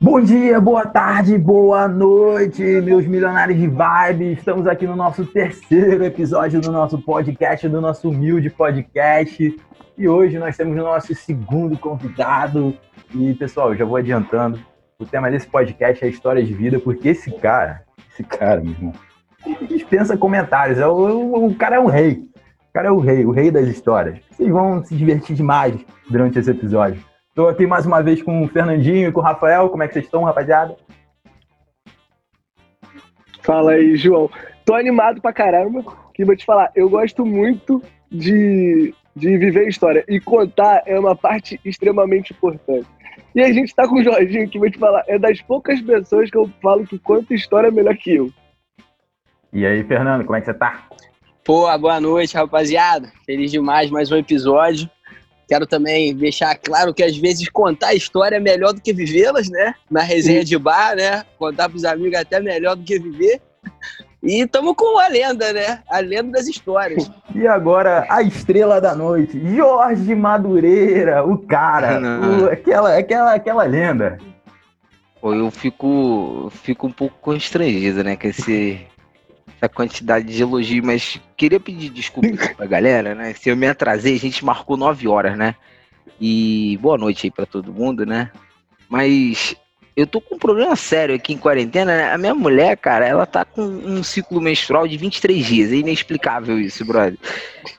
Bom dia, boa tarde, boa noite, meus milionários de vibe. Estamos aqui no nosso terceiro episódio do nosso podcast, do nosso humilde podcast. E hoje nós temos o nosso segundo convidado. E, pessoal, já vou adiantando, o tema desse podcast é história de vida, porque esse cara, esse cara, meu irmão, dispensa comentários. É o, o, o cara é um rei. O cara é o rei, o rei das histórias. Vocês vão se divertir demais durante esse episódio. Estou aqui mais uma vez com o Fernandinho e com o Rafael. Como é que vocês estão, rapaziada? Fala aí, João. Tô animado pra caramba. Que vou te falar, eu gosto muito de, de viver história. E contar é uma parte extremamente importante. E a gente tá com o Jorginho, que vou te falar, é das poucas pessoas que eu falo que conta história melhor que eu. E aí, Fernando, como é que você tá? Pô, boa noite, rapaziada. Feliz demais, mais um episódio. Quero também deixar claro que às vezes contar a história é melhor do que vivê-las, né? Na resenha de bar, né? Contar pros amigos é até melhor do que viver. E estamos com a lenda, né? A lenda das histórias. E agora, a estrela da noite, Jorge Madureira, o cara, o, aquela, aquela, aquela lenda. Pô, eu fico, fico um pouco constrangido, né? Com esse, essa quantidade de elogios, mas queria pedir desculpa pra galera, né? Se eu me atrasei, a gente marcou 9 horas, né? E boa noite aí pra todo mundo, né? Mas eu tô com um problema sério aqui em quarentena, né? A minha mulher, cara, ela tá com um ciclo menstrual de 23 dias. É inexplicável isso, brother.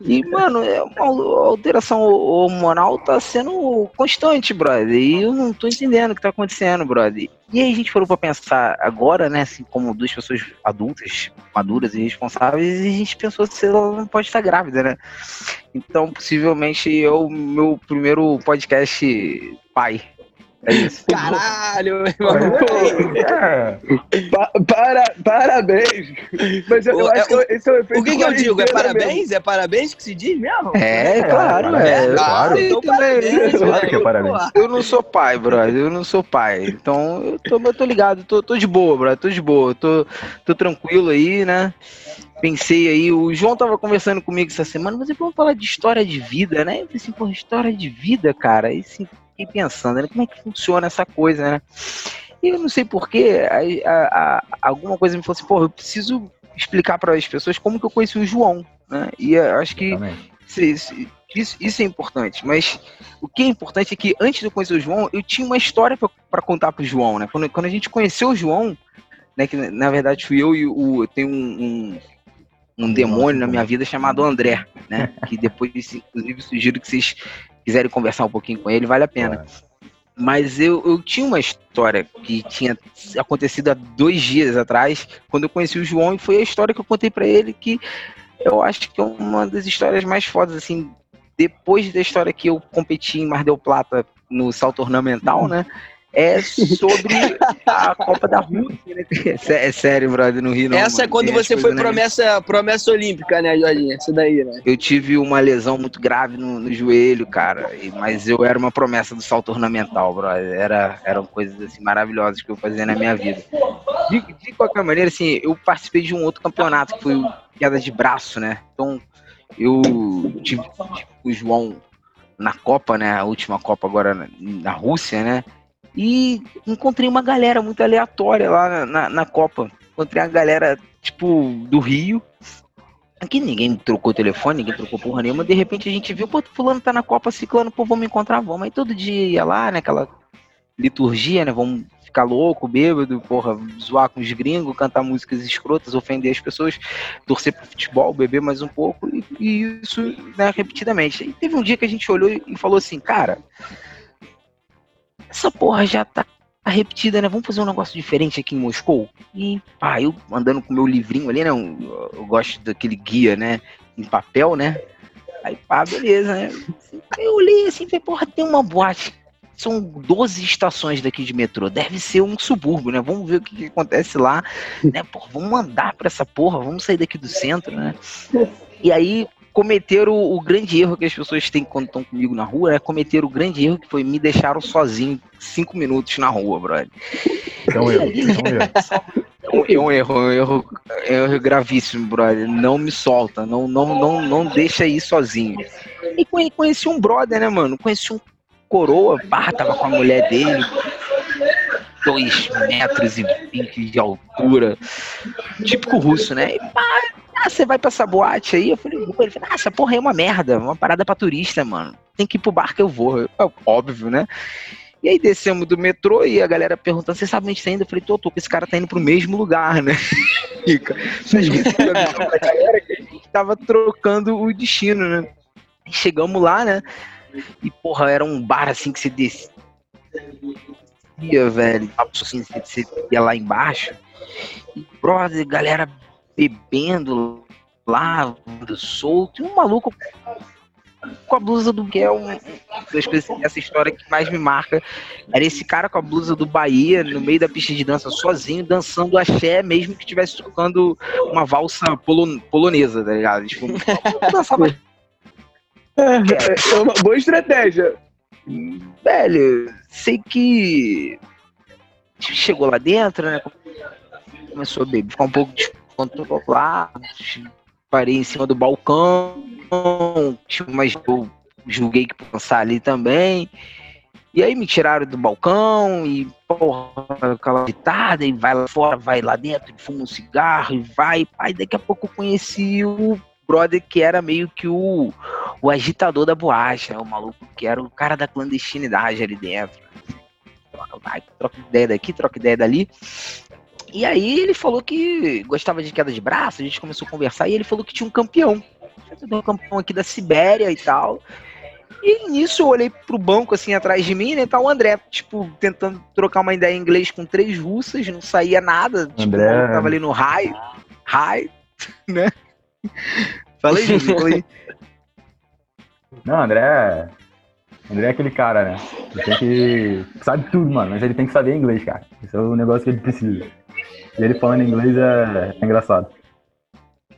E, mano, é uma alteração hormonal tá sendo constante, brother. E eu não tô entendendo o que tá acontecendo, brother. E aí a gente falou pra pensar agora, né, assim, como duas pessoas adultas, maduras e responsáveis, e a gente pensou se ela não pode estar grávida, né? Então, possivelmente, é o meu primeiro podcast pai. É isso. Caralho, meu irmão. É. Pa para, parabéns. Mas eu, o, acho é, que esse é o efeito O que, que eu digo? É parabéns? Mesmo. É parabéns que se diz mesmo? É, claro, é. é claro. Então, parabéns, claro que é parabéns. Eu não sou pai, brother. Eu não sou pai. Então, eu tô, eu tô ligado. Tô, tô de boa, brother. Tô de boa. Tô, tô tranquilo aí, né? pensei aí, o João tava conversando comigo essa semana, mas vamos falar de história de vida, né? Eu falei assim, pô, história de vida, cara. E assim, fiquei pensando, né, como é que funciona essa coisa, né? E eu não sei porquê, alguma coisa me falou assim, pô, eu preciso explicar para as pessoas como que eu conheci o João, né? E acho que isso, isso, isso, é importante, mas o que é importante é que antes de eu conhecer o João, eu tinha uma história para contar pro João, né? Quando, quando a gente conheceu o João, né, que na verdade fui eu e o, eu tenho um, um, um demônio na minha vida chamado André, né? Que depois, inclusive, sugiro que vocês quiserem conversar um pouquinho com ele, vale a pena. Mas eu, eu tinha uma história que tinha acontecido há dois dias atrás, quando eu conheci o João, e foi a história que eu contei para ele, que eu acho que é uma das histórias mais fodas, assim, depois da história que eu competi em Mar del Plata no salto ornamental, né? É sobre a Copa da Rússia. Né? É sério, brother, no Rio não. Essa é mano. é quando você foi promessa, promessa olímpica, né, Jorginho? Essa daí, né? Eu tive uma lesão muito grave no, no joelho, cara, mas eu era uma promessa do salto ornamental, brother. Era, eram coisas assim maravilhosas que eu fazia na minha vida. De, de qualquer maneira, assim, eu participei de um outro campeonato que foi o queda de braço, né? Então, eu tive, tive o João na Copa, né? A última Copa agora na, na Rússia, né? E encontrei uma galera muito aleatória lá na, na Copa. Encontrei uma galera, tipo, do Rio. Aqui ninguém trocou telefone, ninguém trocou porra nenhuma. De repente a gente viu, pô, fulano tá na Copa Ciclano, pô, vamos encontrar, vamos. Aí todo dia ia lá, né, aquela liturgia, né, vamos ficar louco, bêbado, porra, zoar com os gringos, cantar músicas escrotas, ofender as pessoas, torcer pro futebol, beber mais um pouco, e, e isso, né, repetidamente. E teve um dia que a gente olhou e falou assim, cara, essa porra já tá repetida, né? Vamos fazer um negócio diferente aqui em Moscou? E, pá, eu andando com meu livrinho ali, né? Eu, gosto daquele guia, né? Em papel, né? Aí, pá, beleza, né? Eu olhei assim, falei, porra, tem uma boate. São 12 estações daqui de metrô. Deve ser um subúrbio, né? Vamos ver o que, que acontece lá. Né? Porra, vamos andar pra essa porra, vamos sair daqui do centro, né? E aí cometeram o, o, grande erro que as pessoas têm quando estão comigo na rua, é cometer o grande erro que foi me deixaram sozinho cinco minutos na rua, brother. É um erro, é um erro. É um erro, é um erro, é um erro gravíssimo, brother. Não me solta, não, não, não, não deixa ir sozinho. E conheci um brother, né, mano? Conheci um coroa, barra, tava com a mulher dele, dois metros e vinte de altura, típico russo, né? E pá, ah, você vai pra essa boate aí? Eu falei, vou. Ele falou, ah, essa porra é uma merda, uma parada pra turista, mano. Tem que ir pro bar que eu vou. Eu, óbvio, né? E aí descemos do metrô e a galera perguntando, você sabe onde tá indo? Eu falei, tô, tô, esse cara tá indo pro mesmo lugar, né? Da galera que a gente tava trocando o destino, né? Chegamos lá, né? E, porra, era um bar assim que você descia, velho. Assim, você ia lá embaixo. E, brother, galera bebendo lá, solto, e um maluco com a blusa do que é um das coisas essa história que mais me marca. Era esse cara com a blusa do Bahia no meio da pista de dança sozinho dançando axé mesmo que estivesse tocando uma valsa polon polonesa tá ligado? Tipo dançava é, uma boa estratégia. Velho sei que chegou lá dentro né? Começou a beber ficar um pouco controlado, parei em cima do balcão, mas eu julguei que passar ali também. E aí me tiraram do balcão e, porra, aquela ditada, e vai lá fora, vai lá dentro, fuma um cigarro e vai. Aí daqui a pouco eu conheci o brother que era meio que o, o agitador da boacha, o maluco que era o cara da clandestinidade ali dentro. Vai, troca ideia daqui, troca ideia dali. E aí ele falou que gostava de queda de braço, a gente começou a conversar e ele falou que tinha um campeão. Um campeão aqui da Sibéria e tal. E nisso eu olhei pro banco assim atrás de mim, né? Tá o André, tipo, tentando trocar uma ideia em inglês com três russas, não saía nada. Tipo, André... tava ali no raio, raio, né? Fala aí, Júlio. Não, André. André é aquele cara, né? Ele tem que. Sabe tudo, mano, mas ele tem que saber inglês, cara. Esse é o negócio que ele precisa. E ele falando inglês é, é engraçado.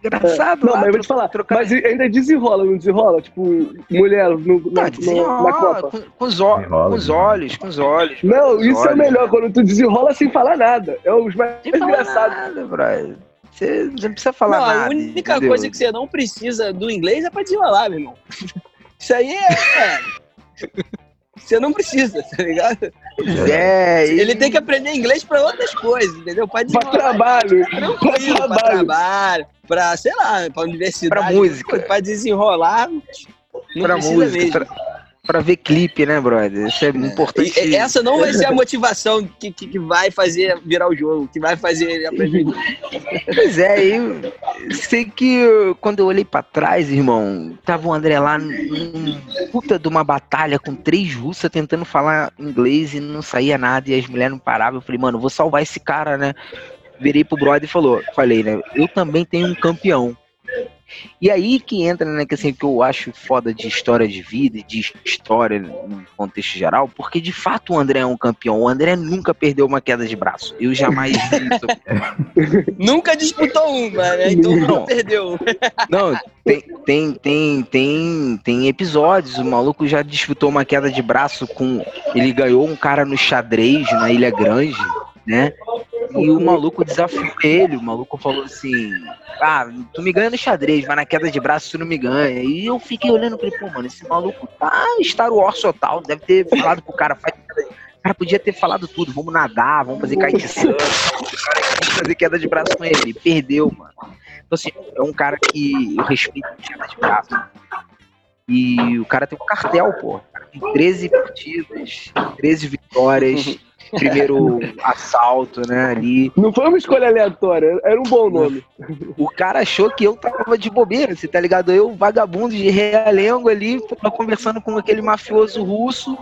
Engraçado, Não, mas eu vou te falar, trocar... mas ainda desenrola, não desenrola? Tipo, mulher no, na, não, na Copa. Com, com, os com, os olhos, com os olhos. Não, os isso olhos, é melhor, quando tu desenrola sem falar nada. É os mais sem engraçados. Nada, brother. Você não precisa falar não, nada. A única entendeu? coisa que você não precisa do inglês é pra desenrolar, meu irmão. Isso aí é. Você não precisa, tá ligado? É, ele tem que aprender inglês pra outras coisas, entendeu? Pra trabalho. Pra trabalho. pra, sei lá, pra universidade. Pra música. Pra desenrolar. Pra música. Pra para ver clipe, né, brother? Isso é, é importante. E, essa não vai ser a motivação que, que, que, vai fazer virar o jogo, que vai fazer aprender. pois é, eu sei que quando eu olhei para trás, irmão, tava o André lá num puta de uma batalha com três russas tentando falar inglês e não saía nada e as mulheres não paravam. Eu falei, mano, vou salvar esse cara, né? Virei pro brother e falou, falei, né? Eu também tenho um campeão. E aí que entra, né, que assim, que eu acho foda de história de vida e de história no contexto geral, porque de fato o André é um campeão. O André nunca perdeu uma queda de braço. Eu jamais vi isso. nunca disputou uma, né? Então não, não perdeu. não, tem, tem, tem, tem, tem episódios. O maluco já disputou uma queda de braço com. Ele ganhou um cara no xadrez na Ilha Grande, né? E o maluco desafiou ele, o maluco falou assim: Ah, tu me ganha no xadrez, mas na queda de braço tu não me ganha. E eu fiquei olhando pra ele, pô, mano, esse maluco tá Star Wars total, deve ter falado pro cara, faz. O cara podia ter falado tudo, vamos nadar, vamos fazer kitesurf, vamos fazer queda de braço com ele. ele. Perdeu, mano. Então, assim, é um cara que eu respeito queda de braço. E o cara tem um cartel, pô. Tem 13 partidas, 13 vitórias primeiro assalto, né, ali. Não foi uma escolha aleatória, era um bom nome. O cara achou que eu tava de bobeira, você tá ligado? Eu, vagabundo de realengo ali, conversando com aquele mafioso russo,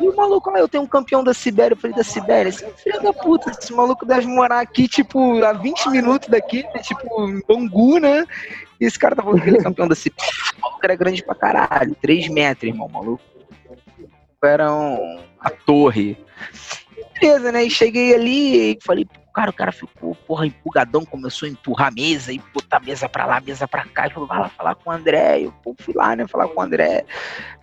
e o maluco, lá, eu tenho um campeão da Sibéria. Eu falei, da Sibéria? Esse é filho da puta, esse maluco deve morar aqui, tipo, a 20 minutos daqui, né? tipo, em Bangu, né? E esse cara tá falando que ele é campeão da Sibéria. O maluco era grande pra caralho, 3 metros, irmão, maluco. Era um, a torre beleza, né? E cheguei ali e falei, cara, o cara ficou, porra, empolgadão, começou a empurrar a mesa e botar a mesa pra lá, mesa pra cá, e falou, vai lá falar com o André. Eu pô, fui lá, né, falar com o André.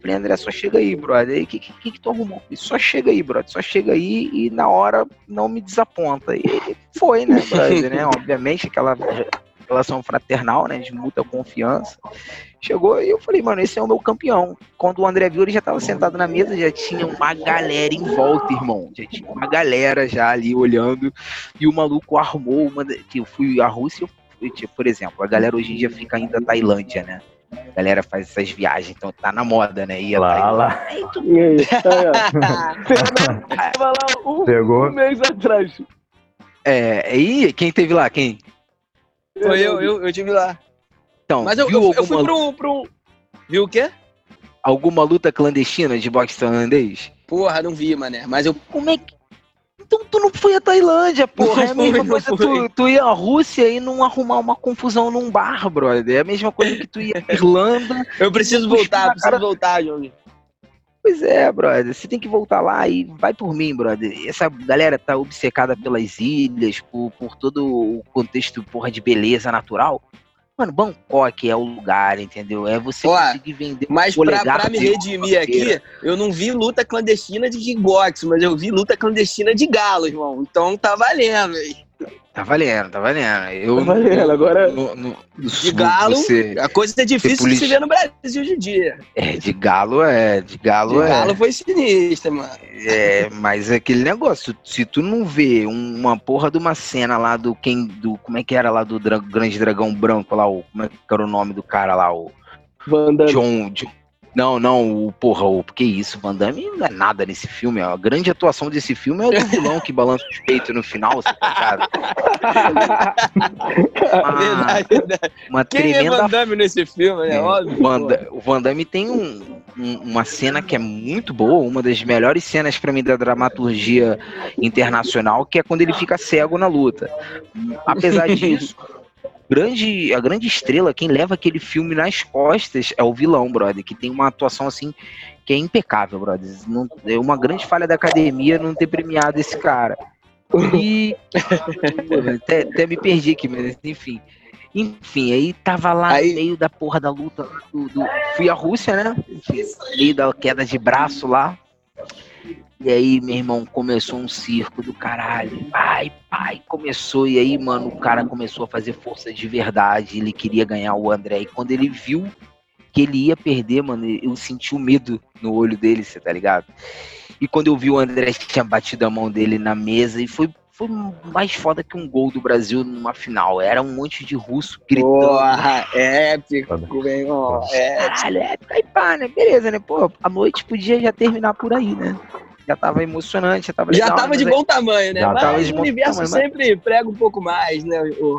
Falei, André, só chega aí, brother. O que, que, que tu arrumou? Falei, só chega aí, brother, só chega aí e na hora não me desaponta. E foi, né, brother, né? Obviamente, aquela relação fraternal, né, de muita confiança. Chegou e eu falei, mano, esse é o meu campeão. Quando o André viu, ele já tava sentado na mesa, já tinha uma galera em volta, irmão. Já tinha uma galera já ali olhando. E o maluco armou uma. Que eu fui à Rússia, eu fui, tipo, por exemplo, a galera hoje em dia fica indo à Tailândia, né? A galera faz essas viagens, então tá na moda, né? Ia lá, lá. E aí, tava lá um, Pegou. um mês atrás. É, e quem teve lá? Quem? Foi eu, eu, eu tive lá. Então, Mas eu, viu eu, eu fui alguma, pra um, pra um. Viu o quê? alguma luta clandestina de boxe tailandês? Porra, não vi, mané. Mas eu. Como é que. Então tu não foi à Tailândia, porra. É a mesma coisa tu, tu ir à Rússia e não arrumar uma confusão num bar, brother. É a mesma coisa que tu ir à Irlanda. Eu preciso voltar, preciso cara- voltar, João. Pois é, brother. Você tem que voltar lá e vai por mim, brother. Essa galera tá obcecada pelas ilhas, por, por todo o contexto, porra, de beleza natural. Mano, Bangkok é o lugar, entendeu? É você Ó, conseguir vender Mas pra, pra me redimir aqui, eu não vi luta clandestina de kickbox, mas eu vi luta clandestina de galo, irmão. Então tá valendo, aí. Tá valendo, tá valendo. Eu, Tá valendo, agora- no- no- De galo, Você, A coisa é difícil de se ver no Brasil hoje em dia. é, de galo é. De De galo é. galo foi sinistra, mano. É, mas é aquele negócio, se tu não vê um- uma porra de uma cena lá do quem, do, como é que era lá do dra- grande dragão branco lá, o, como é que era o nome do cara lá, o Van Damme. John, John- não, não, o porra, o que isso, Van Damme não é nada nesse filme, ó. a grande atuação desse filme é o do vilão que balança os peitos no final, você tá ligado? Uma, Verdade, verdade. uma Quem é tremenda Van Damme nesse filme, né? É, Óbvio. o Van, o Van Damme tem um- um- uma cena que é muito boa, uma das melhores cenas pra mim da dramaturgia internacional, que é quando ele fica cego na luta. Apesar disso, grande, a grande estrela, quem leva aquele filme nas costas é o vilão, brother, que tem uma atuação assim que é impecável, brother. Não, é uma grande falha da academia não ter premiado esse cara. E até, até me perdi aqui, mas enfim. Enfim, aí tava lá Aí- no meio da porra da luta. do- do- Fui à Rússia, né? Enfim, no meio da queda de braço lá. E aí, meu irmão, começou um circo do caralho. Pai, pai, começou. E aí, mano, o cara começou a fazer força de verdade. Ele queria ganhar o André. E quando ele viu que ele ia perder, mano, eu senti o medo no olho dele, você tá ligado? E quando eu vi o André que tinha batido a mão dele na mesa, e foi, foi mais foda que um gol do Brasil numa final. Era um monte de russo gritando. Porra, épico, meu irmão. Caralho, é, aí pá, né? Beleza, né? Pô, a noite podia já terminar por aí, né? Já tava emocionante, já tava já legal, tava mas de bom tamanho, né? Já Mas o universo tamanho, mas- sempre prega um pouco mais, né? O,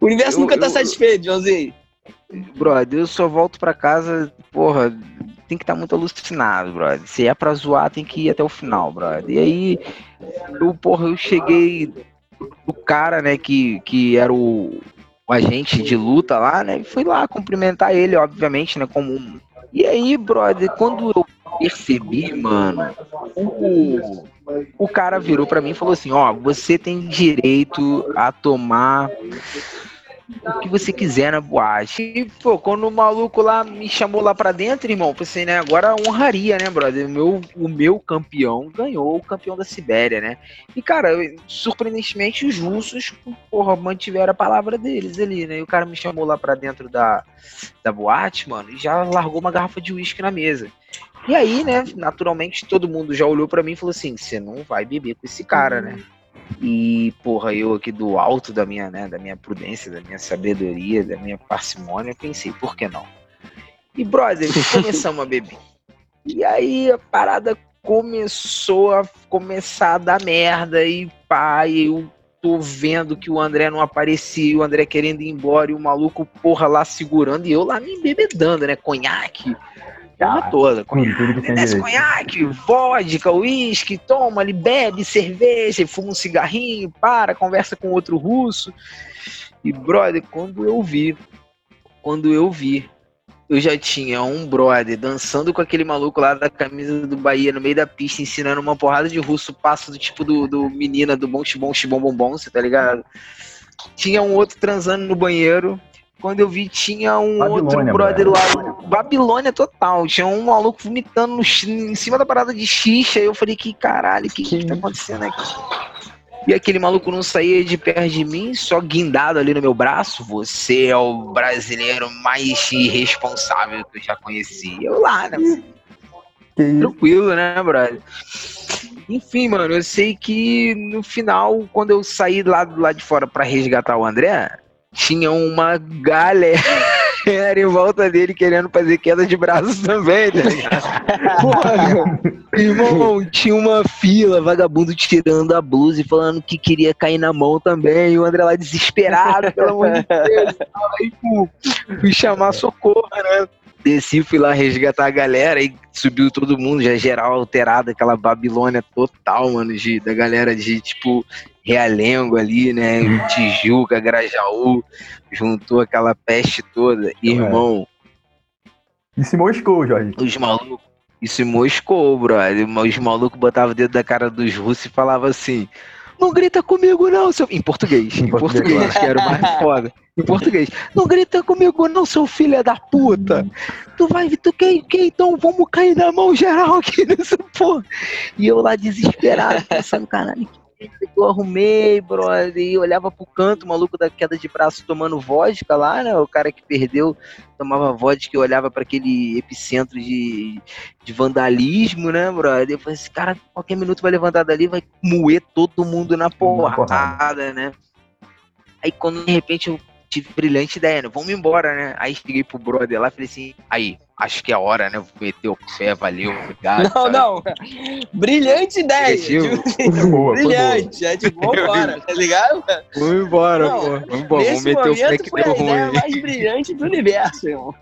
o universo Eu- nunca tá eu- satisfeito, Joãozinho. Brother, eu só volto pra casa, porra, tem que estar muito alucinado, brother. Se é pra zoar, tem que ir até o final, brother. E aí, eu, porra, eu cheguei o cara, né, que, que era o, o agente de luta lá, né, e fui lá cumprimentar ele, obviamente, né, como um... E aí, brother, quando eu percebi, mano, o, o cara virou pra mim e falou assim, ó, você tem direito a tomar o que você quiser na boate. E, pô, quando o maluco lá me chamou lá pra dentro, irmão, pensei, né, agora honraria, né, brother? O meu, o meu campeão ganhou o campeão da Sibéria, né? E, cara, surpreendentemente, os russos, porra, mantiveram a palavra deles ali, né? E o cara me chamou lá pra dentro da, da boate, mano, e já largou uma garrafa de uísque na mesa. E aí, né, naturalmente, todo mundo já olhou pra mim e falou assim, você não vai beber com esse cara, né? E, porra, eu aqui do alto da minha, né, da minha prudência, da minha sabedoria, da minha parcimônia, pensei, por que não? E, brother, começamos a beber. E aí a parada começou a começar a dar merda e pá, e eu tô vendo que o André não aparecia, o André querendo ir embora, e o maluco, porra, lá segurando, e eu lá me embebedando, né? Conhaque, porra Ah, toda. Com tudo que Desce conhaque, vodka, uísque, toma, ele bebe cerveja, fuma um cigarrinho, para, conversa com outro russo. E, brother, quando eu vi, quando eu vi eu já tinha um brother dançando com aquele maluco lá da camisa do Bahia no meio da pista, ensinando uma porrada de russo, passo do tipo do, do menina do bom chibom chibom bombom, você tá ligado? Tinha um outro transando no banheiro. Quando eu vi, tinha um Babilônia, outro brother lá. Babilônia total. Tinha um maluco vomitando no em cima da parada de xixa. Eu falei, que caralho, o que, que tá acontecendo aqui? E aquele maluco não saía de perto de mim, só guindado ali no meu braço. Você é o brasileiro mais irresponsável que eu já conheci. Eu lá, né? Que? Tranquilo, né, brother? Enfim, mano, eu sei que no final, quando eu saí lá do lado de fora pra resgatar o André, tinha uma galera em volta dele querendo fazer queda de braços também, tá ligado? Porra, irmão, tinha uma fila, vagabundo tirando a blusa e falando que queria cair na mão também. E o André lá desesperado, pelo amor de Deus. Aí, pô, fui chamar socorro, né? Desci, fui lá resgatar a galera e subiu todo mundo, já geral alterado, aquela Babilônia total, mano, de, da galera de tipo Realengo ali, né? Tijuca, Grajaú, juntou aquela peste toda. Irmão, E se moscou, Jorge. os malucos. Isso moscou, brother. Os malucos botavam o dedo da cara dos russos e falavam assim: Não grita comigo, não, seu. Em português. Em Em, português, português, que era o mais foda. Em português. Não grita comigo, não, seu filho da puta. Tu vai, tu quer, quer então? Vamos cair na mão geral aqui nessa porra. E eu lá desesperado, pensando, caralho, que eu arrumei, brother. E olhava pro canto, o maluco da queda de braço tomando vodka lá, né? O cara que perdeu tomava vodka e olhava para aquele epicentro de, de vandalismo, né, brother? Eu falei, esse cara, qualquer minuto vai levantar dali, vai moer todo mundo na porrada, porrada. né? Aí quando de repente eu tive brilhante ideia, né? Vamos embora, né? Aí cheguei pro brother lá e falei assim, aí, acho que é a hora, né? Vou meter o pé, valeu, obrigado. Não, cara. não. Brilhante ideia. Tipo Foi boa, boa. Brilhante. É tipo, vambora, tá ligado? Vamos embora, Não, pô. Vamos embora, vamos Nesse meter o pé momento que foi deu a ideia ruim. mais brilhante do universo, irmão.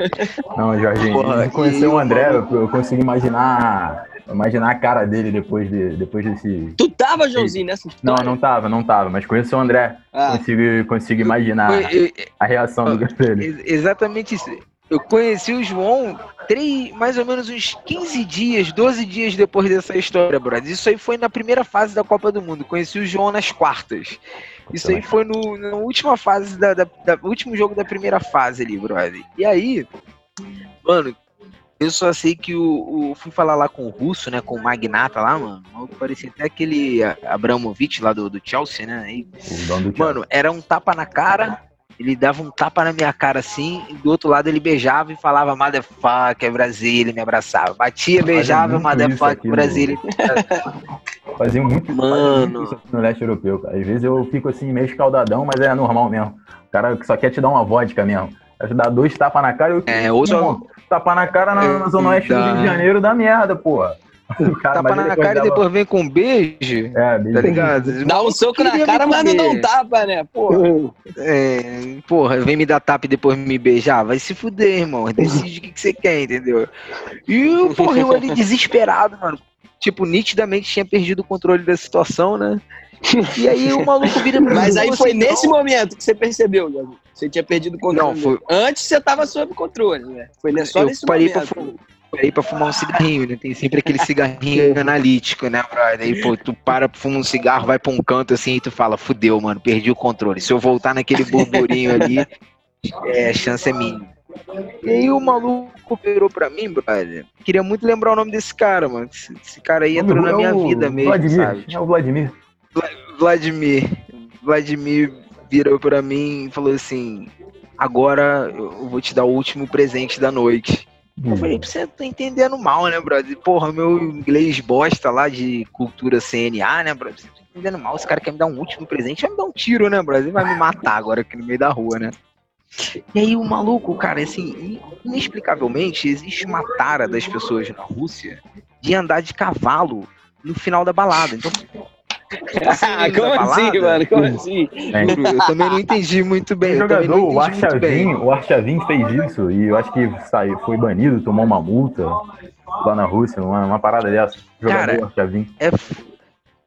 Não, Jorginho, Porra, de conhecer o André, eu, eu consegui imaginar, imaginar a cara dele depois, de, depois desse. Tu tava, Joãozinho, nessa Não, história? não tava, não tava, mas conhecer o André, Ah, consigo, consigo imaginar Foi- eu- a reação do dele. Ex- Exatamente isso. Eu conheci o João três, mais ou menos uns 15 dias, 12 dias depois dessa história, brother. Isso aí foi na primeira fase da Copa do Mundo. Conheci o João nas quartas. Isso aí foi no, na última fase da, da, da- último jogo da primeira fase ali, brother. E aí, mano, eu só sei que o, o- fui falar lá com o russo, né, com o magnata lá, mano. Parecia até aquele Abramovich lá do, do Chelsea, né? Do Mano, era um tapa na cara, ele dava um tapa na minha cara assim, e do outro lado ele beijava e falava motherfucker, Brasil, ele me abraçava. Batia, beijava, motherfucker, aqui no- Brasil. Fazia muito, Mano. fazia muito no leste europeu, cara. Às vezes eu fico assim, meio escaldadão, mas é normal mesmo. O cara só quer te dar uma vodka mesmo. Vai te dar dois tapas na cara e eu É, ou só- Irmão, Tapa na cara na, na zona oeste do Rio de Janeiro dá merda, porra. O cara, Tapa na depois cara e depois vem com um beijo, É, bem tá ligado? Dá um soco na cara, mas não dá um tapa, né? Pô. É, porra, vem me dar tapa e depois me beijar, vai se fuder, irmão. Decide o que, que você quer, entendeu? E o porra, eu ali desesperado, mano. Tipo, nitidamente tinha perdido o controle da situação, né? E aí o maluco vira pra mim Mas aí foi assim, nesse "Não, momento que você percebeu, Gabi. Você tinha perdido o controle. Não, foi- Antes você tava sob controle, né? Foi só Eu nesse parei pra momento. fumar. Parei pra fumar um cigarrinho, né? Tem sempre aquele cigarrinho analítico, né, brother? Aí, pô, tu para, fuma um cigarro, vai pra um canto assim e tu fala, fudeu, mano, perdi o controle. Se eu voltar naquele burburinho ali, é, a chance é mínima. E aí o maluco virou pra mim, brother. Queria muito lembrar o nome desse cara, mano. Esse, esse cara aí entrou na É minha o vida mesmo, Vladimir, sabe? É o Vladimir. Vladimir. Vladimir virou pra mim e falou assim: agora eu vou te dar o último presente da noite. Eu falei, você tá entendendo mal, né, brother? Porra, meu inglês bosta lá de cultura CNA, né, brother? Você tá entendendo mal, esse cara quer me dar um último presente, vai me dar um tiro, né, brother? Ele vai me matar agora aqui no meio da rua, né? E aí o maluco, cara, assim, inexplicavelmente, existe uma tara das pessoas na Rússia de andar de cavalo no final da balada. Então, Ah, como assim, mano? Como assim? É, eu também não entendi muito bem. Também jogador, o. Arshavin, o Arshavin fez isso e eu acho que saiu, foi banido, tomou uma multa lá na Rússia, uma, uma parada dessa. Jogador Cara, Arshavin. É,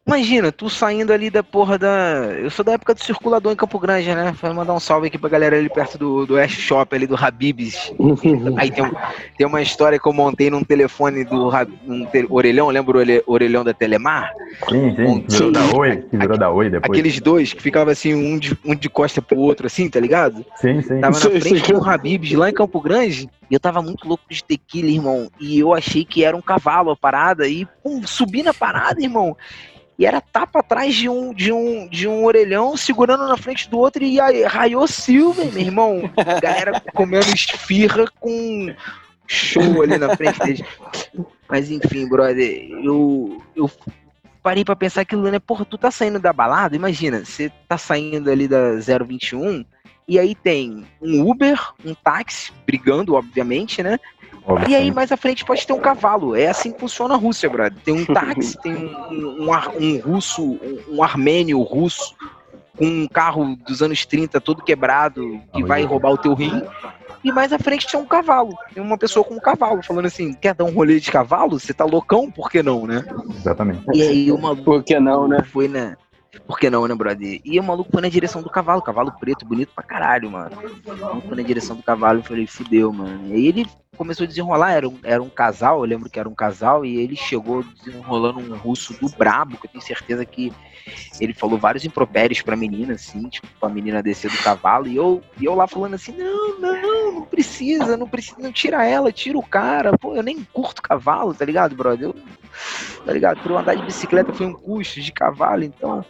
Imagina, tu saindo ali da porra da. Eu sou da época do circulador em Campo Grande, né? Vou mandar um salve aqui pra galera ali perto do, do West Shop, ali do Habibs. Aí tem, tem uma história que eu montei num telefone do num te, orelhão, lembra o orelhão da Telemar? Sim, sim, que virou da Oi, que virou da Oi depois. Aqueles dois que ficavam assim, um de, um de costa pro outro, assim, tá ligado? Sim, sim. Tava na frente do Habibs, lá em Campo Grande, e eu tava muito louco de tequila, irmão. E eu achei que era um cavalo a parada, e pum, subi na parada, irmão e era tapa atrás de um, de um, de um orelhão, segurando na frente do outro, e aí raiou Silver, meu irmão. Galera comendo esfirra com show ali na frente deles. Mas enfim, brother, eu, eu parei para pensar aquilo, né? Porra, tu tá saindo da balada, imagina, você tá saindo ali da 021, e aí tem um Uber, um táxi, brigando, obviamente, né? E aí, mais à frente, pode ter um cavalo. É assim que funciona a Rússia, brother. Tem um táxi, tem um, um, um, russo, um, armênio russo, com um carro dos anos 30 todo quebrado, que vai roubar o teu rim. E mais à frente tinha um cavalo. Tem uma pessoa com um cavalo, falando assim: quer dar um rolê de cavalo? Você tá loucão? Por que não, né? Exatamente. E aí, uma. Por que não, né? Foi, né? Por que não, né, brother? E o maluco foi na direção do cavalo, cavalo preto, bonito pra caralho, mano. O maluco foi na direção do cavalo e falei, fudeu, mano. E aí ele começou a desenrolar, era um, era um casal, eu lembro que era um casal, e ele chegou desenrolando um russo do brabo, que eu tenho certeza que ele falou vários impropérios pra menina, assim, tipo, pra menina descer do cavalo, e eu, e eu lá falando assim, não, não, não precisa, não precisa, não tira ela, tira o cara, pô, eu nem curto cavalo, tá ligado, brother? Eu, tá ligado? Por eu andar de bicicleta foi um custo de cavalo, então.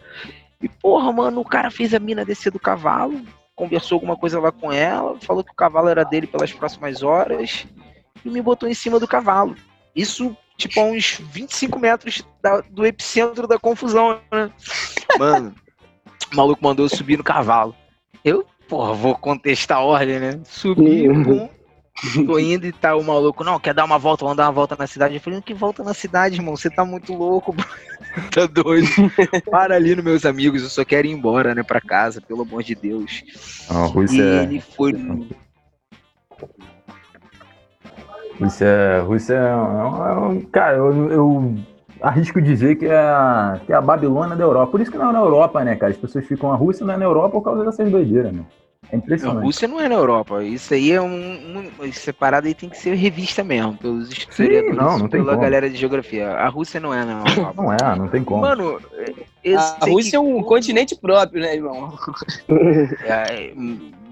E porra, mano, o cara fez a mina descer do cavalo, conversou alguma coisa lá com ela, falou que o cavalo era dele pelas próximas horas e me botou em cima do cavalo. Isso, tipo, a uns 25 metros da, do epicentro da confusão, né? Mano, o maluco mandou eu subir no cavalo. Eu, porra, vou contestar a ordem, né? Subi, tô indo e tá o maluco, não, quer dar uma volta, vamos dar uma volta na cidade. Eu falei, que volta na cidade, irmão? Você tá muito louco, bro. tá doido. Para ali nos meus amigos, eu só quero ir embora, né, pra casa, pelo amor de Deus. Ah, Rússia... E ele foi. Rússia, Rússia é um, cara, eu, eu, arrisco dizer que é, a, que é a Babilônia da Europa. Por isso que não é na Europa, né, cara? As pessoas ficam a Rússia não é na Europa por causa dessas doideiras, né? É impressionante. A Rússia não é na Europa. Isso aí é um. um separado aí tem que ser revista mesmo, pelos historiadores, não, não tem pela como. galera de geografia. A Rússia não é na Europa. Não é, não tem como. Mano, a Rússia que... é um continente próprio, né, irmão? É,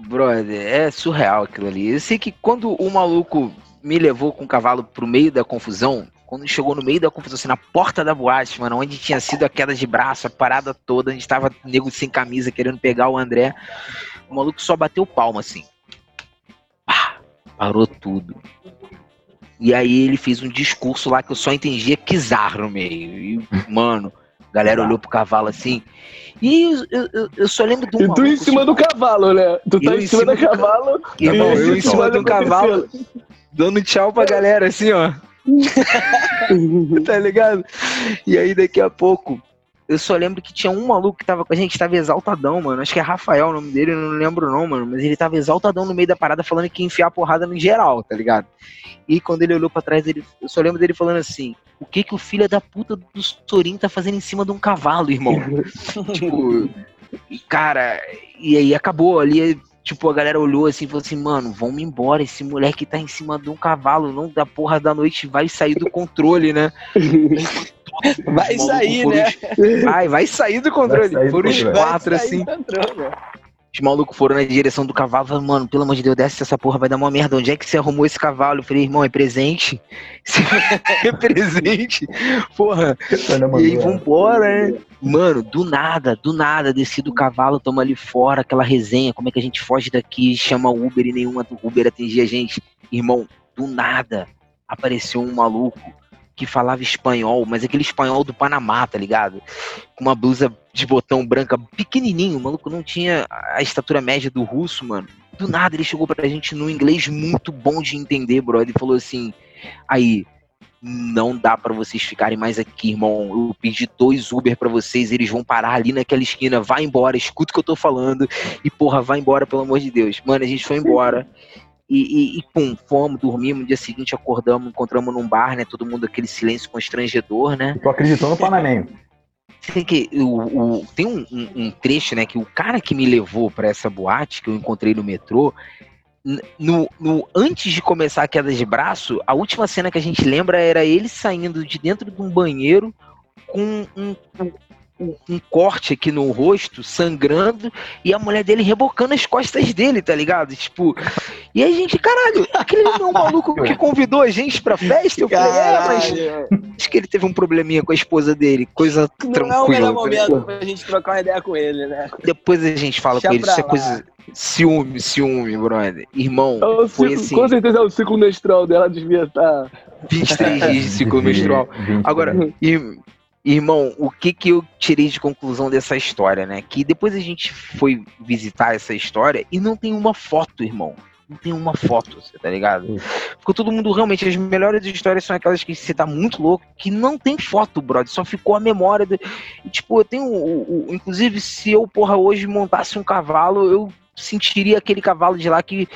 brother, é surreal aquilo ali. Eu sei que quando o maluco me levou com o cavalo pro meio da confusão, quando chegou no meio da confusão, assim, na porta da boate, mano, onde tinha sido a queda de braço, a parada toda, onde estava nego sem camisa querendo pegar o André, o maluco só bateu palma, assim. Pá, parou tudo. E aí ele fez um discurso lá que eu só entendia Kizar no meio. E, mano, a galera olhou pro cavalo assim. E eu, eu, eu só lembro de um. E tu em cima do cavalo, né? Tu tá em cima, do cavalo. Irmão, eu em cima do cavalo, dando tchau pra galera, assim, ó. tá ligado? E aí daqui a pouco eu só lembro que tinha um maluco que tava com a gente, tava exaltadão, mano. Acho que é Rafael o nome dele, eu não lembro não, mano. Mas ele tava exaltadão no meio da parada, falando que ia enfiar a porrada no geral, tá ligado? E quando ele olhou para trás, ele, eu só lembro dele falando assim: o que que o filho da puta do Sorin tá fazendo em cima de um cavalo, irmão? tipo, cara, e aí acabou ali. Tipo, a galera olhou assim e falou assim, mano, vamos embora, esse moleque tá em cima de um cavalo, não da porra da noite vai sair do controle, né? Vai sair, né? Vai, vai sair do controle. Sair foram os quatro, assim. Os malucos foram na direção do cavalo, falaram, mano, pelo amor de Deus, desce essa porra, vai dar uma merda. Onde é que você arrumou esse cavalo? Eu falei, irmão, é presente. é presente. Porra. E aí, vambora, né? Mano, do nada, do nada, desci do cavalo, tamo ali fora, aquela resenha, como é que a gente foge daqui, chama Uber e nenhuma do Uber atingia a gente. Irmão, do nada, apareceu um maluco que falava espanhol, mas aquele espanhol do Panamá, tá ligado? Com uma blusa de botão branca pequenininho, o maluco não tinha a estatura média do russo, mano. Do nada ele chegou pra gente no inglês muito bom de entender, bro. Ele falou assim: aí, não dá para vocês ficarem mais aqui, irmão. Eu pedi dois Uber para vocês, eles vão parar ali naquela esquina. Vai embora, escuta o que eu tô falando. E porra, vai embora, pelo amor de Deus. Mano, a gente foi embora. E, e, e, pum, fomos, dormimos, no dia seguinte acordamos, encontramos num bar, né? Todo mundo aquele silêncio constrangedor, né? Tu acreditou no Panamenho? sei que o, o tem um, um, um, trecho, né, que o cara que me levou para essa boate que eu encontrei no metrô, no, no, antes de começar a queda de braço, a última cena que a gente lembra era ele saindo de dentro de um banheiro com um, um um, corte aqui no rosto, sangrando, e a mulher dele rebocando as costas dele, tá ligado? Tipo, e aí, gente, caralho, aquele não é um maluco que convidou a gente pra festa? Eu falei, é, mas acho que ele teve um probleminha com a esposa dele, coisa não tranquila. Não é o melhor momento pra gente trocar uma ideia com ele, né? Depois a gente fala Deixa com ele, isso é coisa... Ciúme, ciúme, brother. Irmão, é foi ciclo, assim... Com certeza é o ciclo menstrual dela devia estar... 23 dias de ciclo menstrual. Agora, e, Irmão, o que que eu tirei de conclusão dessa história, né? Que depois a gente foi visitar essa história e não tem uma foto, irmão. Não tem uma foto, você tá ligado? Ficou todo mundo realmente. As melhores histórias são aquelas que você tá muito louco, que não tem foto, brother. Só ficou a memória. Do... E, tipo, eu tenho. O, o, inclusive, se eu, porra, hoje montasse um cavalo, eu sentiria aquele cavalo de lá que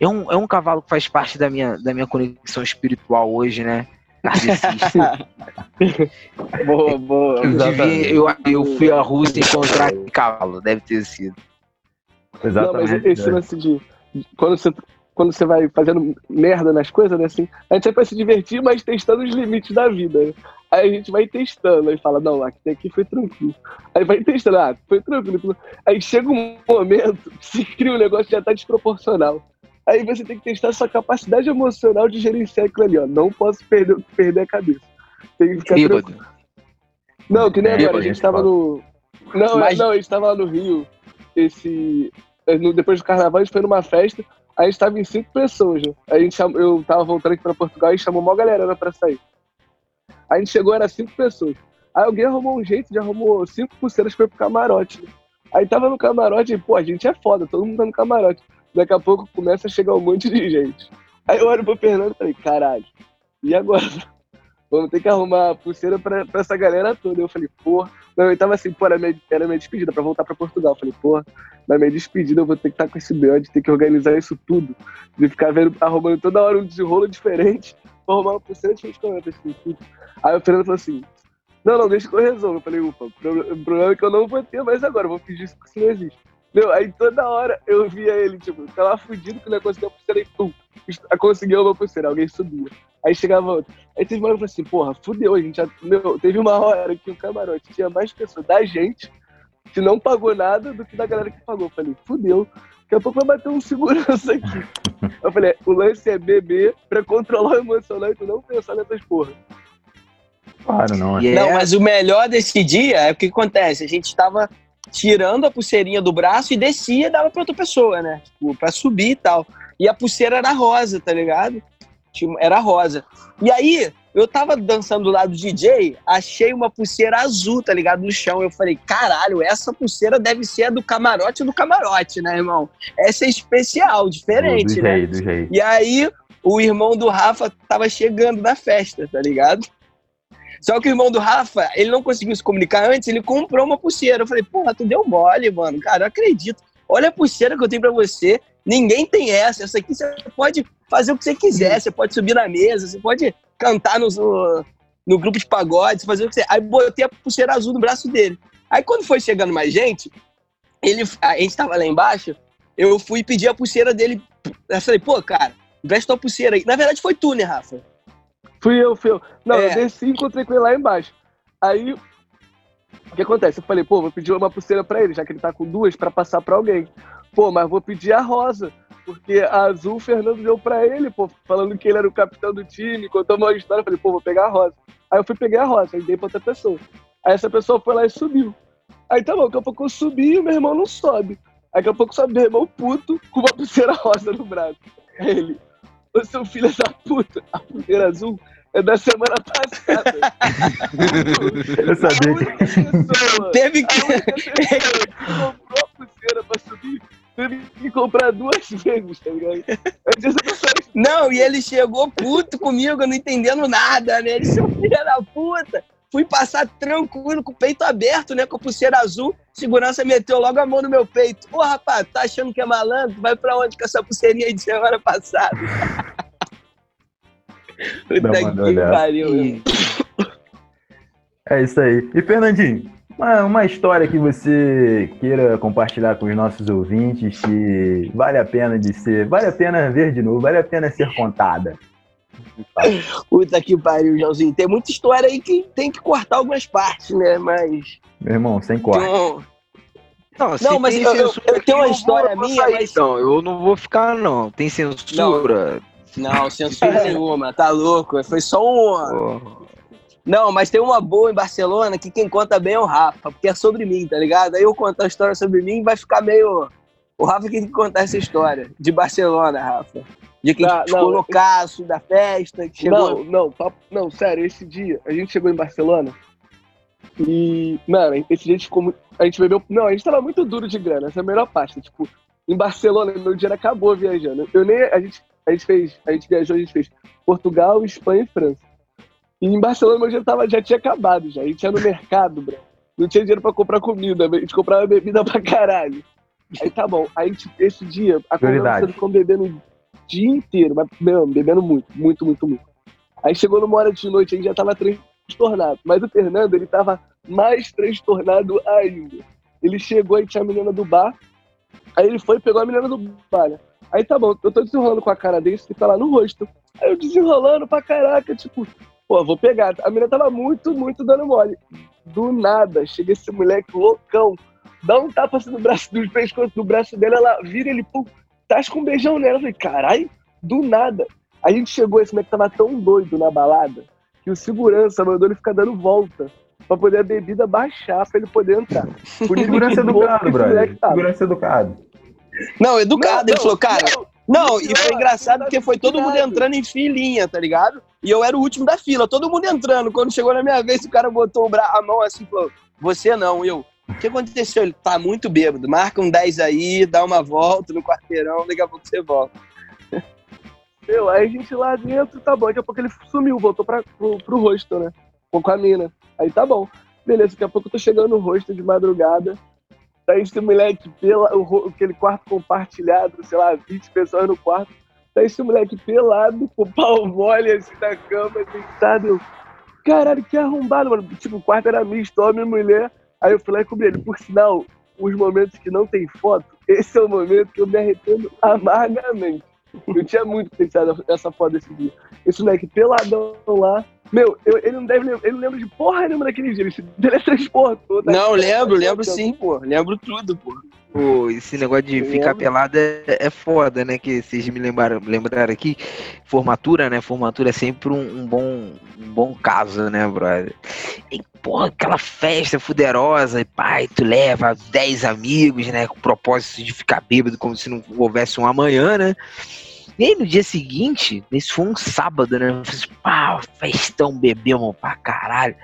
é um, é um cavalo que faz parte da minha, da minha conexão espiritual hoje, né? boa, boa. Eu, devia, eu, eu, fui à Rússia encontrar cavalo, deve ter sido. Exatamente. Não, mas esse lance de. Quando você, quando você vai fazendo merda nas coisas, né? Assim, a gente sempre vai se divertir, mas testando os limites da vida. Né? Aí a gente vai testando, aí fala, não, aqui, aqui foi tranquilo. Aí vai testando, ah, foi tranquilo. Aí chega um momento que se cria um negócio que já tá desproporcional. Aí você tem que testar sua capacidade emocional de gerenciar aquilo ali, ó. Não posso perder, perder a cabeça. Tem que ficar tranquilo. Não, que nem agora, a gente tava no. Não, Mas... não, a gente tava lá no Rio. Esse. Depois do carnaval, a gente foi numa festa. Aí a gente tava em cinco pessoas, né? A gente cham... eu tava voltando aqui pra Portugal e chamou uma galera né, pra sair. Aí a gente chegou, era cinco pessoas. Aí alguém arrumou um jeito de arrumou cinco pulseiras pra ir pro camarote. Né? Aí tava no camarote e, pô, a gente é foda, todo mundo tá no camarote. Daqui a pouco começa a chegar um monte de gente. Aí eu olho pro Fernando e falei, caralho, e agora? Vamos ter que arrumar pulseira pra, pra essa galera toda. Eu falei, porra. Não, eu tava assim, pô, era minha, era minha despedida pra voltar pra Portugal. Eu falei, porra, na minha despedida eu vou ter que estar tá com esse B.O. de ter que organizar isso tudo. De ficar vendo, arrumando toda hora um desenrolo diferente pra arrumar uma pulseira diferente com tudo. Aí o Fernando falou assim, não, não, deixa que eu resolvo. Eu falei, ufa, o problema é que eu não vou ter mais agora, eu vou fingir isso que isso não existe. Meu, aí toda hora eu via ele, tipo, tava fudido que não ia conseguir a pulseira e pum, conseguiu uma pulseira, alguém subia. Aí chegava outro. Aí teve uma hora que eu falei assim, porra, fudeu, a gente já. Meu, teve uma hora que o camarote tinha mais pessoas da gente que não pagou nada do que da galera que pagou. Eu falei, fudeu. Daqui a pouco vai bater um segurança aqui. Eu falei, o lance é beber pra controlar o emocional e tu não pensar nessas porra. Claro, não é. Yeah. Não, mas o melhor desse dia é o que acontece. A gente estava tirando a pulseirinha do braço e descia e dava pra outra pessoa, né? Tipo, pra subir e tal. E a pulseira era rosa, tá ligado? Era rosa. E aí, eu tava dançando do lado do DJ, achei uma pulseira azul, tá ligado? No chão. Eu falei, caralho, essa pulseira deve ser a do camarote do camarote, né, irmão? Essa é especial, diferente, do, do né? do jeito. E aí, o irmão do Rafa tava chegando na festa, tá ligado? Só que o irmão do Rafa, ele não conseguiu se comunicar antes, ele comprou uma pulseira. Eu falei, porra, tu deu mole, mano. Cara, eu acredito. Olha a pulseira que eu tenho pra você. Ninguém tem essa. Essa aqui você pode fazer o que você quiser. Você pode subir na mesa, você pode cantar no, no grupo de pagode, fazer o que você. Aí botei a pulseira azul no braço dele. Aí quando foi chegando mais gente, ele, a gente tava lá embaixo, eu fui pedir a pulseira dele. Eu falei, pô, cara, veste tua pulseira aí. Na verdade foi tu, né, Rafa? Fui eu, fui eu. Não, é. eu desci e encontrei com ele lá embaixo. Aí, o que acontece? Eu falei, pô, vou pedir uma pulseira pra ele, já que ele tá com duas, pra passar pra alguém. Pô, mas vou pedir a rosa, porque a azul o Fernando deu pra ele, pô, falando que ele era o capitão do time, contou uma história. Eu falei, pô, vou pegar a rosa. Aí eu fui pegar a rosa, aí dei pra outra pessoa. Aí essa pessoa foi lá e subiu. Aí tá bom, daqui a pouco eu subi e meu irmão não sobe. Aí daqui a pouco sobe meu irmão puto com uma pulseira rosa no braço. Aí ele, Ô seu filho da puta, a pulseira azul é da semana passada. Eu sabia que. Teve que. comprou a pulseira pra subir, teve que comprar duas vezes, tá ligado? Não, e ele chegou puto comigo, não entendendo nada, né? Ele, seu filho da puta. Fui passar tranquilo, com o peito aberto, né? Com a pulseira azul. Segurança meteu logo a mão no meu peito. Ô, rapaz, tá achando que é malandro? Vai pra onde com essa pulseirinha aí de semana passada? Puta que pariu, É isso aí. E Fernandinho, Uma, uma história que você queira compartilhar com os nossos ouvintes que vale a pena de ser, vale a pena ver de novo, vale a pena ser contada. Puta que pariu, Joãozinho. Tem muita história aí que tem que cortar algumas partes, né? Mas. Meu irmão, sem corte. Não, Não, Não, mas tem eu- eu- eu tenho uma história minha, sair, mas- Então, eu não vou ficar, não. Tem censura? não, censura nenhuma, tá louco? Foi só um. Não, mas tem uma boa em Barcelona que quem conta bem é o Rafa, porque é sobre mim, tá ligado? Aí eu contar a história sobre mim vai ficar meio. O Rafa que tem que contar essa história de Barcelona, Rafa. De quem Tá, ficou não, loucaço da festa, que chegou. Não, não, papo- não, sério, esse dia a gente chegou em Barcelona e, mano, esse dia a gente ficou muito. A gente bebeu. Não, a gente tava muito duro de grana, essa é a melhor parte. Tipo, em Barcelona, meu dinheiro acabou viajando. Eu nem. A gente, a gente fez. A gente viajou, a gente fez Portugal, Espanha e França. E em Barcelona, meu dinheiro tava, já tinha acabado já. A gente ia no mercado, bro. Não tinha dinheiro pra comprar comida, a gente comprava bebida pra caralho. Aí tá bom. Aí, tipo, esse dia, a conversa ficou bebendo dia inteiro, mas bebendo muito, muito, muito, muito. Aí chegou numa hora de noite, a gente já tava transtornado. Mas o Fernando, ele tava mais transtornado ainda. Ele chegou e tinha a menina do bar. Aí ele foi e pegou a menina do bar, né? Aí tá bom, eu tô desenrolando com a cara desse que tá lá no rosto. Aí eu desenrolando pra caraca, tipo, pô, vou pegar. A menina tava muito, muito dando mole. Do nada, chega esse moleque loucão, dá um tapa assim no braço, do pescoço do braço dela, ela vira ele, pum, tasca um beijão nela. Eu falei, caralho, do nada. A gente chegou, esse moleque tava tão doido na balada que o segurança mandou ele ficar dando volta pra poder a bebida baixar pra ele poder entrar. Por Segurança educado, brother. Segurança educado. Não, educado. Não, ele não, falou, cara. não, Não, e foi engraçado porque foi todo mundo entrando em filinha, tá ligado? E eu era o último da fila, todo mundo entrando. Quando chegou na minha vez, o cara botou o bra- a mão assim e falou: Você não, eu. O que aconteceu? Ele tá muito bêbado. Marca um 10 aí, dá uma volta no quarteirão, daqui a pouco você volta. Meu, aí a gente lá dentro, tá bom. Daqui a pouco ele sumiu, voltou pra, pro, pro rosto, né? Com a mina. Aí tá bom. Beleza, daqui a pouco eu tô chegando no rosto de madrugada. Tá esse moleque pela, o, aquele quarto compartilhado, sei lá, 20 pessoas no quarto. Tá esse moleque pelado, com o pau mole assim na cama, deitado. Caralho, que arrombado, mano. Tipo, o quarto era misto, homem e mulher. Aí eu fui lá e cobri ele. Por sinal, os momentos que não tem foto, esse é o momento que eu me arrependo amargamente. Eu tinha muito pensado essa foto desse dia. Esse moleque peladão lá. Meu, eu- ele não deve lembrar, ele não lembra de porra nenhuma daquele dia. Ele se teletransportou. tá? Não, lembro, lembro sim, pô. Lembro tudo, pô. Pô, esse negócio de Eu ficar lembro. pelado é, é foda, né? Que vocês me lembraram, lembraram aqui. Formatura, né? Formatura é sempre um, um bom, um bom caso, né, brother? E, porra, aquela festa fuderosa, e pai, tu leva 10 amigos, né? Com o propósito de ficar bêbado como se não houvesse um amanhã, né? E aí no dia seguinte, esse foi um sábado, né? Eu fiz, pá, festão, bebemos pra caralho.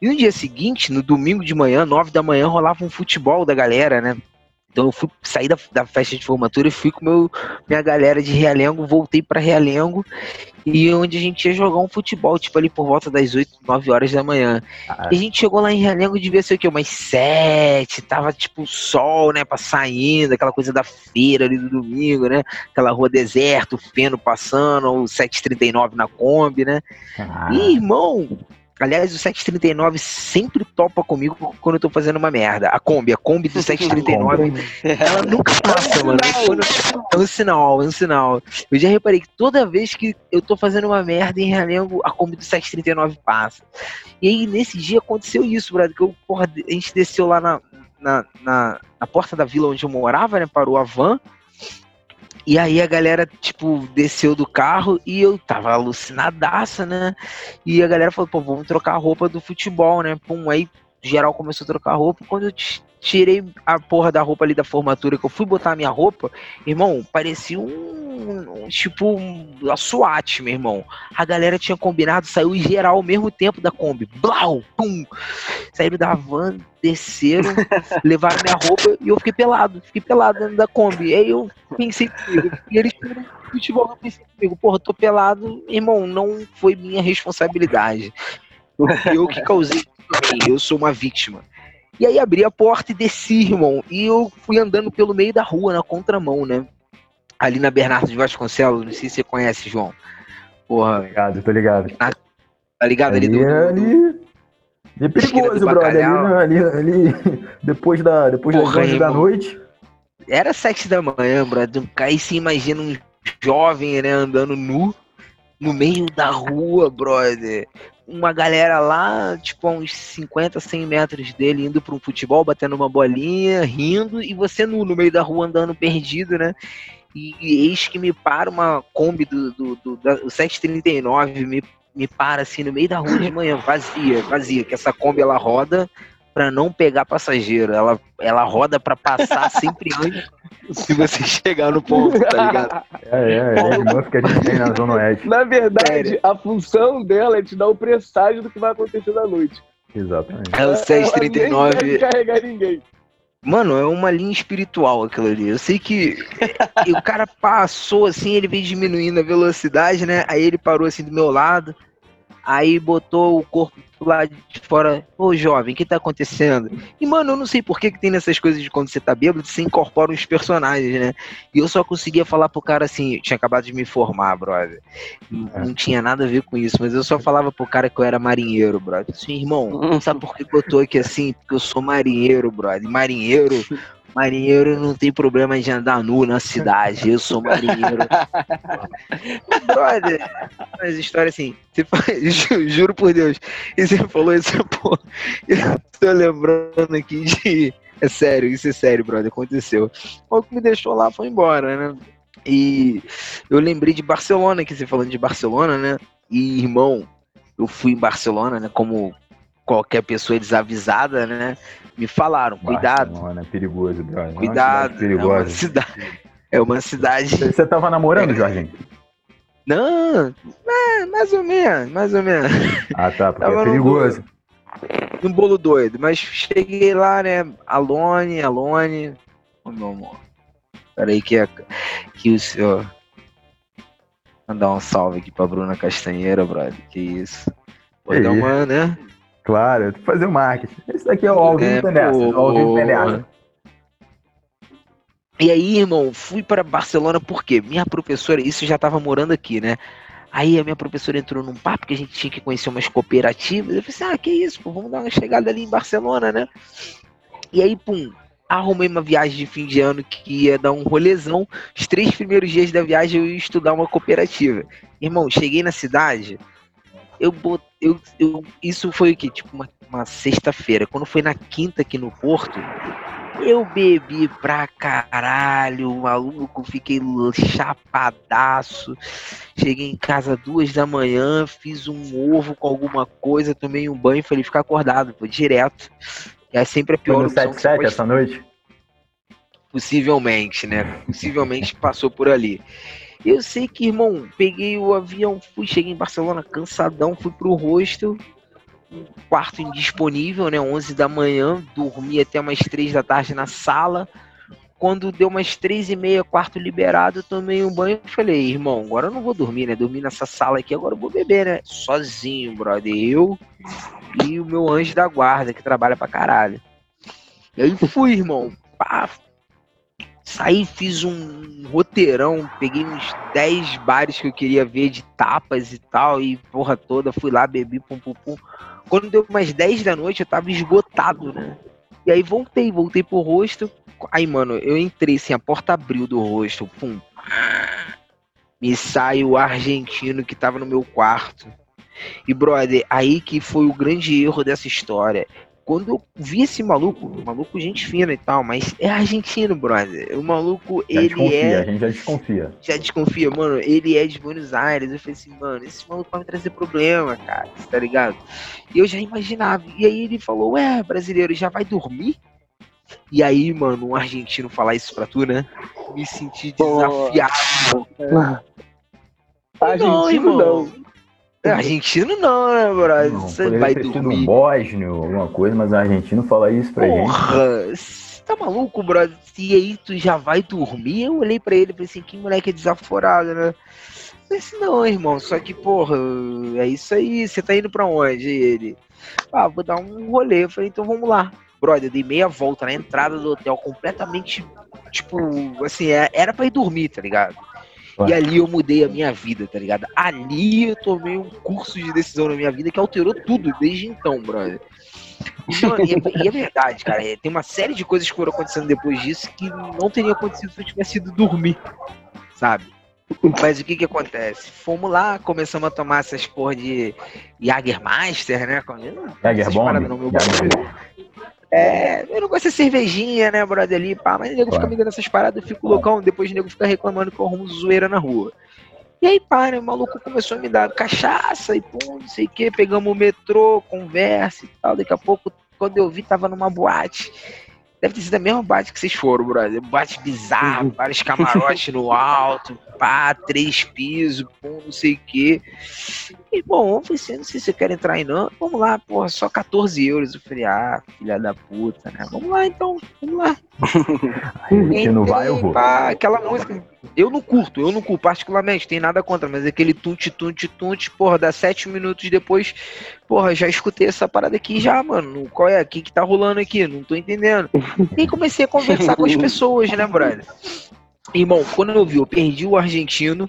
E no dia seguinte, no domingo de manhã, 9 da manhã, rolava um futebol da galera, né? Então eu fui sair da, da festa de formatura e fui com meu, minha galera de Realengo, voltei pra Realengo e onde a gente ia jogar um futebol, tipo ali por volta das 8, 9 horas da manhã. Ah, E a gente chegou lá em Realengo, devia ser o quê? Umas 7, tava tipo sol, né, pra saindo, aquela coisa da feira ali do domingo, né? Aquela rua deserto, feno passando, o 739 na Kombi, né? ah, Ih, irmão! Aliás, o 739 sempre topa comigo quando eu tô fazendo uma merda. A Kombi, a Kombi do 739, ela nunca passa, mano. É um sinal, é um sinal. Eu já reparei que toda vez que eu tô fazendo uma merda em Realengo, a Kombi do 739 passa. E aí, nesse dia, aconteceu isso, brother, que eu, porra, a gente desceu lá na, na, na, na porta da vila onde eu morava, né, parou a van, e aí a galera, tipo, desceu do carro e eu tava alucinadaça, né? E a galera falou, pô, vamos trocar a roupa do futebol, né? Pum, aí geral começou a trocar roupa. Quando eu tirei a porra da roupa ali da formatura, que eu fui botar a minha roupa, irmão, parecia um, um- tipo um, a SWAT, meu irmão. A galera tinha combinado, saiu em geral ao mesmo tempo da Kombi. Blau, pum! Saíram da van, desceram, levaram minha roupa e eu fiquei pelado. Fiquei pelado dentro da Kombi. Aí eu pensei comigo, e eles futebol, eu pensei comigo, porra, tô pelado, irmão, não foi minha responsabilidade. Eu que causei eu sou uma vítima. E aí abri a porta e desci, irmão. E eu fui andando pelo meio da rua, na contramão, né? Ali na Bernardo de Vasconcelos, não sei se você conhece, João. Porra, Tô ligado, tô ligado. tá ligado ali, Ali, do, do- ali. É perigoso, brother. Ali, ali, ali, depois da, depois Porra, das da noite. Era sete da manhã, brother. Aí se imagina um jovem, né, andando nu no meio da rua, brother. Uma galera lá, tipo, a uns 50, 100 metros dele, indo para um futebol, batendo uma bolinha, rindo, e você nu no meio da rua andando perdido, né? E, e eis que me para uma Kombi do, do, do, do 739, me, me para assim no meio da rua de manhã, vazia, vazia, que essa Kombi ela roda para não pegar passageiro. Ela, ela roda para passar sempre antes se você chegar no ponto, tá ligado? É, é, é a que a gente tem na Zona Oeste. Na verdade, a função dela é te dar o presságio do que vai acontecer na noite. Exatamente. É o 639. Ela carregar ninguém. Mano, é uma linha espiritual aquilo ali. Eu sei que o cara passou assim, ele veio diminuindo a velocidade, né? Aí ele parou assim do meu lado. Aí botou o corpo lá de fora, ô jovem, o que tá acontecendo? E, mano, eu não sei por que, que tem nessas coisas de quando você tá bêbado, você incorpora uns personagens, né? E eu só conseguia falar pro cara assim, tinha acabado de me formar, brother. Não, é. não tinha nada a ver com isso, mas eu só falava pro cara que eu era marinheiro, brother. Assim, irmão, sabe por que, que eu tô aqui assim? Porque eu sou marinheiro, brother. Marinheiro Marinheiro não tem problema de andar nu na cidade. Eu sou marinheiro. Brother, mas história assim. Você juro por Deus. E você falou isso, pô. Eu tô lembrando aqui de. É sério, isso é sério, brother. Aconteceu. O que me deixou lá foi embora, né? E eu lembrei de Barcelona, que você falando de Barcelona, né? E, irmão, eu fui em Barcelona, né? Como qualquer pessoa desavisada, né? Me falaram, cuidado. É perigoso, brother. Cuidado. É uma, é uma cidade. É uma cidade. Você tava namorando, Jorginho? Não, é, mais ou menos, mais ou menos. Ah, tá, porque tava é perigoso. Um bolo doido, mas cheguei lá, né? Alone, Alone. Ô, oh, meu amor. Peraí que, é, que o senhor. Mandar um salve aqui pra Bruna Castanheira, brother. Que isso. Vou dar uma, né? Claro, fazer o marketing. Esse daqui é o Alvin é, Penetra. Alvin E aí, irmão, fui para Barcelona porque minha professora, isso já estava morando aqui, né? Aí a minha professora entrou num papo que a gente tinha que conhecer umas cooperativas. Eu falei assim, ah, que isso, pô, vamos dar uma chegada ali em Barcelona, né? E aí, pum, arrumei uma viagem de fim de ano que ia dar um rolezão. Os três primeiros dias da viagem eu ia estudar uma cooperativa. Irmão, cheguei na cidade, eu botei. Eu, eu, isso foi o que? Tipo, uma, uma sexta-feira. Quando foi na quinta aqui no Porto, eu bebi pra caralho, maluco, fiquei chapadaço. Cheguei em casa duas da manhã, fiz um ovo com alguma coisa, tomei um banho e falei ficar acordado, pô, direto. E é sempre a pior Foi no 7 essa noite? Possivelmente, né? Possivelmente passou por ali. Eu sei que, irmão, peguei o avião, fui, cheguei em Barcelona cansadão, fui pro hostel, um quarto indisponível, né? 11 da manhã, dormi até umas 3 da tarde na sala. Quando deu umas três e meia, quarto liberado, tomei um banho e falei, irmão, agora eu não vou dormir, né? Dormir nessa sala aqui, agora eu vou beber, né? Sozinho, brother. Eu e o meu anjo da guarda, que trabalha pra caralho. E aí fui, irmão. Pá, Saí, fiz um roteirão, peguei uns 10 bares que eu queria ver de tapas e tal, e porra toda, fui lá, bebi, pum, pum, pum. Quando deu umas 10 da noite, eu tava esgotado, né? E aí voltei, voltei pro rosto. Aí, mano, eu entrei assim, a porta abriu do rosto, pum. Me sai o argentino que tava no meu quarto. E, brother, aí que foi o grande erro dessa história quando eu vi esse maluco, maluco gente fina e tal, mas é argentino, brother. O maluco, já ele desconfia, é. A gente já desconfia. Já desconfia, mano. Ele é de Buenos Aires. Eu falei assim, mano, esse maluco vai me trazer problema, cara, tá ligado? E eu já imaginava. E aí ele falou, ué, brasileiro, já vai dormir? E aí, mano, um argentino falar isso pra tu, né? Me senti desafiado. É. Argentino não. não. É, argentino não, né, bro? Você vai dormir. Um bósnio, alguma coisa, mas o argentino fala isso pra Porra, gente. Você tá maluco, bro? E aí tu já vai dormir? Eu olhei pra ele e falei assim, que moleque é desaforado, né? Disse, não, irmão, só que, porra, é isso aí, você tá indo pra onde? E ele, ah, vou dar um rolê. Eu falei, então vamos lá. Brother, eu dei meia volta na entrada do hotel, completamente, tipo, assim, é, era pra ir dormir, tá ligado? Ué. E ali eu mudei a minha vida, tá ligado? Ali eu tomei um curso de decisão na minha vida que alterou tudo desde então, brother. E, mano, e, é, e, é, verdade, cara. É, tem uma série de coisas que foram acontecendo depois disso que não teria acontecido se eu tivesse ido dormir, sabe? Mas o que que acontece? Fomos lá, começamos a tomar essas porra de Jagermeister, né? Jagerbomb? É, eu não gosto de cervejinha, né, brother, ali, pá, mas o nego fica me dando essas paradas, eu fico loucão, depois o nego fica reclamando que eu arrumo zoeira na rua. E aí, pá, né, o maluco começou a me dar cachaça e pum, não sei o que, pegamos o metrô, conversa e tal, daqui a pouco, quando eu vi, tava numa boate, Deve ter sido a mesma boate que vocês foram, brother. Boate bizarra, uhum. vários camarotes no alto, pá, três pisos, não sei o quê. E, bom, eu falei assim, não sei se você quer entrar aí não. Vamos lá, porra, só 14 euros. Eu falei, ah, filha da puta, né? Vamos lá então, vamos lá. Se não vai, eu vou. Pá, aquela música. Eu não curto, eu não curto particularmente, tem nada contra, mas aquele tunte, tunte, tunte, porra, dá sete minutos depois, porra, já escutei essa parada aqui já, mano. Qual é? O que, que tá rolando aqui? Não tô entendendo. E comecei a conversar com as pessoas, né, brother? Irmão, quando eu vi, eu perdi o argentino,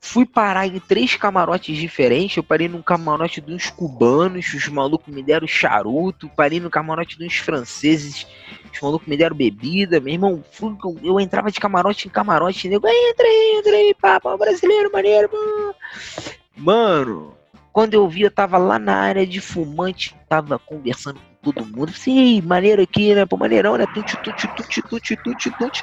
fui parar em três camarotes diferentes. Eu parei num camarote de uns cubanos, os malucos me deram charuto. Parei no camarote de uns franceses, os malucos me deram bebida. Meu irmão, fui, eu entrava de camarote em camarote. Nego, entra aí, entra aí, papo brasileiro, maneiro, mano. Mano, quando eu vi, eu tava lá na área de fumante, tava conversando com todo mundo. Sim, maneiro aqui, né? Pô, maneirão, né? Tuti, tuti, tuti, tuti, tuti, tuti.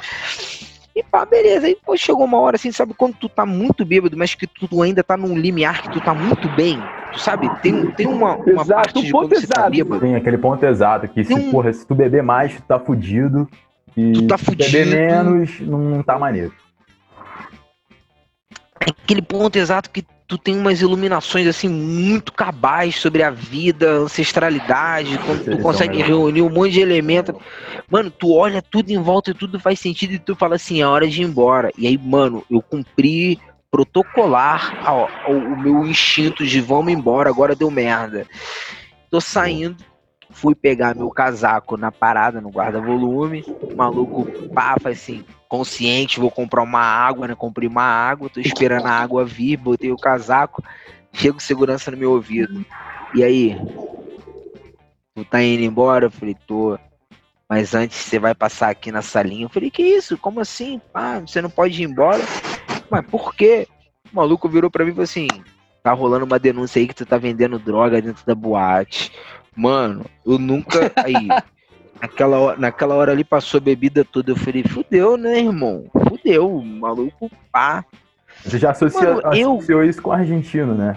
E pá, beleza. Aí pô, chegou uma hora assim, sabe, quando tu tá muito bêbado, mas que tu ainda tá num limiar que tu tá muito bem. Tu sabe, tem, tem uma, uma exato, parte de quando exato. você tá bêbado. Tem aquele ponto exato, que se, um... porra, se tu beber mais, tu tá fudido. E tu tá fudido. beber menos, não, não tá maneiro. Aquele ponto exato que tu tem umas iluminações assim muito cabais sobre a vida, ancestralidade, quando tu consegue reunir um monte de elementos. Mano, tu olha tudo em volta e tudo faz sentido e tu fala assim, é hora de ir embora. E aí, mano, eu cumpri protocolar ó, o meu instinto de vamos embora, agora deu merda. Tô saindo, fui pegar meu casaco na parada, no guarda-volume, o maluco, pá, faz assim, consciente, vou comprar uma água, né? Comprei uma água, tô esperando a água vir, botei o casaco, chego segurança no meu ouvido. E aí? Tu tá indo embora? Eu falei, tô. Mas antes você vai passar aqui na salinha. Eu falei, que isso? Como assim? Ah, você não pode ir embora? Mas por quê? O maluco virou pra mim e falou assim: tá rolando uma denúncia aí que tu tá vendendo droga dentro da boate. Mano, eu nunca. Aí, Naquela hora, naquela hora ali passou a bebida toda. Eu falei, fudeu, né, irmão? Fudeu, maluco, pá. Você já associa, Mano, associou eu... isso com o argentino, né?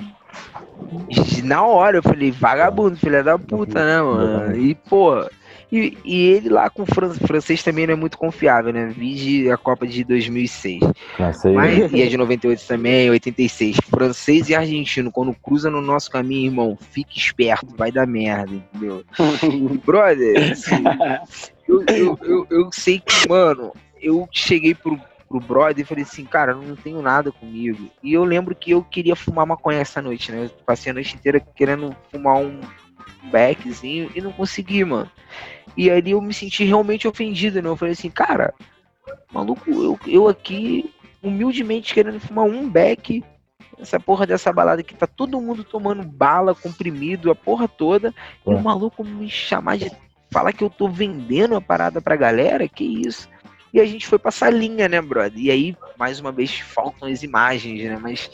Na hora eu falei, vagabundo, filha da puta, né, mano? E, pô, e, e, ele lá com o francês também não é muito confiável, né? Vide a Copa de 2006. Mas, e a de 98 também, 86. Francês e argentino, quando cruza no nosso caminho, irmão, fique esperto, vai dar merda, entendeu? Brother, assim, eu, eu, eu, eu, sei que, mano, eu cheguei pro, pro brother e falei assim, cara, não tenho nada comigo. E eu lembro que eu queria fumar maconha essa noite, né? Eu passei a noite inteira querendo fumar um backzinho e não consegui, mano. E ali eu me senti realmente ofendido, né? Eu falei assim, cara, maluco, eu, eu aqui, humildemente querendo fumar um back, essa porra dessa balada que tá todo mundo tomando bala, comprimido, a porra toda, é. e o maluco me chamar de falar que eu tô vendendo a parada pra galera, que isso? E a gente foi passar linha, né, brother? E aí, mais uma vez, faltam as imagens, né? Mas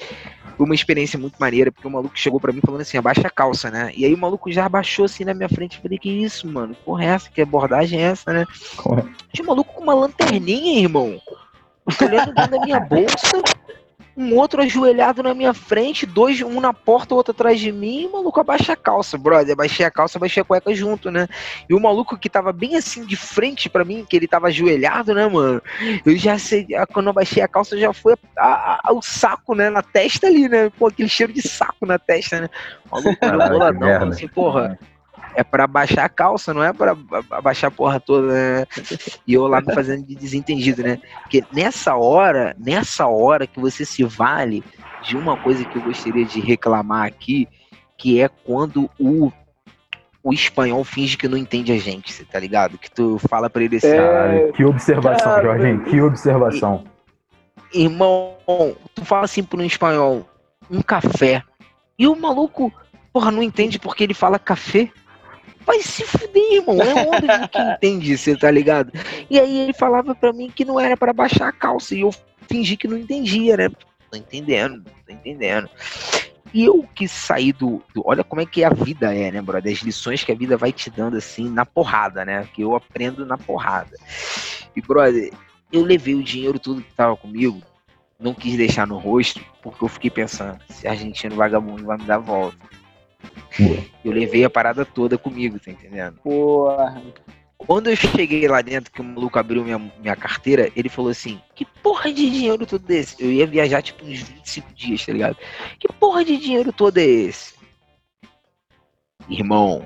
foi uma experiência muito maneira, porque o maluco chegou para mim falando assim, abaixa a calça, né? E aí o maluco já abaixou assim na minha frente. Eu falei, que isso, mano? Porra, é essa? Que abordagem é essa, né? Tinha um maluco com uma lanterninha, irmão. Olhando dentro da minha bolsa um outro ajoelhado na minha frente, dois, um na porta, o outro atrás de mim, e o maluco abaixa a calça, brother. Abaixei a calça, abaixei a cueca junto, né? E o maluco que tava bem assim de frente para mim, que ele tava ajoelhado, né, mano? Eu já sei, quando eu abaixei a calça, já foi a, a, o saco, né, na testa ali, né? Pô, aquele cheiro de saco na testa, né? O maluco era boladão, assim, porra é para baixar a calça, não é para abaixar a porra toda, né? E eu lá me fazendo de desentendido, né? Porque nessa hora, nessa hora que você se vale de uma coisa que eu gostaria de reclamar aqui, que é quando o o espanhol finge que não entende a gente, você tá ligado? Que tu fala pra ele assim. É... Que observação, Jorginho, que observação. irmão, tu fala assim pro um espanhol, um café. E o maluco, porra, não entende porque ele fala café. Vai se fuder, irmão. É onda que entende, você tá ligado? E aí ele falava pra mim que não era para baixar a calça. E eu fingi que não entendia, né? Tô entendendo, tô entendendo. E eu que saí do, do, Olha como é que a vida é, né, brother? As lições que a vida vai te dando assim na porrada, né? Que eu aprendo na porrada. E, brother, eu levei o dinheiro tudo que tava comigo, não quis deixar no rosto, porque eu fiquei pensando, se argentino vagabundo vai me dar volta. Eu levei a parada toda comigo, tá entendendo? Porra. Quando eu cheguei lá dentro, que o maluco abriu minha, minha carteira, ele falou assim: Que porra de dinheiro todo esse? Eu ia viajar tipo uns 25 dias, tá ligado? Que porra de dinheiro todo é esse? Irmão,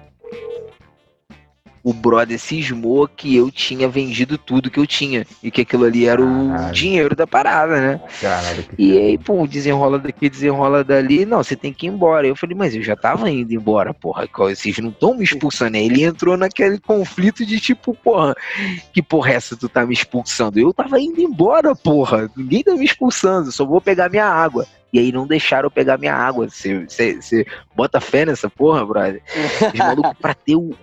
o brother cismou que eu tinha vendido tudo que eu tinha. E que aquilo ali era o Caralho. dinheiro da parada, né? Caralho, e aí, pô, desenrola daqui, desenrola dali. Não, você tem que ir embora. Eu falei, mas eu já tava indo embora, porra. Vocês não estão me expulsando. Aí ele entrou naquele conflito de tipo, porra, que porra é essa tu tá me expulsando? Eu tava indo embora, porra. Ninguém tá me expulsando, só vou pegar minha água. E aí não deixaram eu pegar minha água. Você bota fé nessa porra, brother? Os malucos, pra ter o,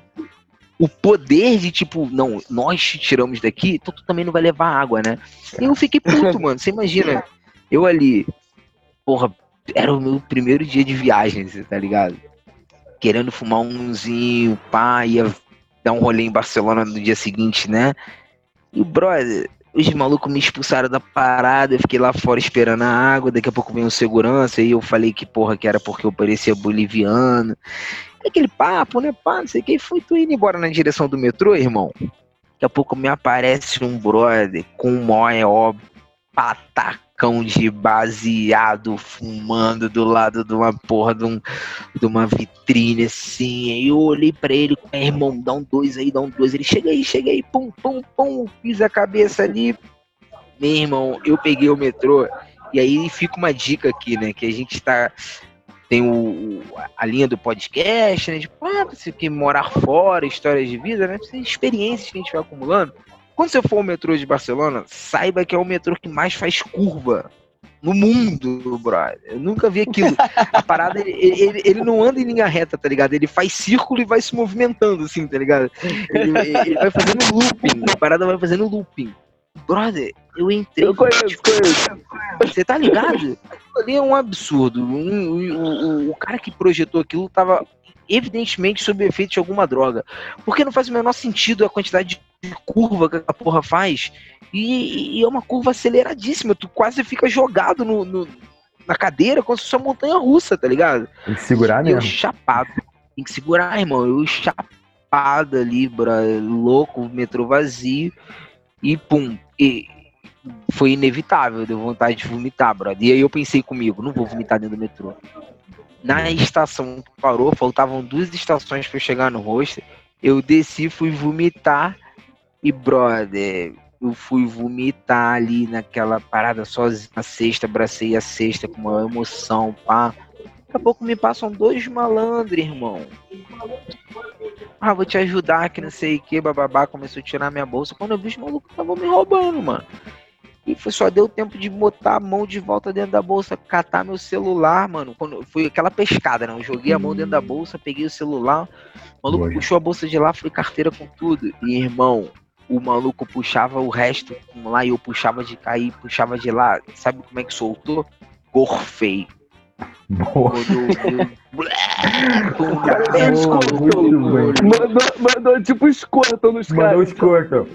o poder de tipo, não, nós te tiramos daqui, então tu também não vai levar água, né? E eu fiquei puto, mano. Você imagina, eu ali, porra, era o meu primeiro dia de viagem, você tá ligado? Querendo fumar umzinho, pá, ia dar um rolê em Barcelona no dia seguinte, né? E, brother, os malucos me expulsaram da parada, eu fiquei lá fora esperando a água, daqui a pouco veio um segurança, e eu falei que, porra, que era porque eu parecia boliviano. Aquele papo, né? Pá, não sei o que. Fui tu indo embora na direção do metrô, irmão. Daqui a pouco me aparece um brother com um maior patacão de baseado fumando do lado de uma porra de, um, de uma vitrine assim. Aí eu olhei pra ele, irmão, dá um dois aí, dá um dois. Ele chega aí, chega aí, pum, pum, pum, fiz a cabeça ali. Meu irmão, eu peguei o metrô. E aí fica uma dica aqui, né? Que a gente tá tem o, a linha do podcast, né? Tipo, ah, você que morar fora, histórias de vida, né? Experiências que a gente vai acumulando. Quando você for ao metrô de Barcelona, saiba que é o metrô que mais faz curva no mundo, brother. Eu nunca vi aquilo. A parada, ele, ele, ele, não anda em linha reta, tá ligado? Ele faz círculo e vai se movimentando, assim, tá ligado? Ele, ele vai fazendo looping. A parada vai fazendo looping. Brother, eu entrei. Eu conheço, conheço. Você tá ligado? Ali é um absurdo. Um, um, um, o cara que projetou aquilo tava evidentemente sob efeito de alguma droga. Porque não faz o menor sentido a quantidade de curva que a porra faz. E, e é uma curva aceleradíssima. Tu quase fica jogado no, no, na cadeira como se fosse uma montanha russa, tá ligado? Tem que segurar mesmo. Eu chapado. Tem que segurar, irmão. Eu chapado ali, bra, louco, metrô vazio. E pum. E foi inevitável, deu vontade de vomitar, brother. E aí eu pensei comigo, não vou vomitar dentro do metrô. Na estação que parou, faltavam duas estações para chegar no rosto. Eu desci, fui vomitar. E, brother, eu fui vomitar ali naquela parada sozinha, a sexta, abracei a sexta com uma emoção, pá. Daqui a pouco me passam dois malandros, irmão. Ah, vou te ajudar, que não sei o que, bababá. Começou a tirar minha bolsa. Quando eu vi os malucos estavam me roubando, mano. E foi, só deu tempo de botar a mão de volta dentro da bolsa, catar meu celular, mano. Quando foi aquela pescada, né? Eu joguei a mão dentro da bolsa, peguei o celular. O maluco Boa. puxou a bolsa de lá, foi carteira com tudo. E, irmão, o maluco puxava o resto lá e eu puxava de cair, puxava de lá. Sabe como é que soltou? Gorfei. Boa. Mandou, mandou tipo escorto nos caras. Mandou escorto.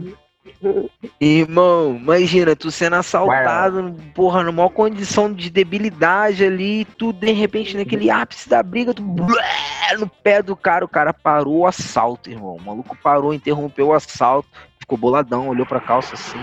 Irmão, imagina, tu sendo assaltado, porra, numa condição de debilidade ali, tu de repente naquele ápice da briga, tu no pé do cara, o cara parou o assalto, irmão. O maluco parou, interrompeu o assalto, ficou boladão, olhou pra calça assim.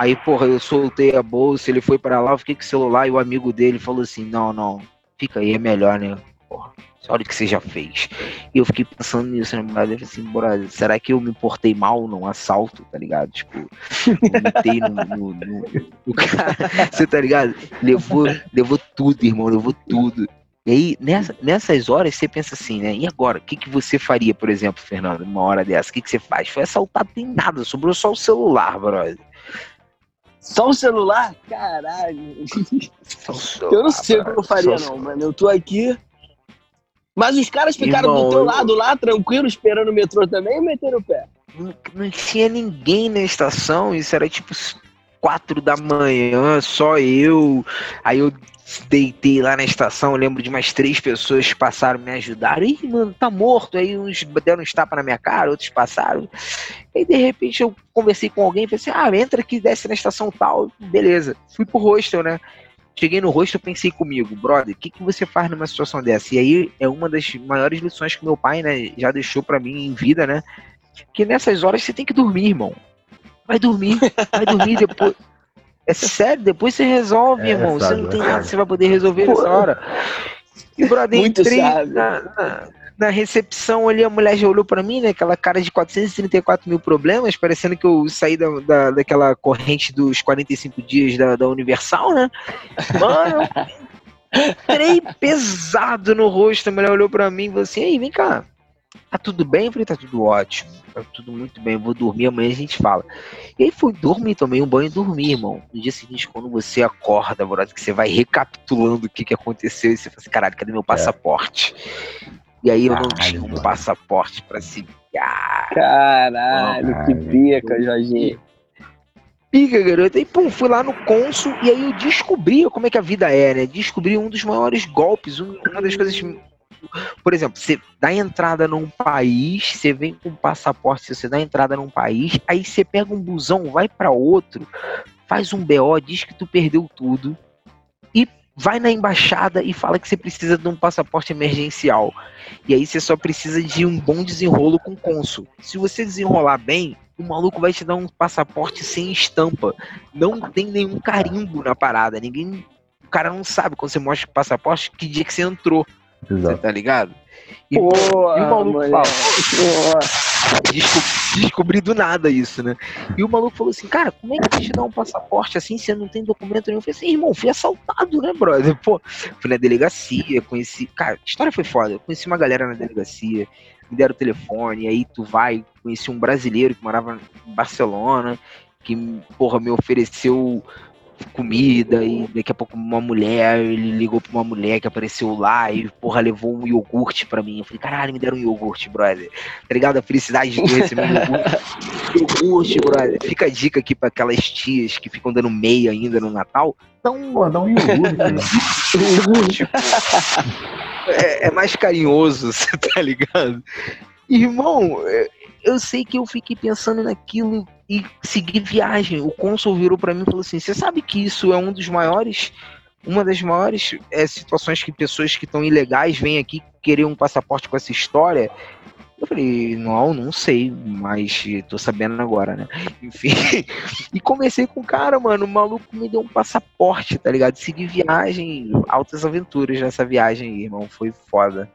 Aí, porra, eu soltei a bolsa, ele foi para lá, eu fiquei com o celular e o amigo dele falou assim: não, não, fica aí, é melhor, né? Porra, olha o que você já fez. E eu fiquei pensando nisso, né? Mas assim, bora, será que eu me portei mal num assalto, tá ligado? Tipo, vomitei no, no, no, no cara. Você tá ligado? Levou, levou tudo, irmão, levou tudo. E aí, nessa, nessas horas, você pensa assim, né? E agora? O que, que você faria, por exemplo, Fernando, numa hora dessa? O que, que você faz? Foi assaltado, tem nada, sobrou só o celular, brother. Só o celular? Caralho. eu não sei o que eu faria, não, mano. Eu tô aqui. Mas os caras ficaram Irmão, do teu eu- lado lá, tranquilo, esperando o metrô também e meteram o pé. não, não tinha ninguém na estação, isso era tipo quatro da manhã, só eu. Aí eu deitei lá na estação, lembro de mais três pessoas que passaram, me ajudaram. Ih, mano, tá morto. Aí uns deram uns tapas na minha cara, outros passaram. Aí de repente eu conversei com alguém e assim: ah, entra aqui, desce na estação tal. Beleza. Fui pro hostel, né? Cheguei no rosto, eu pensei comigo, brother, o que, que você faz numa situação dessa? E aí é uma das maiores lições que meu pai, né, já deixou pra mim em vida, né? Que nessas horas você tem que dormir, irmão. Vai dormir, vai dormir depois. É sério, depois você resolve, É, irmão. Você sabe, não tem nada que você vai poder resolver Pô, nessa hora. E, brother, muito entrei na, na, na recepção ali, a mulher já olhou pra mim, né? Aquela cara de 434 mil problemas, parecendo que eu saí da, da, daquela corrente dos 45 dias da, da Universal, né? Mano, entrei pesado no rosto. A mulher olhou pra mim e falou assim: Ei, vem cá, tá tudo bem? Eu falei: Tá tudo ótimo, tá tudo muito bem. Eu vou dormir, amanhã a gente fala. E aí fui dormir, tomei um banho e dormi, irmão. No dia seguinte, quando você acorda, brother, que você vai recapitulando o que, que aconteceu, e você fala assim: Caralho, cadê meu passaporte? E aí eu não tinha um mano. passaporte pra seguir. Ah, Caralho, que pica, Jorginho. pica, garoto. E pum, fui lá no cônsul e aí eu descobri como é que a vida é, né? Descobri um dos maiores golpes, um- uma das coisas. Por exemplo, você dá entrada num país, você vem com passaporte, você dá entrada num país, aí você pega um busão, vai pra outro, faz um BO, diz que tu perdeu tudo e vai na embaixada e fala que você precisa de um passaporte emergencial. E aí você só precisa de um bom desenrolo com o cônsul. Se você desenrolar bem, o maluco vai te dar um passaporte sem estampa. Não tem nenhum carimbo na parada. Ninguém. O cara não sabe quando você mostra o passaporte que dia que você entrou. Você Exato. tá ligado? E, Porra, e o maluco fala, Porra. desco- descobri do nada isso, né? E o maluco falou assim, cara, como é que te dar um passaporte assim, você não tem documento nenhum? Eu falei assim, irmão, fui assaltado, né, brother? Pô, fui na delegacia, conheci. Cara, a história foi foda. Eu conheci uma galera na delegacia, me deram o telefone, aí tu vai, conheci um brasileiro que morava em Barcelona, que, porra, me ofereceu comida e daqui a pouco uma mulher, ele ligou pra uma mulher que apareceu lá e, porra, levou um iogurte pra mim. Eu falei, caralho, me deram um iogurte, brother. Tá ligado? A felicidade de receber um iogurte. iogurte, brother. Fica a dica aqui pra aquelas tias que ficam dando meia ainda no Natal. Dá um Pô, dá um iogurte. né? iogurte. É, é mais carinhoso, você tá ligado? Irmão, eu sei que eu fiquei pensando naquilo e segui viagem. O cônsul virou pra mim e falou assim: Você sabe que isso é um dos maiores. Uma das maiores é, situações que pessoas que estão ilegais vêm aqui querer um passaporte com essa história. Eu falei, não, não sei, mas tô sabendo agora, né? Enfim. E comecei com o cara, mano. O maluco me deu um passaporte, tá ligado? Segui viagem, altas aventuras nessa viagem irmão. Foi foda.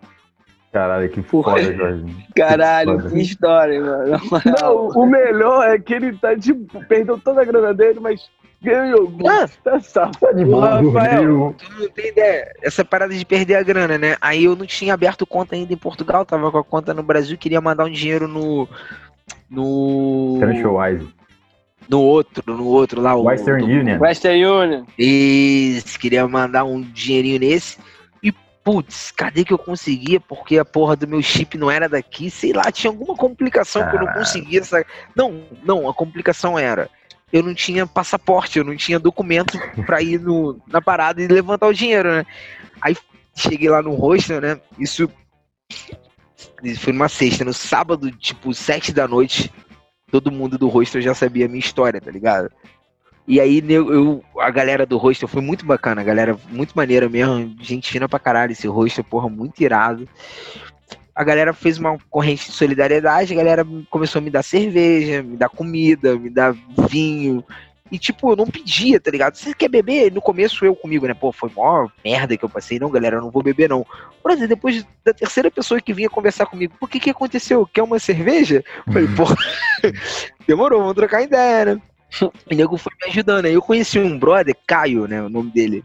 Caralho, que Porra. foda, Jorge. Caralho, Foda. que história, mano. Não, o melhor é que ele tá tipo, perdeu toda a grana dele, mas ganhou. Ah. Tá salvo. Tá de Rafael. Tu não tem ideia. Essa parada de perder a grana, né? Aí eu não tinha aberto conta ainda em Portugal, tava com a conta no Brasil, queria mandar um dinheiro no. No. Transferwise. No outro, no outro lá. o- Western do- Union. Western Union. Isso, queria mandar um dinheirinho nesse. Putz, cadê que eu conseguia? Porque a porra do meu chip não era daqui. Sei lá, tinha alguma complicação que eu não conseguia. Essa... Não, não, a complicação era. Eu não tinha passaporte, eu não tinha documento pra ir no, na parada e levantar o dinheiro, né? Aí cheguei lá no hostel, né? Isso. isso foi numa sexta. No sábado, tipo, sete da noite, todo mundo do hostel já sabia a minha história, tá ligado? E aí né, eu, a galera do hostel foi muito bacana, a galera muito maneira mesmo, gente fina pra caralho, esse hostel, porra, muito irado. A galera fez uma corrente de solidariedade, a galera começou a me dar cerveja, me dar comida, me dar vinho. E tipo, eu não pedia, tá ligado? Você quer beber? No começo eu comigo, né? Pô, foi mó merda que eu passei. Não, galera, eu não vou beber, não. Por exemplo, depois da terceira pessoa que vinha conversar comigo, por que que aconteceu? Quer uma cerveja? Eu Falei, pô, demorou, vamos trocar ideia, né? O nego foi me ajudando. Aí eu conheci um brother, Caio, né? O nome dele.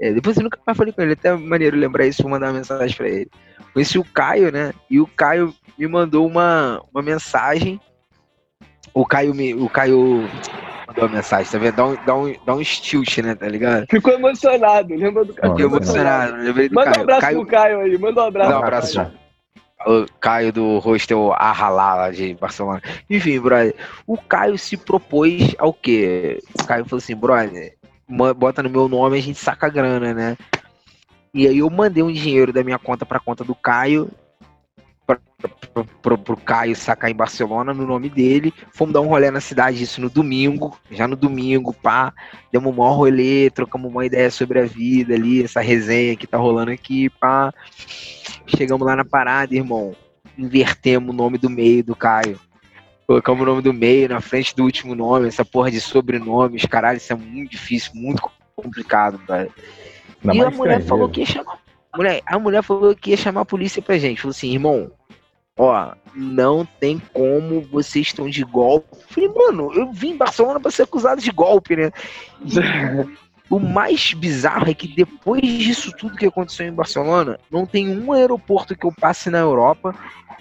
É, depois eu nunca mais falei com ele, até maneiro lembrar isso, vou mandar uma mensagem pra ele. Conheci o Caio, né? E o Caio me mandou uma, uma mensagem. O Caio me. O Caio. mandou a mensagem, tá vendo? Dá um, dá um, dá um stilt, né, tá ligado? Ficou emocionado, lembra do Caio? Fiquei emocionado, lembrei do Manda um Caio. abraço Caio, pro Caio aí, manda um abraço. Dá um abraço. O Caio do hostel Arralá lá de Barcelona. Enfim, brother, o Caio se propôs ao quê? O Caio falou assim, brother, bota no meu nome a gente saca grana, né? E aí eu mandei um dinheiro da minha conta pra conta do Caio, pra, pro, Caio sacar em Barcelona no nome dele. Fomos dar um rolê na cidade, isso no domingo, já no domingo, pá. Demos um maior rolê, trocamos uma ideia sobre a vida ali, essa resenha que tá rolando aqui, pá. Chegamos lá na parada, irmão. Invertemos o nome do meio do Caio. Colocamos o nome do meio na frente do último nome, essa porra de sobrenomes, caralho, isso é muito difícil, muito complicado, velho. Ainda E a mulher estrangeiro. falou que ia chamar. Mulher, a mulher falou que ia chamar a polícia pra gente. Falou assim, irmão, ó, não tem como vocês estão de golpe. Eu Falei, mano, eu vim em Barcelona pra ser acusado de golpe, né? O mais bizarro é que depois disso tudo que aconteceu em Barcelona, não tem um aeroporto que eu passe na Europa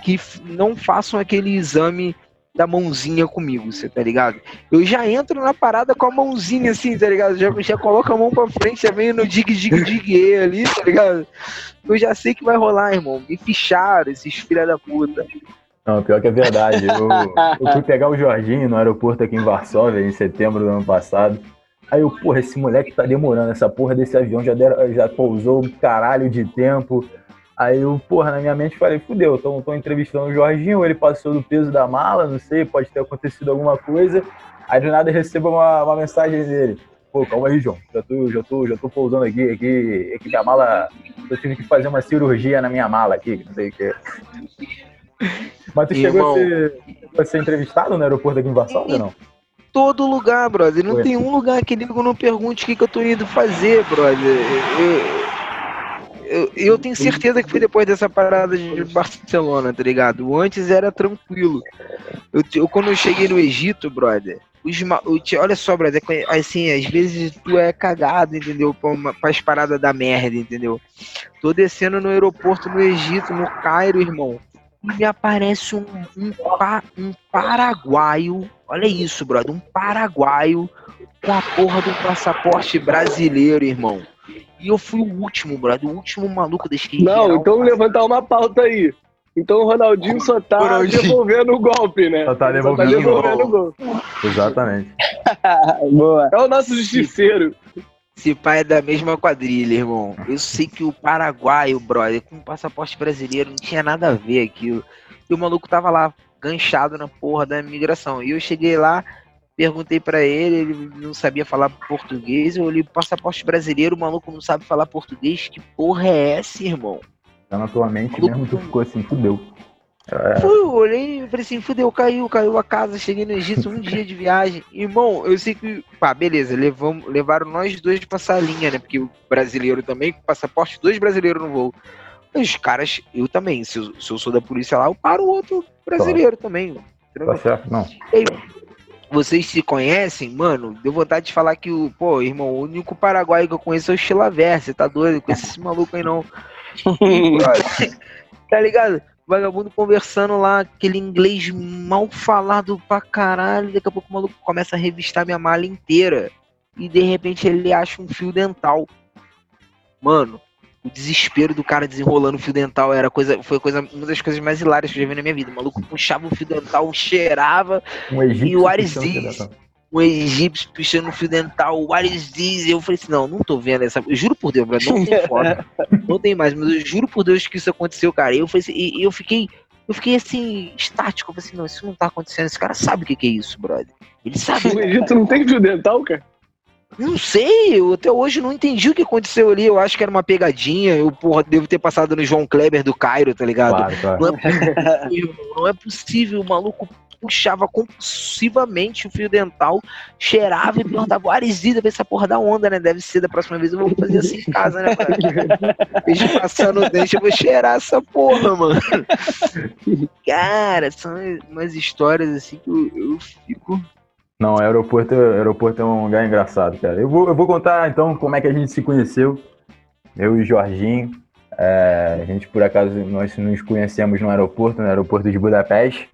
que não façam aquele exame da mãozinha comigo, você tá ligado? Eu já entro na parada com a mãozinha assim, tá ligado? Já, já a mão pra frente, já venho no dig dig dig ali, tá ligado? Eu já sei que vai rolar, irmão. Me ficharam esses filha da puta. Não, pior que é verdade. Eu, eu fui pegar o Jorginho no aeroporto aqui em Varsóvia em setembro do ano passado. Aí eu, porra, esse moleque tá demorando, essa porra desse avião já, deram- já pousou um caralho de tempo. Aí eu, porra, na minha mente falei, fudeu, tô, tô entrevistando o Jorginho, ele passou do peso da mala, não sei, pode ter acontecido alguma coisa. Aí do nada eu recebo uma, uma mensagem dele. Pô, calma aí, João. Já tô, já tô, já tô pousando aqui, aqui, aqui que a mala. Eu tive que fazer uma cirurgia na minha mala aqui, que não sei o que. Mas tu chegou a, ser, a ser entrevistado no aeroporto aqui em Varsóvia ou não? Todo lugar, brother. Não Ué. tem um lugar que nego não pergunte o que, que eu tô indo fazer, brother. Eu, eu, eu tenho certeza que foi depois dessa parada de Barcelona, tá ligado? Antes era tranquilo. Eu, eu- quando eu cheguei no Egito, brother, os, eu olha só, brother, assim, às vezes tu é cagado, entendeu? Pra, pras paradas da merda, entendeu? Tô descendo no aeroporto no Egito, no Cairo, irmão. E me aparece um, um, um paraguaio. Olha isso, brother. Um paraguaio com a porra do passaporte brasileiro, irmão. E eu fui o último, brother. O último maluco desse que Não, geral então levantar uma pauta aí. Então o Ronaldinho só tá Ronaldinho. devolvendo o golpe, né? Só tá devolvendo o devolvendo o golpe. Exatamente. Boa. É o nosso justiceiro. Esse pai é da mesma quadrilha, irmão. Eu sei que o paraguaio, brother, com passaporte brasileiro, não tinha nada a ver aquilo. E o maluco tava lá, ganchado na porra da imigração. E eu cheguei lá, perguntei pra ele, ele não sabia falar português. Eu olhei passaporte brasileiro, o maluco não sabe falar português. Que porra é essa, irmão? Tá na tua mente mesmo, tu ficou assim, fudeu. É, Fui, eu olhei e falei assim, fudeu, caiu, caiu a casa, cheguei no Egito, um dia de viagem. Irmão, eu sei que, pá, beleza, levamos, levaram nós dois pra salinha, né? Porque o brasileiro também, com passaporte, dois brasileiros no voo. Os caras, eu também, se eu, se eu sou da polícia lá, eu paro o outro brasileiro também. tá certo? Não. Vocês se conhecem, mano? Deu vontade de falar que o, pô, irmão, o único paraguaio que eu conheço é o Chilaver, você tá doido? Com esse maluco aí não. tá ligado? Vagabundo conversando lá, aquele inglês mal falado pra caralho. Daqui a pouco o maluco começa a revistar minha mala inteira. E de repente ele acha um fio dental. Mano, o desespero do cara desenrolando o fio dental era coisa, foi coisa, uma das coisas mais hilárias que eu já vi na minha vida. O maluco puxava o fio dental, cheirava, Um egípcio. E o Ares puxando diz- pedaço. um egípcio puxando o fio dental, o Ares diz, eu falei assim, não, não tô vendo essa. Eu juro por Deus, brother, não tem foto. não tem mais, mas eu juro por Deus que isso aconteceu, cara. E eu falei assim, e, e eu fiquei. Eu fiquei assim, estático. Eu falei assim, não, isso não tá acontecendo. Esse cara sabe o que, que é isso, brother. Ele sabe. O Egito não tem fio dental, cara? Não sei, eu até hoje não entendi o que aconteceu ali. Eu acho que era uma pegadinha. Eu, porra, devo ter passado no João Kleber do Cairo, tá ligado? Claro, claro. Não é possível, não é possível. O maluco puxava compulsivamente o fio dental, cheirava e perguntava, Aresida, ver essa porra da onda, né? Deve ser da próxima vez eu vou fazer assim em casa, né, cara? Em vez de passar no dente, eu vou cheirar essa porra, mano. Cara, são umas histórias assim que eu, eu fico. Não, aeroporto, aeroporto é um lugar engraçado, cara. Eu vou, eu vou contar então como é que a gente se conheceu. Eu e o Jorginho. É, a gente, por acaso, nós nos conhecemos no aeroporto, no aeroporto de Budapeste.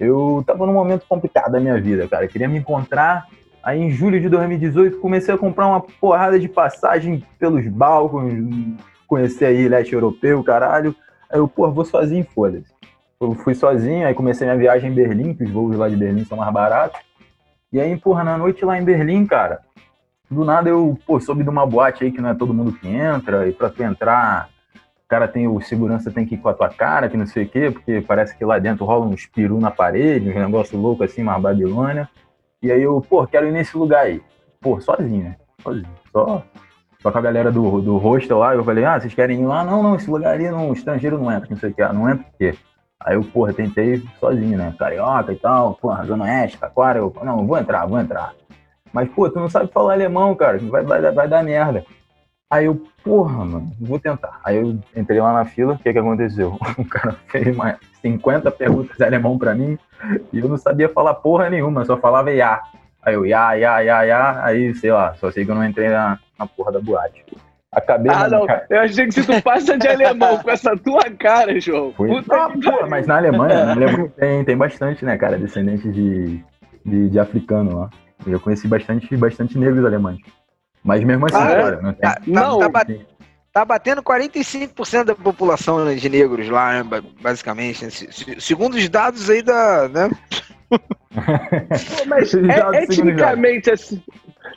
Eu tava num momento complicado da minha vida, cara. Eu queria me encontrar. Aí em julho de 2018 comecei a comprar uma porrada de passagem pelos balcões, conhecer aí leste europeu, caralho. Aí eu, pô, vou sozinho, foda-se. Eu fui sozinho, aí comecei minha viagem em Berlim, que os voos lá de Berlim são mais baratos. E aí, porra, na noite lá em Berlim, cara, do nada eu, pô, soube de uma boate aí que não é todo mundo que entra, e pra tu entrar, o cara tem, o segurança tem que ir com a tua cara, que não sei o quê, porque parece que lá dentro rola uns peru na parede, uns negócio louco assim, uma Babilônia. E aí eu, pô, quero ir nesse lugar aí. Pô, sozinho, né? Sozinho. Só, só com a galera do, do hostel lá, eu falei, ah, vocês querem ir lá? Não, não, esse lugar ali, não, estrangeiro não entra, não sei o que, ah, não entra por quê? Aí eu, porra, tentei sozinho, né? Carioca e tal, porra, Zona Oeste, Taquara, eu, não, vou entrar, vou entrar. Mas, pô, tu não sabe falar alemão, cara, vai, vai, vai dar merda. Aí eu, porra, mano, vou tentar. Aí eu entrei lá na fila, o que que aconteceu? O cara fez mais 50 perguntas em alemão pra mim e eu não sabia falar porra nenhuma, só falava ia. Aí eu, ia, ia, ia, ia, aí, sei lá, só sei que eu não entrei na, na porra da boate. Acabei ah, não. Cara. Eu achei que se tu passa de alemão com essa tua cara, João. Foi... Ah, pô, mas na Alemanha, na Alemanha tem, tem bastante, né, cara, descendentes de, de, de africano lá. Eu conheci bastante, bastante negros alemães. Mas mesmo assim, ah, cara, não tem. Tá, não, tá, bat... tá batendo 45% da população né, de negros lá, né, basicamente. Né? Segundo os dados aí da. Né? mas é, etnicamente assim.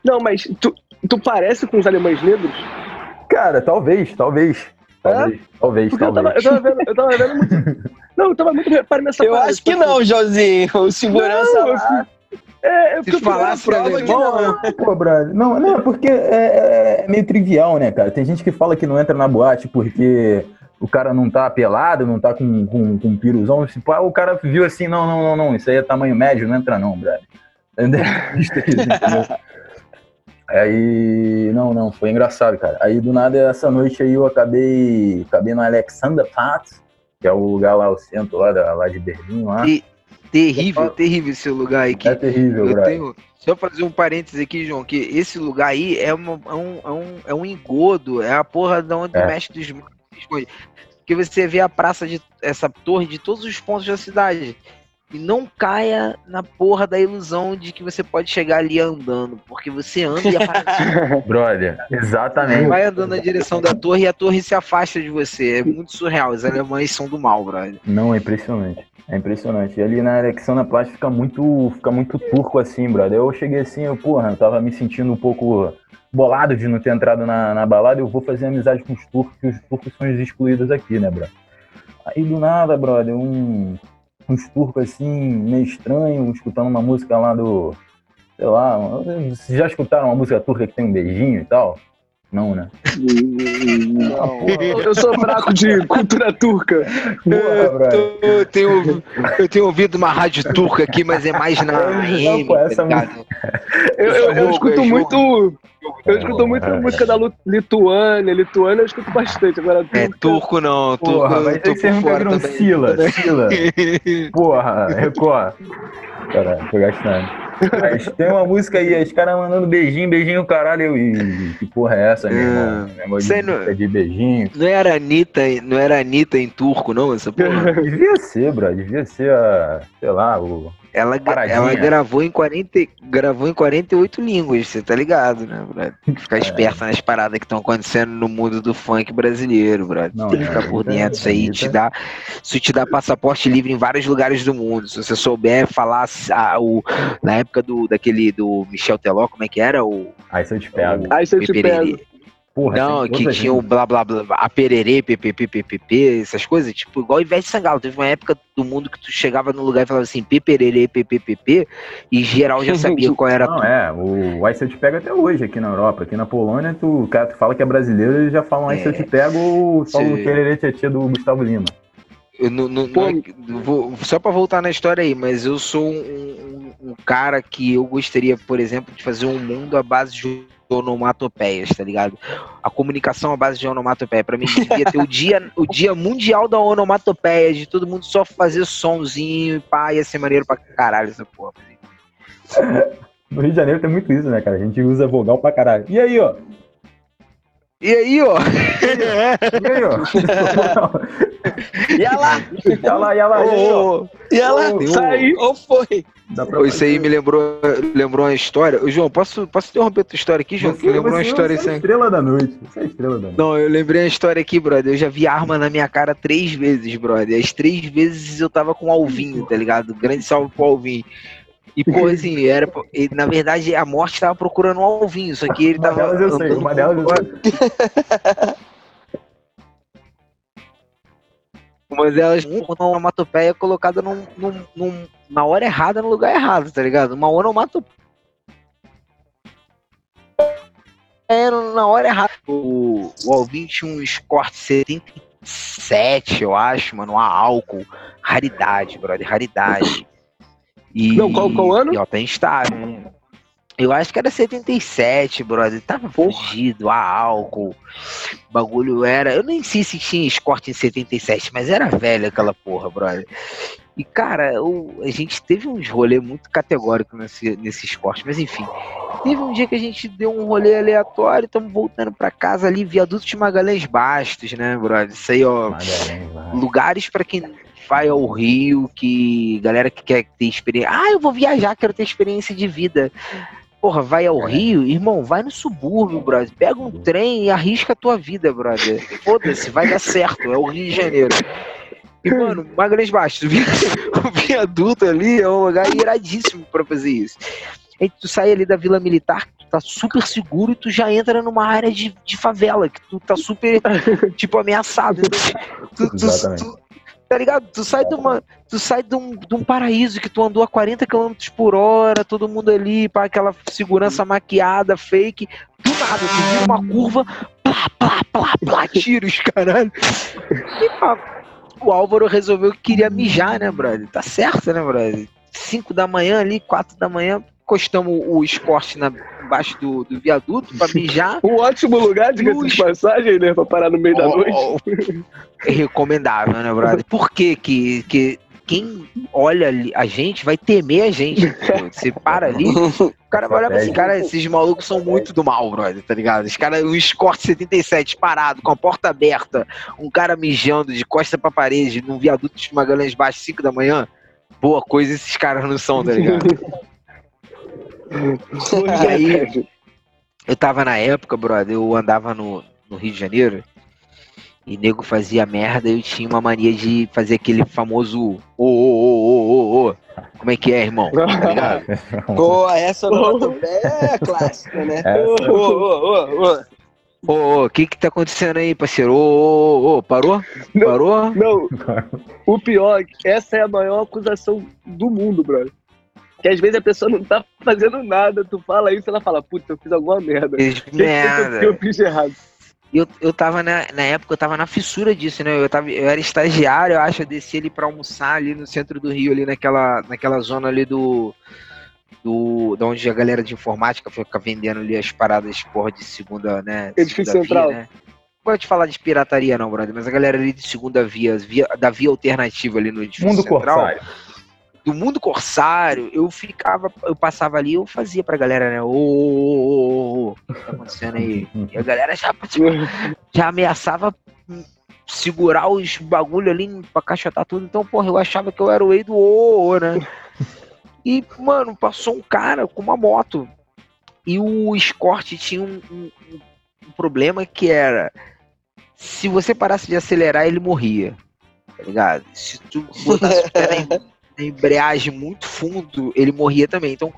Não, mas tu, tu parece com os alemães negros? Cara, talvez, talvez. Talvez, é? talvez, Porque talvez. Eu tava, eu, tava vendo, eu tava vendo muito. Não, eu tava muito reparando nessa Eu acho que não, Josinho. O segurança não, lá. É, é Se falar prova que não. Pô, brother. Não, não, porque é, é, meio trivial, né, cara? Tem gente que fala que não entra na boate porque o cara não tá pelado, não tá com, com, com um piruzão. Tipo, ah, o cara viu assim, não, não, não, não, isso aí é tamanho médio, não entra não, brother. Aí, não, não, foi engraçado, cara. Aí, do nada, essa noite aí eu acabei, acabei no Alexanderplatz, que é o lugar lá, o centro lá, da, lá de Berlim, lá. E, terrível, terrível esse lugar aí. Que é terrível, eu tenho, Só fazer um parênteses aqui, João, que esse lugar aí é, uma, é, um, é, um, é um engodo, é a porra de onde é. mexe dos que você vê a praça de essa torre de todos os pontos da cidade. E não caia na porra da ilusão de que você pode chegar ali andando, porque você anda e aparece. Brother, exatamente. Você vai andando na direção da torre e a torre se afasta de você. É muito surreal. Os alemães são do mal, brother. Não, é impressionante. É impressionante. E ali na ereção na plástica fica muito, fica muito turco assim, brother. Eu cheguei assim, eu, porra, eu tava me sentindo um pouco bolado de não ter entrado na, na balada. Eu vou fazer amizade com os turcos, que os turcos são os excluídos aqui, né, brother? Aí do nada, brother, um, uns turcos assim, meio estranho, escutando uma música lá do. Sei lá, vocês já escutaram uma música turca que tem um beijinho e tal? Não, né? Não. Eu sou fraco de cultura turca. Porra, eu, tenho, eu tenho ouvido uma rádio turca aqui, mas é mais na AM. Tá essa tá eu, eu, eu, escuto muito. Eu escuto muito a música da Lituânia. Lituânia eu escuto bastante. Agora. É turco não. Turco, Porra, mas turco vocês nunca viram Sila. Sila. Porra, Record. Caralho, tô gastando. Mas tem uma música aí, os caras mandando beijinho, beijinho, caralho. E que porra é essa, meu irmão? É. Negócio de, não, de beijinho. Não era Anitta, não era Anitta em turco, não, essa porra? devia ser, bro. Devia ser a, sei lá, o ela, ela gravou em 40, gravou em 48 línguas, você tá ligado, né, brother? Tem que ficar é. esperto nas paradas que estão acontecendo no mundo do funk brasileiro, brother. Não, Tem que ficar é, por dentro, isso aí te dá, isso te dá passaporte livre em vários lugares do mundo. Se você souber falar a, o, na época do, daquele, do Michel Teló, como é que era? O, Aí você te pega. Aí você te pega. Porra, não, que tinha o blá blá blá, a pererê, ppp, essas coisas, tipo, igual Ivete Sangalo. Teve uma época do mundo que tu chegava no lugar e falava assim, pepererê, ppp, e geral já sabia qual era Não, tu. é, o Aí Se Eu Te Pego até hoje aqui na Europa. Aqui na Polônia, tu, cara, tu fala que é brasileiro, eles já falam Aí é, Se Eu Te Pego ou só o pererê tietê do Gustavo Lima. Eu, não, não, não, vou, só para voltar na história aí, mas eu sou um, um, um cara que eu gostaria, por exemplo, de fazer um mundo à base de onomatopeias, tá ligado? A comunicação à base de onomatopeia. Pra mim, devia ter o dia, o dia mundial da onomatopeia, de todo mundo só fazer somzinho e pá, ia ser maneiro pra caralho essa porra. No Rio de Janeiro tem muito isso, né, cara? A gente usa vogal pra caralho. E aí, ó? E aí, ó. E aí, ó? E ela lá, Ia lá, ia lá, ia aí, ó. Ô, e ela Ô, sai, ou foi? Isso aí me lembrou, lembrou uma história. Ô, João, posso, posso interromper tua história aqui, João? Você- Que lembrou uma história você é a assim. estrela da noite. Você é a estrela da noite. Não, eu lembrei uma história aqui, brother. Eu já vi arma na minha cara três vezes, brother. As três vezes eu tava com o Alvinho, tá ligado? Grande salve pro Alvinho. E, pô, assim, era. ele- na verdade, a morte tava procurando o Alvinho, só que ele Uma tava. delas eu sei, uma delas eu sei. Uma delas, uma onomatopeia colocada num, num, num- na hora errada, no lugar errado, tá ligado? Uma onomatopeia na hora errada. O, o Alvin tinha um Escort 77, eu acho, mano, a álcool. Raridade, brother, raridade. E, Não, qual- qual ano? E ó, tá instável. né? Eu acho que era 77, brother. Tava fugido, a álcool. O bagulho era. Eu nem sei se tinha Escort em 77, mas era velho aquela porra, brother. E, cara, o- a gente teve uns rolê muito categórico nesse, nesse esporte, mas enfim. Teve um dia que a gente deu um rolê aleatório, estamos voltando pra casa ali, viaduto de Magalhães Bastos, né, brother? Isso aí, ó. Lugares pra quem vai ao Rio, que galera que quer ter experiência. Ah, eu vou viajar, quero ter experiência de vida. Porra, vai ao. Rio, irmão, vai no subúrbio, brother. Pega um trem e arrisca a tua vida, brother. Foda-se, vai dar certo. É o Rio de Janeiro. E, mano, Magalhães Bastos, o viaduto ali é um lugar iradíssimo pra fazer isso. Aí tu sai ali da Vila Militar, tu tá super seguro e tu já entra numa área de, de favela, que tu tá super, tipo, ameaçado. Tu, tu- Exatamente. tu- tá ligado? Tu sai de uma. Tu sai de um, de um paraíso que tu andou a 40 km por hora, todo mundo ali, para aquela segurança maquiada, fake. Do nada, tu vira uma curva, plá, plá, plá, plá, tiros, caralho. E, pá, o Álvaro resolveu que queria mijar, né, brother? Tá certo, né, brother? 5 da manhã ali, 4 da manhã, encostamos o escorte na, embaixo do, do viaduto pra mijar. Um ótimo lugar, diga-se de passagem, né? Pra parar no meio da Ó, noite. ó, É recomendável, né, brother? Por que que, que quem olha ali a gente vai temer a gente? pô. Você para ali, o cara vai olhar pra esse cara, esses malucos são muito do mal, brother, tá ligado? Os caras, um Escort 77 parado, com a porta aberta, um cara mijando de costa pra parede, num viaduto de Magalhães Baixo, 5 da manhã. Boa coisa esses caras não são, tá ligado? E aí, eu tava na época, brother, eu andava no, no Rio de Janeiro e nego fazia merda e eu tinha uma mania de fazer aquele famoso ô, ô, ô, ô, ô, ô. Como é que é, irmão? Tá ligado? Pô, essa é clássica, né? Essa- Ô, ô, ô, ô. Ô, ô, o que que tá acontecendo aí, parceiro? Ô, ô, ô, ô, parou? Não. Parou? Não, o pior é essa é a maior acusação do mundo, brother. Que às vezes a pessoa não tá fazendo nada, tu fala isso, ela fala, putz, eu fiz alguma merda. O Fez que, que, que eu merda. fiz errado? Eu, eu tava na, na época, eu tava na fissura disso, né? Eu, tava, eu era estagiário, eu acho, eu desci ali pra almoçar ali no centro do Rio, ali naquela, naquela zona ali do. Do, da onde a galera de informática fica vendendo ali as paradas, porra, de segunda, né? Edifício segunda Central. Via, né? Não falar de pirataria, não, brother, mas a galera ali de segunda via, via da via alternativa ali no edifício Mundo central Corsário. Do mundo corsário, eu ficava, eu passava ali, eu fazia pra galera, né? Ô, ô, ô, ô, ô, o que tá acontecendo aí? E a galera já, tipo, já ameaçava segurar os bagulho ali pra caixotar tudo. Então, porra, eu achava que eu era o rei do ô, né? E, mano, passou um cara com uma moto. E o Escort tinha um, um- um problema que era se você parasse de acelerar, ele morria. Tá ligado? Se tu botasse o pé na na embreagem muito fundo, ele morria também. Então,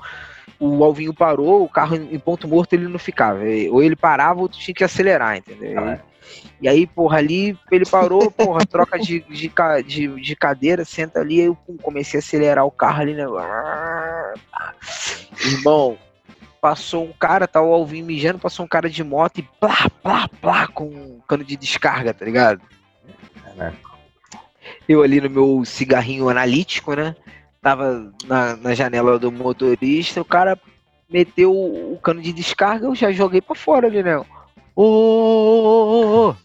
o Alvinho parou, o carro em ponto morto ele não ficava. Ou ele parava ou tu tinha que acelerar, entendeu? Ah, E aí, porra, ali ele parou, porra, troca de, de, de, de cadeira, senta ali, aí eu pum, comecei a acelerar o carro ali, né? Irmão, passou um cara, tá o Alvinho mijando, passou um cara de moto e plá, plá, plá, com um cano de descarga, tá ligado? É. Eu ali no meu cigarrinho analítico, né? Tava na, na janela do motorista, o cara meteu o cano de descarga, eu já joguei pra fora ali, né? Ô, ô, ô, ô,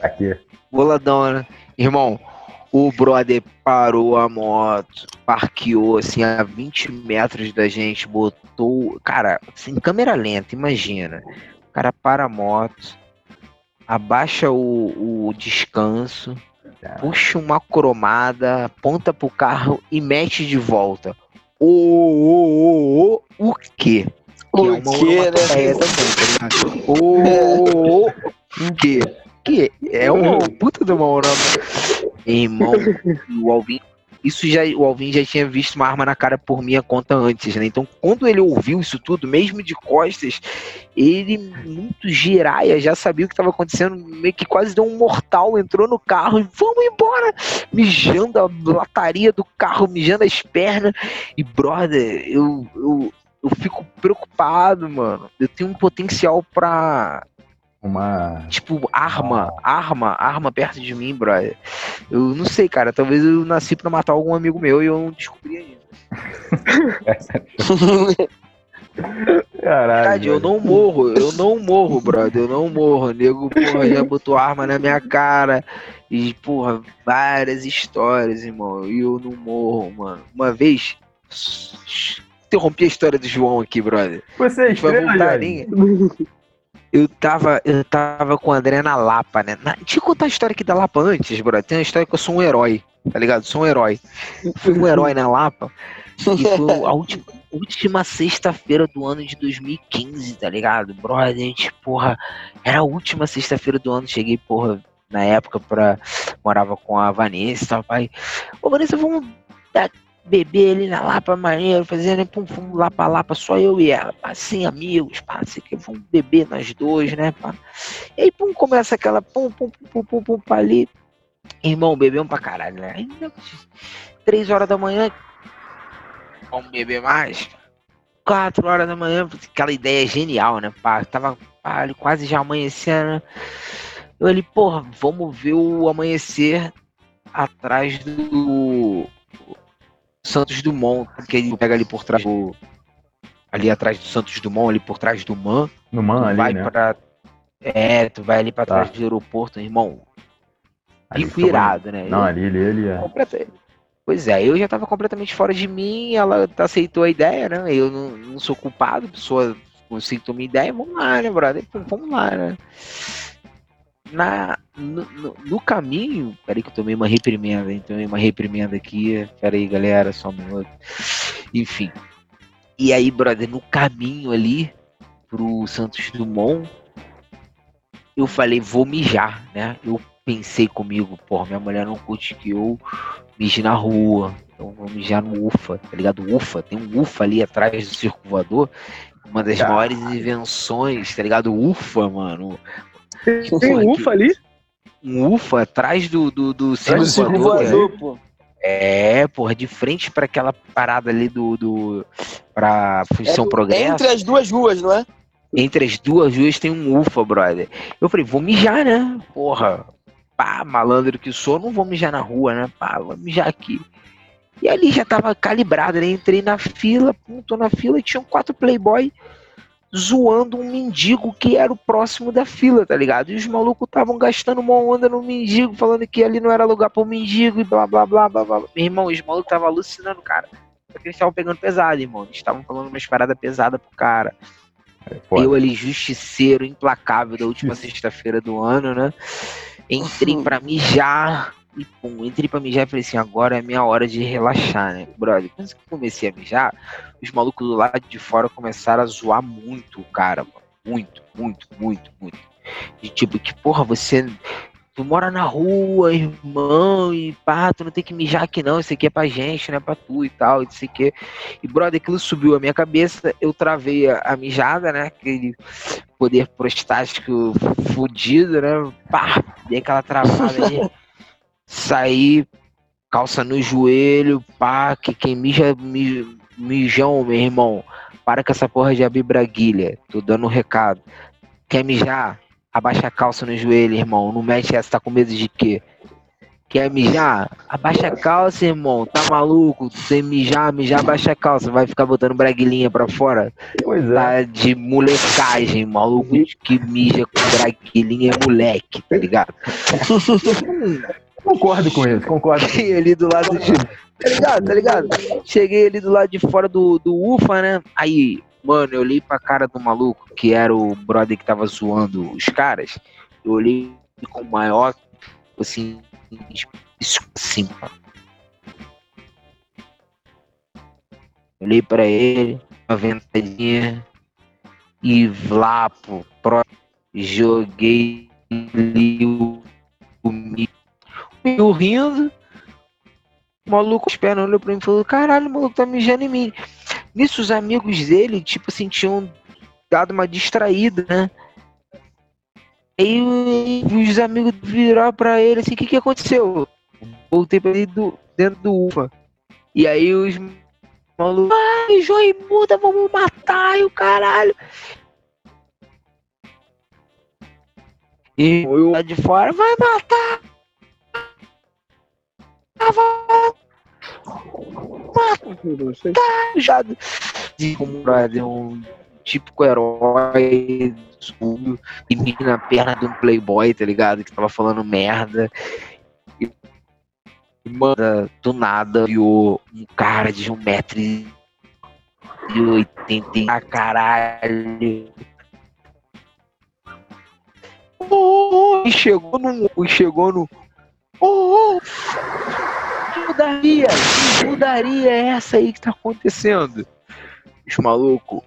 Aqui. boladão, né? Irmão, o brother parou a moto, parqueou assim a 20 metros da gente, botou. Cara, sem câmera lenta, imagina. cara para a moto, abaixa o, o descanso, puxa uma cromada, aponta pro carro e mete de volta. O, o, o, o quê? O que é uma quê, né? tá ligado? O, o, o quê? Que é uma puta de uma onomatopeia. Irmão, o Alvin, isso já, o Alvin já tinha visto uma arma na cara por minha conta antes, né? Então, quando ele ouviu isso tudo, mesmo de costas, ele, muito giraia, já sabia o que estava acontecendo, meio que quase deu um mortal, entrou no carro e vamos embora, mijando a lataria do carro, mijando as pernas. E, brother, eu, eu, eu fico preocupado, mano. Eu tenho um potencial pra, Uma. tipo, arma, arma, arma perto de mim, brother. Eu não sei, cara. Talvez eu nasci pra matar algum amigo meu e eu não descobri ainda. Caralho. Verdade, eu não morro, eu não morro, brother. Eu não morro. O nego, porra, já botou arma na minha cara. E, porra, várias histórias, irmão. E eu não morro, mano. Uma vez. Interrompi a história do João aqui, brother. Você é estrela, Eu tava, eu tava com o André na Lapa, né? Na, deixa eu contar a história aqui da Lapa antes, brother. Tem uma história que eu sou um herói, tá ligado? Sou um herói. Fui um herói na Lapa. E foi a última, última sexta-feira do ano de 2015, tá ligado? Brother, a gente, porra, era a última sexta-feira do ano. Cheguei, porra, na época pra. Morava com a Vanessa pai. Ô, Vanessa, vamos beber ali na Lapa, maneiro, fazendo né? pum, pum, lá pra Lapa, só eu e ela, pá, sem amigos, pá, assim, que vamos beber nós dois, né, pá. E aí, pum, começa aquela pum, pum, pum, pum, pum, pum, pá, ali. Irmão, bebemos pra caralho, né? Né, três horas da manhã, vamos beber mais? Quatro horas da manhã, aquela ideia genial, né, pá, tava pá, quase já amanhecendo, eu ali, porra, vamos ver o amanhecer atrás do Santos Dumont, que ele pega ali por trás do. Ali atrás do Santos Dumont, ali por trás do Man. No man tu ali, vai né? pra. É, tu vai ali pra Tá. trás do aeroporto, irmão. Bico irado, né? Não, ali, ali, ali. É. Completa- Pois é, eu já tava completamente fora de mim, ela aceitou a ideia, né? Eu não, não sou culpado, a pessoa aceitou minha ideia, vamos lá, né, brother? Vamos lá, né? Na, no, no- no caminho, peraí que eu tomei uma reprimenda, hein? Tomei uma reprimenda aqui, peraí, galera, só um minuto. Enfim. E aí, brother, no caminho ali pro Santos Dumont, eu falei, vou mijar, né? Eu pensei comigo, pô, minha mulher não curte que eu mije na rua. Então vou mijar no UFA, tá ligado? UFA, tem um UFA ali atrás do circo voador. Uma das maiores invenções, tá ligado? UFA, mano. Tem um ufa ali? Um UFA atrás do, do, do circo voador. voador, pô. É, porra, de frente pra aquela parada ali do. do pra Função É Progresso. Entre as duas ruas, não é? Entre as duas ruas tem um UFA, brother. Eu falei, vou mijar, né? Porra, pá, malandro que sou, não vou mijar na rua, né? Pá, vou mijar aqui. E ali já tava calibrado, né? Entrei na fila, pum, tô na fila e tinham quatro playboy zoando um mendigo que era o próximo da fila, tá ligado? E os malucos estavam gastando uma onda no mendigo, falando que ali não era lugar pro mendigo e blá blá blá blá blá. Meu irmão, os malucos estavam alucinando, cara. Só que eles estavam pegando pesado, irmão. Eles estavam falando umas paradas pesadas pro cara. É. Eu ali, justiceiro, implacável da última sexta-feira do ano, né? Entrei pra mijar. E pum, entrei pra mijar e falei assim, agora é minha hora de relaxar, né? Brother, quando eu comecei a mijar, os malucos do lado de fora começaram a zoar muito o cara, mano. Muito, muito, muito, muito. De tipo, que porra, você. Tu mora na rua, irmão, e pá, tu não tem que mijar aqui não, isso aqui é pra gente, não é pra tu e tal, isso aqui. E, brother, aquilo subiu a minha cabeça, eu travei a, a mijada, né? Aquele poder prostático fudido, né? Pá, dei aquela travada aí. Saí, calça no joelho, pá, que quem mija, mi- mijão, meu irmão. Para com essa porra de abrir braguilha. Tô dando um recado. Quer mijar? Abaixa a calça no joelho, irmão. Não mete essa, tá com medo de quê? Quer mijar? Abaixa a calça, irmão. Tá maluco? Você mijar, mijar, abaixa a calça. Vai ficar botando braguilhinha pra fora? Pois é. Tá de molecagem, maluco que mija com braguilhinha é moleque, tá ligado? Concordo com isso, concordo. Cheguei ali do lado de. Tá ligado, tá ligado? Cheguei ali do lado de fora do, do UFA, né? Aí, Mano, eu olhei pra cara do maluco, que era o brother que tava zoando os caras. Eu olhei com o maior, assim, assim, Olhei pra ele, uma ventadinha, e lá, pô, pro, joguei o, o, o rindo. O maluco esperando olhou pra mim e falou: Caralho, o maluco tá mijando em mim. Nisso, os amigos dele, tipo assim, tinham dado uma distraída, né? Aí os amigos viraram pra ele assim: O que, que aconteceu? Voltei pra ele do, dentro do UFA. E aí os malucos: Ai, João muda, vamos matar, e o caralho. E eu lá de fora: Vai matar! Tá, já como brother, um típico herói e me na perna de um playboy, tá ligado? Que tava falando merda. E, mano, do nada viu um cara de um metro e oitenta a caralho. Oh, e chegou no. E chegou no. Oh, mudaria? Que mudaria é essa aí que tá acontecendo? Os maluco.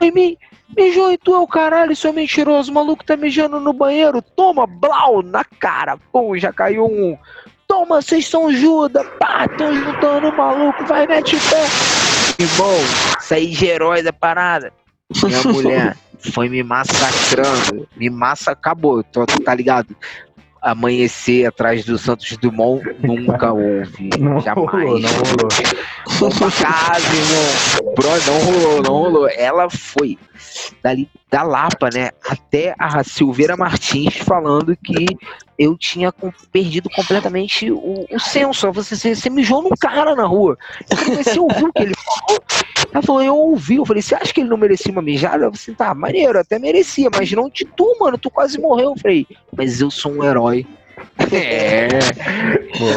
Me, mijou e tu é o caralho, seu mentiroso. O maluco tá mijando no banheiro. Toma, blau, na cara. Pum, já caiu um. Toma, vocês são Judas. Pá, tão juntando o maluco. Vai, mete o pé. Irmão, saí de herói da parada. Minha mulher foi me massacrando. Me massa acabou, tá ligado? Amanhecer atrás do Santos Dumont nunca houve. Não jamais. Rolou, não rolou. Vamos casa, irmão. Bro, não rolou, não rolou. Ela foi dali da Lapa, né? Até a Silveira Martins falando que eu tinha perdido completamente o, o senso. Você, você, você mijou num cara na rua. Eu comecei a ouvir o que ele falou. Ela falou, eu ouvi. Eu falei, você acha que ele não merecia uma mijada? Eu falei, tá, maneiro, até merecia, mas não de tu, mano. Tu quase morreu. Eu falei, mas eu sou um herói. É.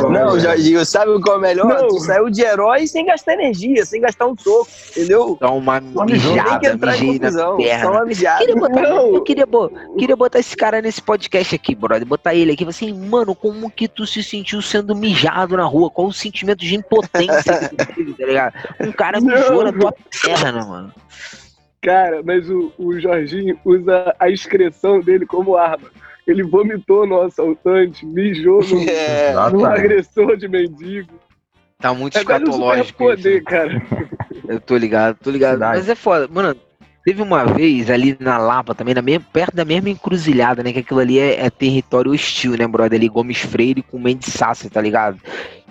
não, Jorginho, sabe qual é o melhor? Não. Tu saiu de herói sem gastar energia, sem gastar um soco, entendeu? Só uma mijada, mijei na perna. Só uma mijada. Queria botar, eu queria, queria botar esse cara nesse podcast aqui, brother. Botar ele aqui. Assim, mano, como que tu se sentiu sendo mijado na rua? Qual o sentimento de impotência que tu teve, tá ligado? Um cara mijou na tua perna, mano. Cara, mas o, o Jorginho usa a excreção dele como arma ele vomitou no assaltante, mijou no, é, no agressor de mendigo. Tá muito é escatológico. Poder, cara. Eu tô ligado, tô ligado. Verdade. Mas é foda. Mano, teve uma vez ali na Lapa também, na mesma, perto da mesma encruzilhada, né? Que aquilo ali é, é território hostil, né, brother? Ali, Gomes Freire com Mendes Sassi, tá ligado?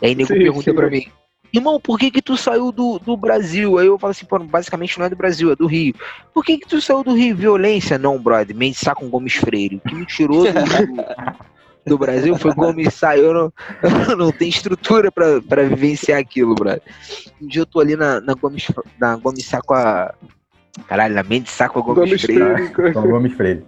E aí nego sim, pergunta sim, pra mim, irmão, por que que tu saiu do, do Brasil? Aí eu falo assim, pô, basicamente não é do Brasil, é do Rio. Por que que tu saiu do Rio? Violência? Não, brother, Mendes com Gomes Freire. O que me tirou do, do Brasil foi Gomes Sá. Eu não, eu não tenho estrutura pra, pra vivenciar aquilo, brother. Um dia eu tô ali na, na Gomes, na Gomes Sá com a... Caralho, na Mendes Sá com a Gomes, Gomes Freire. Freire. Gomes Freire.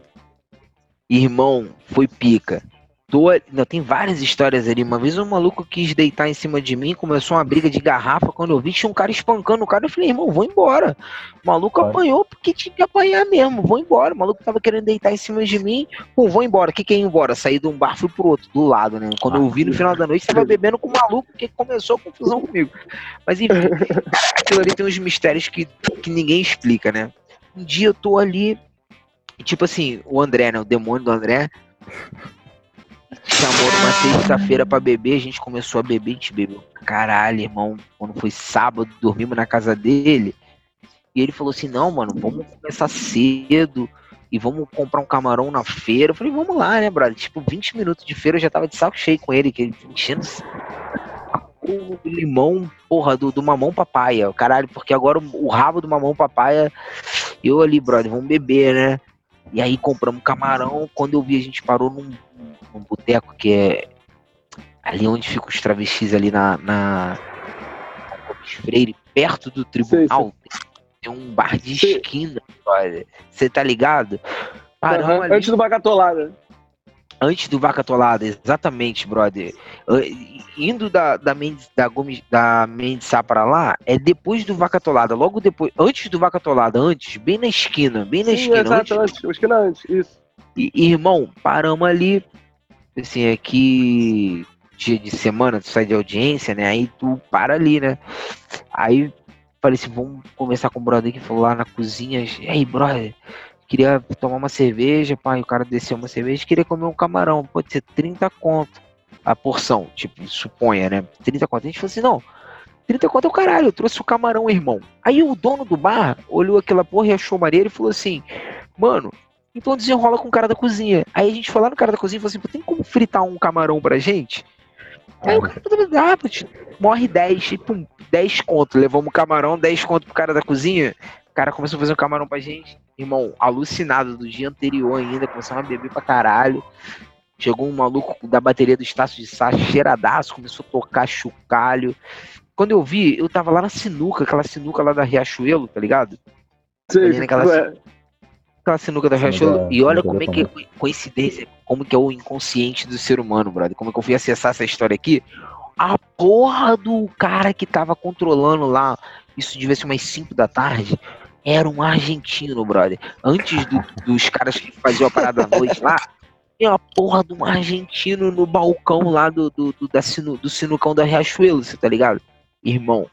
Irmão, foi pica não, tem várias histórias ali. Uma vez um maluco quis deitar em cima de mim, começou uma briga de garrafa. Quando eu vi, tinha um cara espancando o cara. Eu falei, irmão, vou embora. O maluco apanhou porque tinha que apanhar mesmo. Vou embora. O maluco tava querendo deitar em cima de mim. Pô, vou embora. O que, que é ir embora? Saí de um bar, fui pro outro, do lado, né? Quando eu vi no final da noite, tava bebendo com o maluco que começou a confusão comigo. Mas enfim, aquilo ali tem uns mistérios que, que ninguém explica, né? Um dia eu tô ali, tipo assim, o André, né? O demônio do André chamou numa sexta-feira pra beber, a gente começou a beber, a gente bebeu. Caralho, irmão, quando foi sábado, dormimos na casa dele. E ele falou assim: não, mano, vamos começar cedo e vamos comprar um camarão na feira. Eu falei, vamos lá, né, brother? Tipo, 20 minutos de feira eu já tava de saco cheio com ele, que ele enchendo o limão, porra, do, do mamão papaya. Caralho, porque agora o, o rabo do mamão papaya, eu ali, brother, vamos beber, né? E aí compramos camarão. Quando eu vi, a gente parou num um boteco que é ali onde ficam os travestis ali na, na Freire, perto do tribunal. Tem um bar de esquina. Você tá ligado? Paramos uhum, ali, antes do Bagatolada. Antes do Vaca Atolada, exatamente, brother. Uh, Indo da, da, Mendes, da, Gomes, da Mendes Sá pra lá, é depois do Vaca Atolada. Logo depois, antes do Vaca Atolada, antes, bem na esquina, bem na Sim, esquina. exato, antes, antes, esquina antes, isso. e, irmão, paramos ali. Assim, aqui, dia de semana, tu sai de audiência, né? Aí tu para ali, né? Aí falei assim: vamos conversar com o brother que falou lá na cozinha. E aí, brother, queria tomar uma cerveja, pai. O cara desceu uma cerveja, queria comer um camarão. Pode ser 30 conto a porção, tipo, suponha, né? 30 conto. A gente falou assim: não. 30 conto é o caralho, eu trouxe o camarão, irmão. Aí o dono do bar olhou aquela porra e achou maneiro e falou assim: Mano, então desenrola com o cara da cozinha. Aí a gente foi lá no cara da cozinha e falou assim: tem como fritar um camarão pra gente? Aí o cara falou: ah, putz, morre 10, e pum, 10 conto. Levamos o camarão, 10 conto pro cara da cozinha. O cara começou a fazer um camarão pra gente. Irmão, alucinado do dia anterior ainda, começamos a beber pra caralho. Chegou um maluco da bateria do Estácio de Sá, cheiradaço, começou a tocar chocalho. Quando eu vi, eu tava lá na sinuca, aquela sinuca lá da Riachuelo, tá ligado? Naquela ué, aquela sinuca da Riachuelo. E olha como é que é co- coincidência, como que é o inconsciente do ser humano, brother. Como é que eu fui acessar essa história aqui? A porra do cara que tava controlando lá, isso devia ser umas 5 da tarde, era um argentino, brother. Antes do- dos caras que faziam a parada à noite lá, tinha a porra de um argentino no balcão lá do, do, do, da sinu, do sinucão da Riachuelo, você tá ligado? Irmão.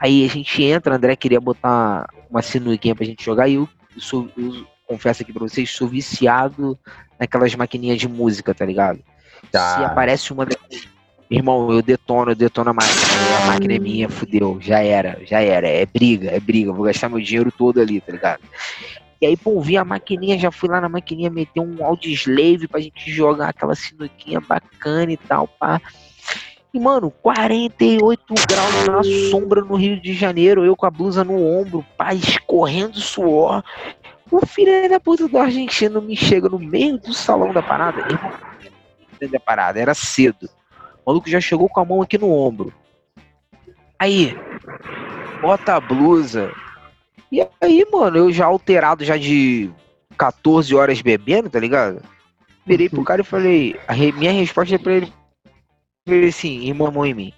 Aí a gente entra, André queria botar uma sinuquinha pra gente jogar e eu sou, eu confesso aqui pra vocês, sou viciado naquelas maquininhas de música, tá ligado? Tá. Se aparece uma. Irmão, eu detono, eu detono a máquina. A máquina é minha, fudeu. Já era, já era. É briga, é briga. Vou gastar meu dinheiro todo ali, tá ligado? E aí, pô, vi a maquininha, já fui lá na maquininha meter um Audioslave pra gente jogar aquela sinuquinha bacana e tal, pá. E, mano, 48 graus na sombra no Rio de Janeiro, eu com a blusa no ombro, pá, escorrendo suor. O filho da puta do argentino me chega no meio do salão da parada. Da parada, era cedo. O maluco já chegou com a mão aqui no ombro. Aí, bota a blusa. E aí, mano, eu já alterado já de 14 horas bebendo, tá ligado? Virei pro cara e falei, a minha resposta pra ele assim, irmão, mão em mim.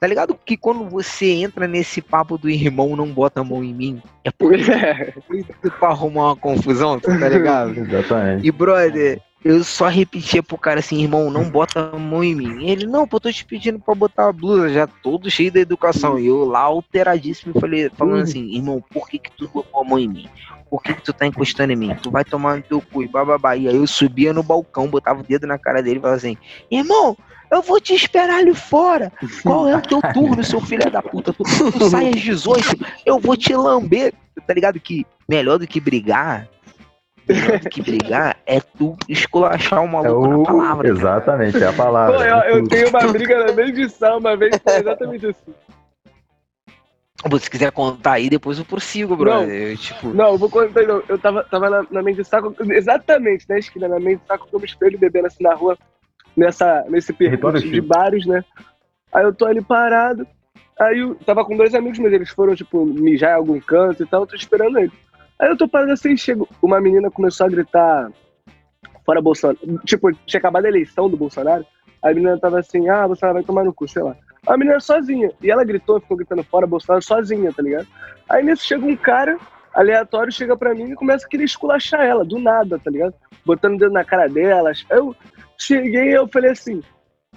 Tá ligado que quando você entra nesse papo do irmão não bota a mão em mim, é por isso pra arrumar uma confusão, tá ligado? Exatamente. E, brother, eu só repetia pro cara assim, irmão, não bota a mão em mim. E ele, não, pô, tô te pedindo pra botar a blusa, já todo cheio da educação. E eu lá alteradíssimo, falei, falando assim, irmão, por que que tu botou a mão em mim? Por que que tu tá encostando em mim? Tu vai tomar no teu cu e bababá. E aí eu subia no balcão, botava o dedo na cara dele e falava assim, irmão, eu vou te esperar ali fora. Qual é o teu turno, seu filho da puta? Tu, tu sai às 18, eu vou te lamber. Tá ligado que melhor do que brigar, melhor do que brigar é tu esculachar o É maluco o... na palavra. cara. Exatamente, é a palavra. Pô, eu, eu tenho uma briga na meio de sal uma vez, foi exatamente assim. Se quiser contar aí, depois eu prossigo, brother. Eu, tipo, Não, eu vou contar, não. Eu tava, tava na, na mente de saco, exatamente na esquina, na mente de saco, como espelho, bebendo assim na rua, nessa, nesse percurso de bares, né? Aí eu tô ali parado, aí eu tava com dois amigos meus, eles foram, tipo, mijar em algum canto e tal, eu tô esperando eles. Aí eu tô parado assim, chego, uma menina começou a gritar, fora Bolsonaro, tipo, tinha acabado a eleição do Bolsonaro, a menina tava assim, ah, Bolsonaro vai tomar no cu, sei lá. A menina sozinha, e ela gritou, ficou gritando fora Bolsonaro sozinha, tá ligado? Aí nisso chega um cara aleatório, chega pra mim e começa a querer esculachar ela, do nada, tá ligado? Botando o dedo na cara dela. Eu cheguei e eu falei assim,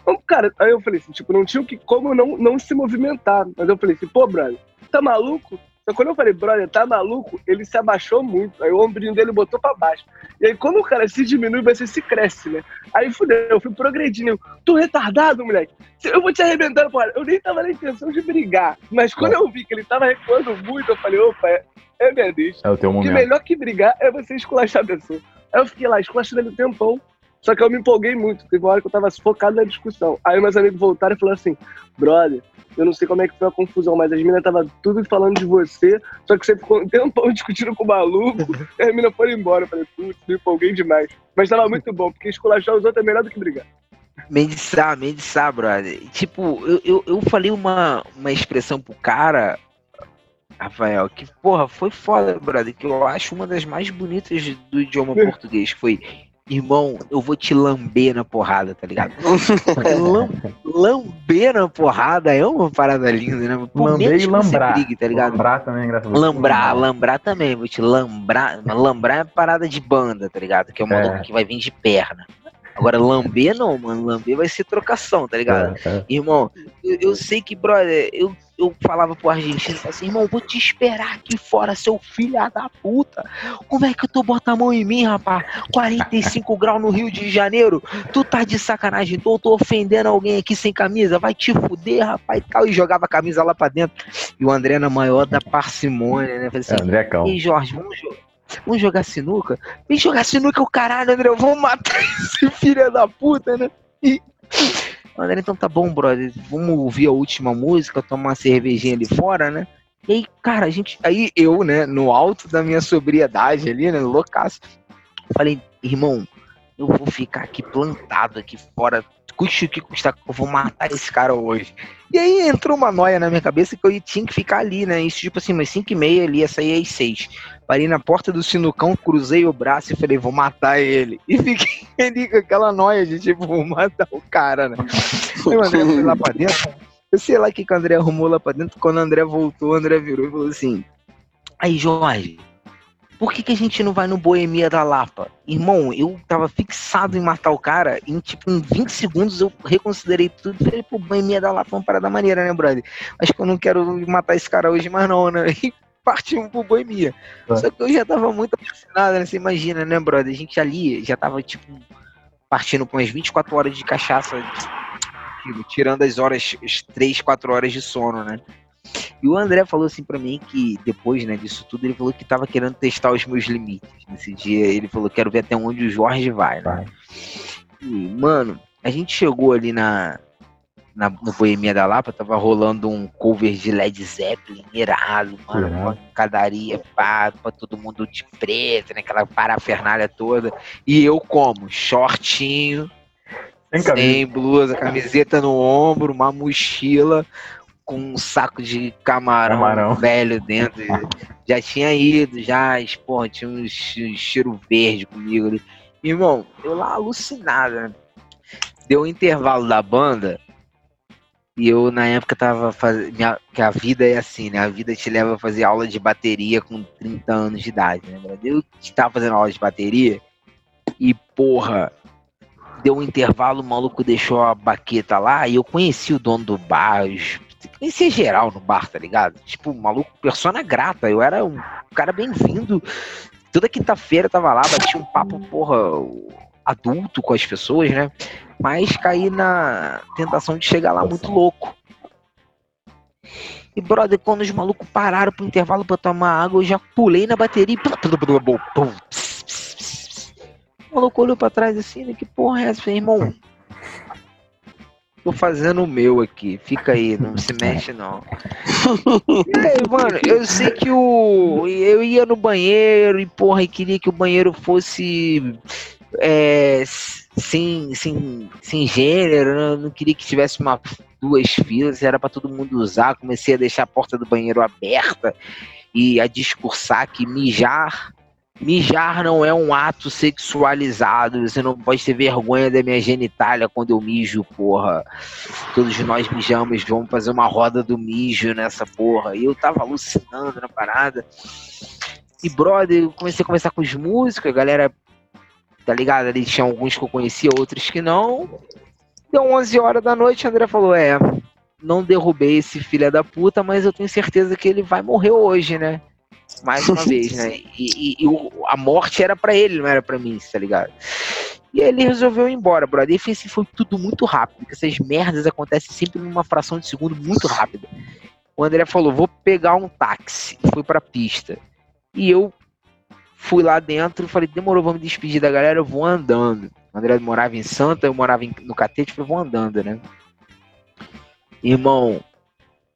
"Ô, cara, aí eu falei assim, tipo, não tinha o que, como não, não se movimentar. Mas eu falei assim, pô, brother, tá maluco? Só que quando eu falei, brother, tá maluco? Ele se abaixou muito. Aí o ombrinho dele botou pra baixo. E aí, quando o cara se diminui, você se cresce, né? Aí fudeu, eu fui progredindo. Eu, tô retardado, moleque. Eu vou te arrebentando, porra. Eu nem tava na intenção de brigar. Mas quando eu vi que ele tava recuando muito, eu falei, opa, é, é minha deixa. É o teu momento. melhor que brigar é você esculachar a pessoa. Aí eu fiquei lá, esculachando ele um tempão. Só que eu me empolguei muito. Teve uma hora que eu tava focado na discussão. Aí meus amigos voltaram e falaram assim: brother, eu não sei como é que foi a confusão, mas as meninas tava tudo falando de você, só que você ficou um tempão discutindo com o maluco, e as meninas foram embora. Eu falei, putz, me empolguei demais. Mas tava muito bom, porque esculachar os outros é melhor do que brigar. Mendiçar, mendiçar, brother. Tipo, eu, eu, eu falei uma, uma expressão pro cara, Rafael, que, porra, foi foda, brother, que eu acho uma das mais bonitas do idioma português. Foi Irmão, eu vou te lamber na porrada, tá ligado? Lam, lamber na porrada é uma parada linda, né? Por lamber e lambrar. Brigue, tá ligado? Lambrar também é engraçado. Lambrar, lambrar também, vou te lambrar. Lambrar é parada de banda, tá ligado? Que é o maluco É. que vai vir de perna. Agora, lamber não, mano. Lamber vai ser trocação, tá ligado? É, é. Irmão, eu, eu sei que, brother, eu, eu falava pro argentino assim, irmão, vou te esperar aqui fora, seu filho da puta. Como é que tu bota a mão em mim, rapaz? 45 graus no Rio de Janeiro. Tu tá de sacanagem, tô, tô ofendendo alguém aqui sem camisa. Vai te fuder, rapaz, e tal. E jogava a camisa lá pra dentro. E o André na maior da parcimônia, né? Falei assim, É, André Cal. Ei, Jorge, vamos, jo- vamos jogar sinuca? Vem jogar sinuca o caralho, André. Vamos matar esse filho da puta, né? E... André, então tá bom, brother. Vamos ouvir a última música, tomar uma cervejinha ali fora, né? E aí, cara, a gente. Aí eu, né, no alto da minha sobriedade ali, né, loucaço, falei, irmão, eu vou ficar aqui plantado aqui fora. Custe o que custar, eu vou matar esse cara hoje. E aí entrou uma noia na minha cabeça que eu tinha que ficar ali, né? Isso, tipo assim, umas 5 e meia ali, ia sair às 6. Parei na porta do sinucão, cruzei o braço e falei, vou matar ele. E fiquei ali com aquela noia de tipo, vou matar o cara, né? Aí o André foi lá pra dentro. Eu sei lá o que, que o André arrumou lá pra dentro. Quando o André voltou, o André virou e falou assim: Aí, Jorge, por que, que a gente não vai no Boemia da Lapa? Irmão, eu tava fixado em matar o cara. Em tipo, em 20 segundos eu reconsiderei tudo. Falei, pô, Boemia da Lapa é uma parada maneira, né, brother? Acho que eu não quero matar esse cara hoje mais, não, né? E partimos pro Boemia. Tá. Só que eu já tava muito apaixonado, né? Você imagina, né, brother? A gente ali já tava, tipo, partindo com umas 24 horas de cachaça, tipo, tirando as horas, as 3, 4 horas de sono, né? E o André falou assim pra mim que depois, né, disso tudo, ele falou que tava querendo testar os meus limites. Nesse dia, ele falou, quero ver até onde o Jorge vai, né? E, mano, a gente chegou ali na, na, no Boemia da Lapa, tava rolando um cover de Led Zeppelin, irado, mano, Irado. uma cadaria, pá, pra todo mundo de preto, né, aquela parafernália toda. E eu como? Shortinho, Sem sem blusa, camiseta no ombro, uma mochila com um saco de camarão, Camarão. velho dentro. Já tinha ido, já, porra, tinha um che- cheiro verde comigo ali. Irmão, eu lá alucinado, né? Deu um intervalo da banda e eu na época tava fazendo. Que a vida é assim, né? A vida te leva a fazer aula de bateria com 30 anos de idade, né? Eu estava fazendo aula de bateria e, porra, deu um intervalo, o maluco deixou a baqueta lá e eu conheci o dono do bar, os- conhecia geral no bar, tá ligado? Tipo, maluco, persona grata, eu era um cara bem-vindo. Toda quinta-feira tava lá, bati um papo, porra, adulto com as pessoas, né? Mas caí na tentação de chegar lá muito louco. E, brother, quando os malucos pararam pro intervalo pra tomar água, eu já pulei na bateria e... O maluco olhou pra trás assim, né? Que porra é essa? Irmão, tô fazendo o meu aqui. Fica aí, não se mexe não. E aí, mano, eu sei que o. Eu ia no banheiro e, porra, e queria que o banheiro fosse. É, sem, sem, sem gênero, né? Eu não queria que tivesse uma, duas filas, era pra todo mundo usar. Comecei a deixar a porta do banheiro aberta e a discursar que mijar. Mijar não é um ato sexualizado, você não pode ter vergonha da minha genitália quando eu mijo, porra. Todos nós mijamos, vamos fazer uma roda do mijo nessa porra. E eu tava alucinando na parada. E, brother, eu comecei a conversar com os músicos, a galera, tá ligado? Ali tinha alguns que eu conhecia, outros que não. Deu 11 horas da noite, André falou: É, não derrubei esse filho da puta, mas eu tenho certeza que ele vai morrer hoje, né? Mais uma vez, né? E, e- e o- a morte era pra ele, não era pra mim, tá ligado? E aí ele resolveu ir embora, brother. E foi, assim, foi tudo muito rápido, porque essas merdas acontecem sempre numa fração de segundo muito rápida. O André falou: vou pegar um táxi. Fui pra pista. E eu fui lá dentro, falei, demorou, vamos despedir da galera, eu vou andando. O André morava em Santa, eu morava em- no Catete, falei, vou andando, né? Irmão,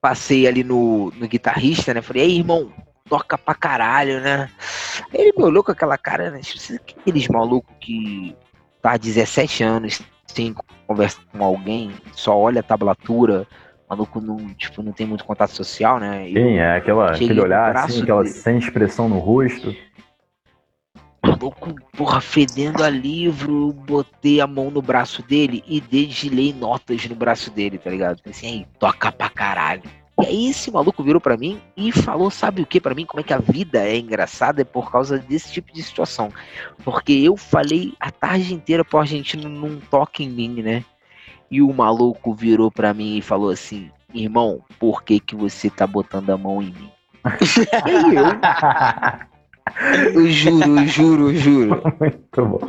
passei ali no, no guitarrista, né? Falei, ei, irmão, toca pra caralho, né? Aí ele me olhou com aquela cara, né? Tipo, "Você- Aqueles malucos que tá há 17 anos sem conversa com alguém, só olha a tablatura, maluco não, tipo, não tem muito contato social, né? Eu- Quem é? Aquela, aquele olhar assim, aquela dele. sem expressão no rosto. maluco, porra, fedendo a livro, botei a mão no braço dele e dedilhei notas no braço dele, tá ligado? Assim, aí, toca pra caralho. E aí esse maluco virou para mim e falou, sabe o que para mim? Como é que a vida é engraçada é por causa desse tipo de situação. Porque eu falei a tarde inteira pro argentino não toque em mim, né? E o maluco virou para mim e falou assim: "Irmão, por que que você tá botando a mão em mim?" e eu Eu juro, eu juro, juro. Muito bom.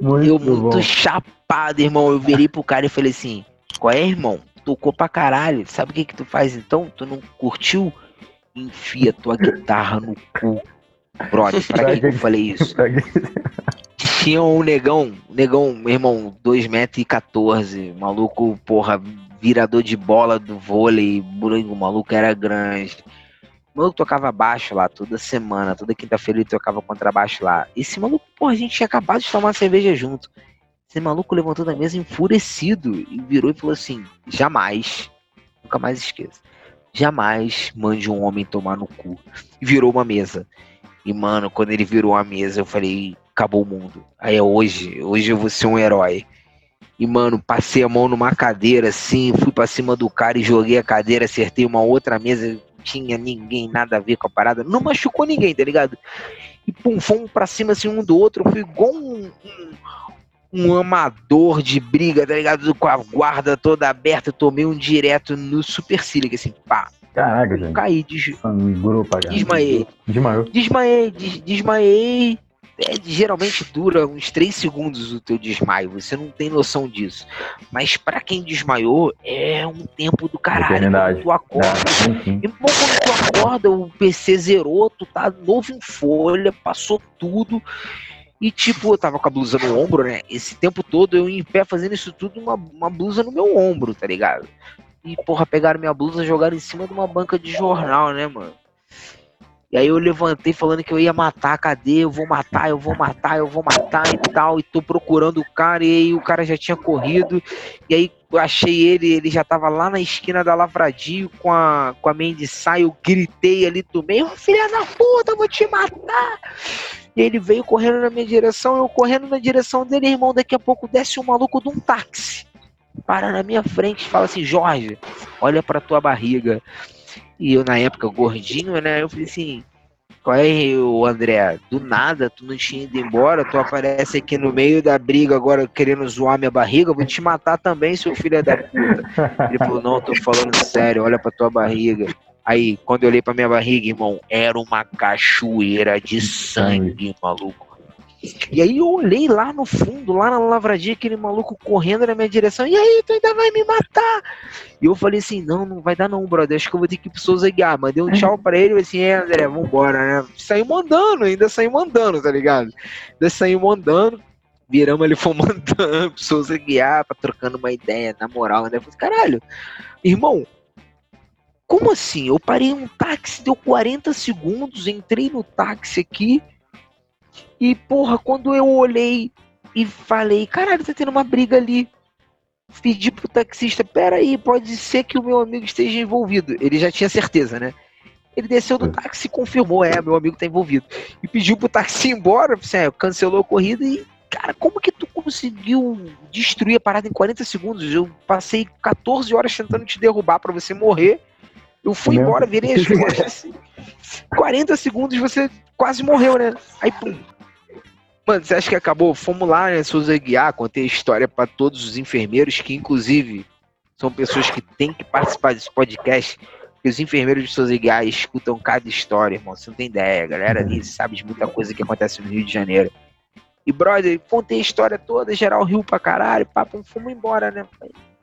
Muito eu bom. muito chapado, irmão. Eu virei pro cara e falei assim: qual é, irmão? Tocou pra caralho. Sabe o que que tu faz então? Tu não curtiu? Enfia tua guitarra no cu. Brother, pra que, que eu falei isso? Tinha um negão, negão, meu irmão, 2,14m, maluco, porra, virador de bola do vôlei, o maluco era grande. O maluco tocava baixo lá toda semana, toda quinta-feira ele tocava contrabaixo lá. Esse maluco, porra, a gente tinha acabado de tomar uma cerveja junto. Esse maluco levantou da mesa enfurecido e virou e falou assim: jamais, nunca mais esqueça, jamais mande um homem tomar no cu. E virou uma mesa. E, mano, quando ele virou a mesa, eu falei: acabou o mundo. Aí é hoje, hoje eu vou ser um herói. E, mano, passei a mão numa cadeira assim, fui pra cima do cara e joguei a cadeira, acertei uma outra mesa, tinha ninguém, nada a ver com a parada. Não machucou ninguém, tá ligado? E pum, fomos pra cima assim um do outro. Eu fui igual um, um, um amador de briga, tá ligado? Com a guarda toda aberta. Tomei um direto no supercílio, assim, pá. Caraca, gente. Caí, des... Sangrou pra desmaiei. Desmaiou. Desmaiei, des- desmaiei. É, geralmente dura uns 3 segundos o teu desmaio, você não tem noção disso. Mas pra quem desmaiou, é um tempo do caralho. Quando tu acorda, É, e bom, quando tu acorda, o PC zerou, tu tá novo em folha, passou tudo. E tipo, eu tava com a blusa no ombro, né? Esse tempo todo eu em pé fazendo isso tudo, uma, uma blusa no meu ombro, tá ligado? E porra, pegaram minha blusa e jogaram em cima de uma banca de jornal, né, mano? E aí eu levantei falando que eu ia matar, cadê? Eu vou matar, eu vou matar, eu vou matar e tal. E tô procurando o cara, e aí o cara já tinha corrido. E aí eu achei ele, ele já tava lá na esquina da Lavradio com a, com a Mandy Sai, eu gritei ali do meio, "Ô, filha da puta, eu vou te matar! E ele veio correndo na minha direção, eu correndo na direção dele, irmão, daqui a pouco desce um maluco de um táxi. Para na minha frente e fala assim, Jorge, olha pra tua barriga. E eu, na época, gordinho, né? Eu falei assim, qual é, o André? Do nada, tu não tinha ido embora, tu aparece aqui no meio da briga agora querendo zoar minha barriga, vou te matar também, seu filho da puta. Ele falou, não, tô falando sério, olha pra tua barriga. Aí, quando eu olhei pra minha barriga, irmão, era uma cachoeira de sangue, maluco. E aí eu olhei lá no fundo, lá na lavradia, aquele maluco correndo na minha direção. E aí, tu ainda vai me matar? E eu falei assim, não, não vai dar não, brother. Acho que eu vou ter que ir pro Souza Guiar. Mandei um tchau pra ele, eu assim, é, André, vambora, né? Saímos andando, ainda saímos andando, tá ligado? Ainda saímos andando. Viramos ali, fomos andando pro Souza Guiar, pra trocando uma ideia, na moral, né? Eu falei, caralho, irmão, como assim? Eu parei um táxi, deu 40 segundos, entrei no táxi aqui e, porra, quando eu olhei e falei, caralho, tá tendo uma briga ali. Pedi pro taxista, peraí, pode ser que o meu amigo esteja envolvido. Ele já tinha certeza, né? Ele desceu do táxi e confirmou, é, meu amigo tá envolvido. E pediu pro táxi ir embora, assim, é, cancelou a corrida e, cara, como que tu conseguiu destruir a parada em 40 segundos? Eu passei 14 horas tentando te derrubar pra você morrer. Eu fui Mesmo? embora, virei as costas. assim. 40 segundos você quase morreu, né? Aí, pum. Mano, você acha que acabou? Fomos lá, né, Souza Guiar, contei a história pra todos os enfermeiros, que inclusive são pessoas que têm que participar desse podcast, porque os enfermeiros de Souza Guiar escutam cada história, irmão. Você não tem ideia, a galera ali sabe de muita coisa que acontece no Rio de Janeiro. E, brother, contei a história toda, geral riu pra caralho, papo, fomos embora, né?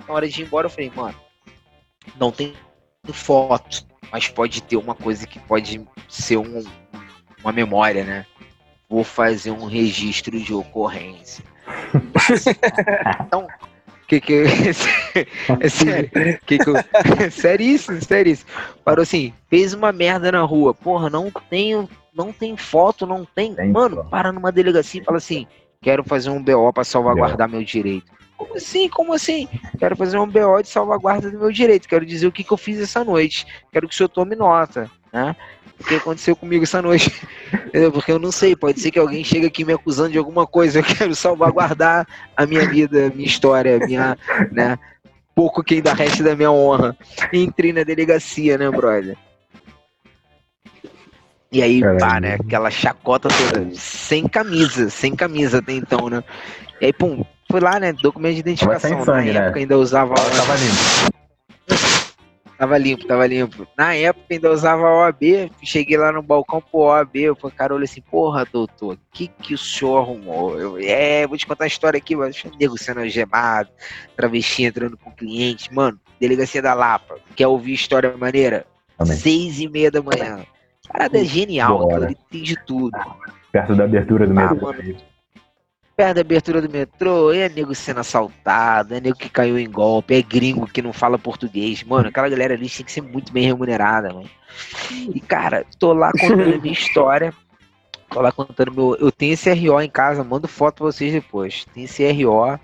Na hora de ir embora, eu falei, mano, não tem foto, mas pode ter uma coisa que pode ser um, uma memória, né? Vou fazer um registro de ocorrência. então, que que é sério? Que que eu, seríssimo, seríssimo. Parou assim, fez uma merda na rua. Porra, não tenho, não tem foto, não tem. Tem Mano, foto. para numa delegacia e fala assim: quero fazer um BO pra salvaguardar meu direito. Como assim? Como assim? Quero fazer um BO de salvaguarda do meu direito. Quero dizer o que, que eu fiz essa noite. Quero que o senhor tome nota, né? o que aconteceu comigo essa noite. Entendeu? Porque eu não sei, pode ser que alguém chegue aqui me acusando de alguma coisa. Eu quero salvaguardar a minha vida, a minha história, a minha, né? Pouco que ainda resta da minha honra. Entrei na delegacia, né, brother? E aí, Caramba. pá, né? Aquela chacota toda, sem camisa, sem camisa até então, né? E aí, pum, fui lá, né? Documento de identificação. sangue, Na né? época ainda usava. Ela tava limpa. Tava limpo, tava limpo. Na época ainda usava OAB, cheguei lá no balcão pro OAB, eu falei, cara, olha assim, porra, doutor, o que que o senhor arrumou? Eu, é, vou te contar uma história aqui, mas nego sendo algemado, travesti entrando com cliente, mano, delegacia da Lapa, quer ouvir história maneira? Amém. Seis e meia da manhã. Parada é genial, aquilo ali tem de tudo. Perto da abertura do Ah, metrô. Perto da abertura do metrô, é nego sendo assaltado, é nego que caiu em golpe, é gringo que não fala português. Mano, aquela galera ali tem que ser muito bem remunerada, mano. E, cara, tô lá contando a minha história. Tô lá contando meu. Eu tenho esse RO em casa, mando foto pra vocês depois. Tem esse RO.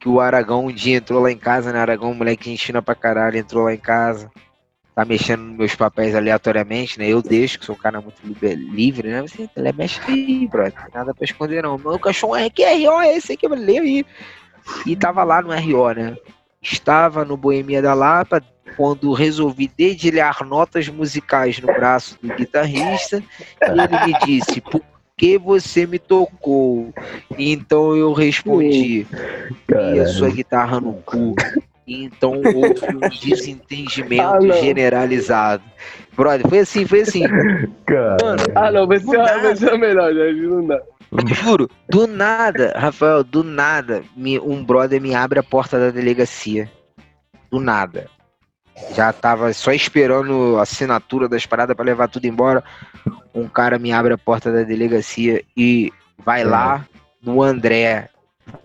Que o Aragão um dia entrou lá em casa, né? Aragão, moleque fina pra caralho, entrou lá em casa. Tá mexendo nos meus papéis aleatoriamente, né? Eu deixo, que sou um cara muito livre, né? Você ele mexe aí, brother. Nada pra esconder, não. Meu cachorro é que RO é esse aqui? Eu lê aí. E tava lá no RO, né? Estava no Boemia da Lapa quando resolvi dedilhar notas musicais no braço do guitarrista e ele me disse, por que você me tocou? Então eu respondi, e a sua guitarra no cu. Então houve um desentendimento Ah, generalizado. Brother, foi assim, foi assim. Cara, Mano, Ah, não, vai ser, Do nada. vai ser melhor, Jorge, não dá. eu juro, do nada, Rafael, do nada, me- um brother me abre a porta da delegacia. Do nada. Já tava só esperando a assinatura das paradas pra levar tudo embora. Um cara me abre a porta da delegacia e vai lá no André.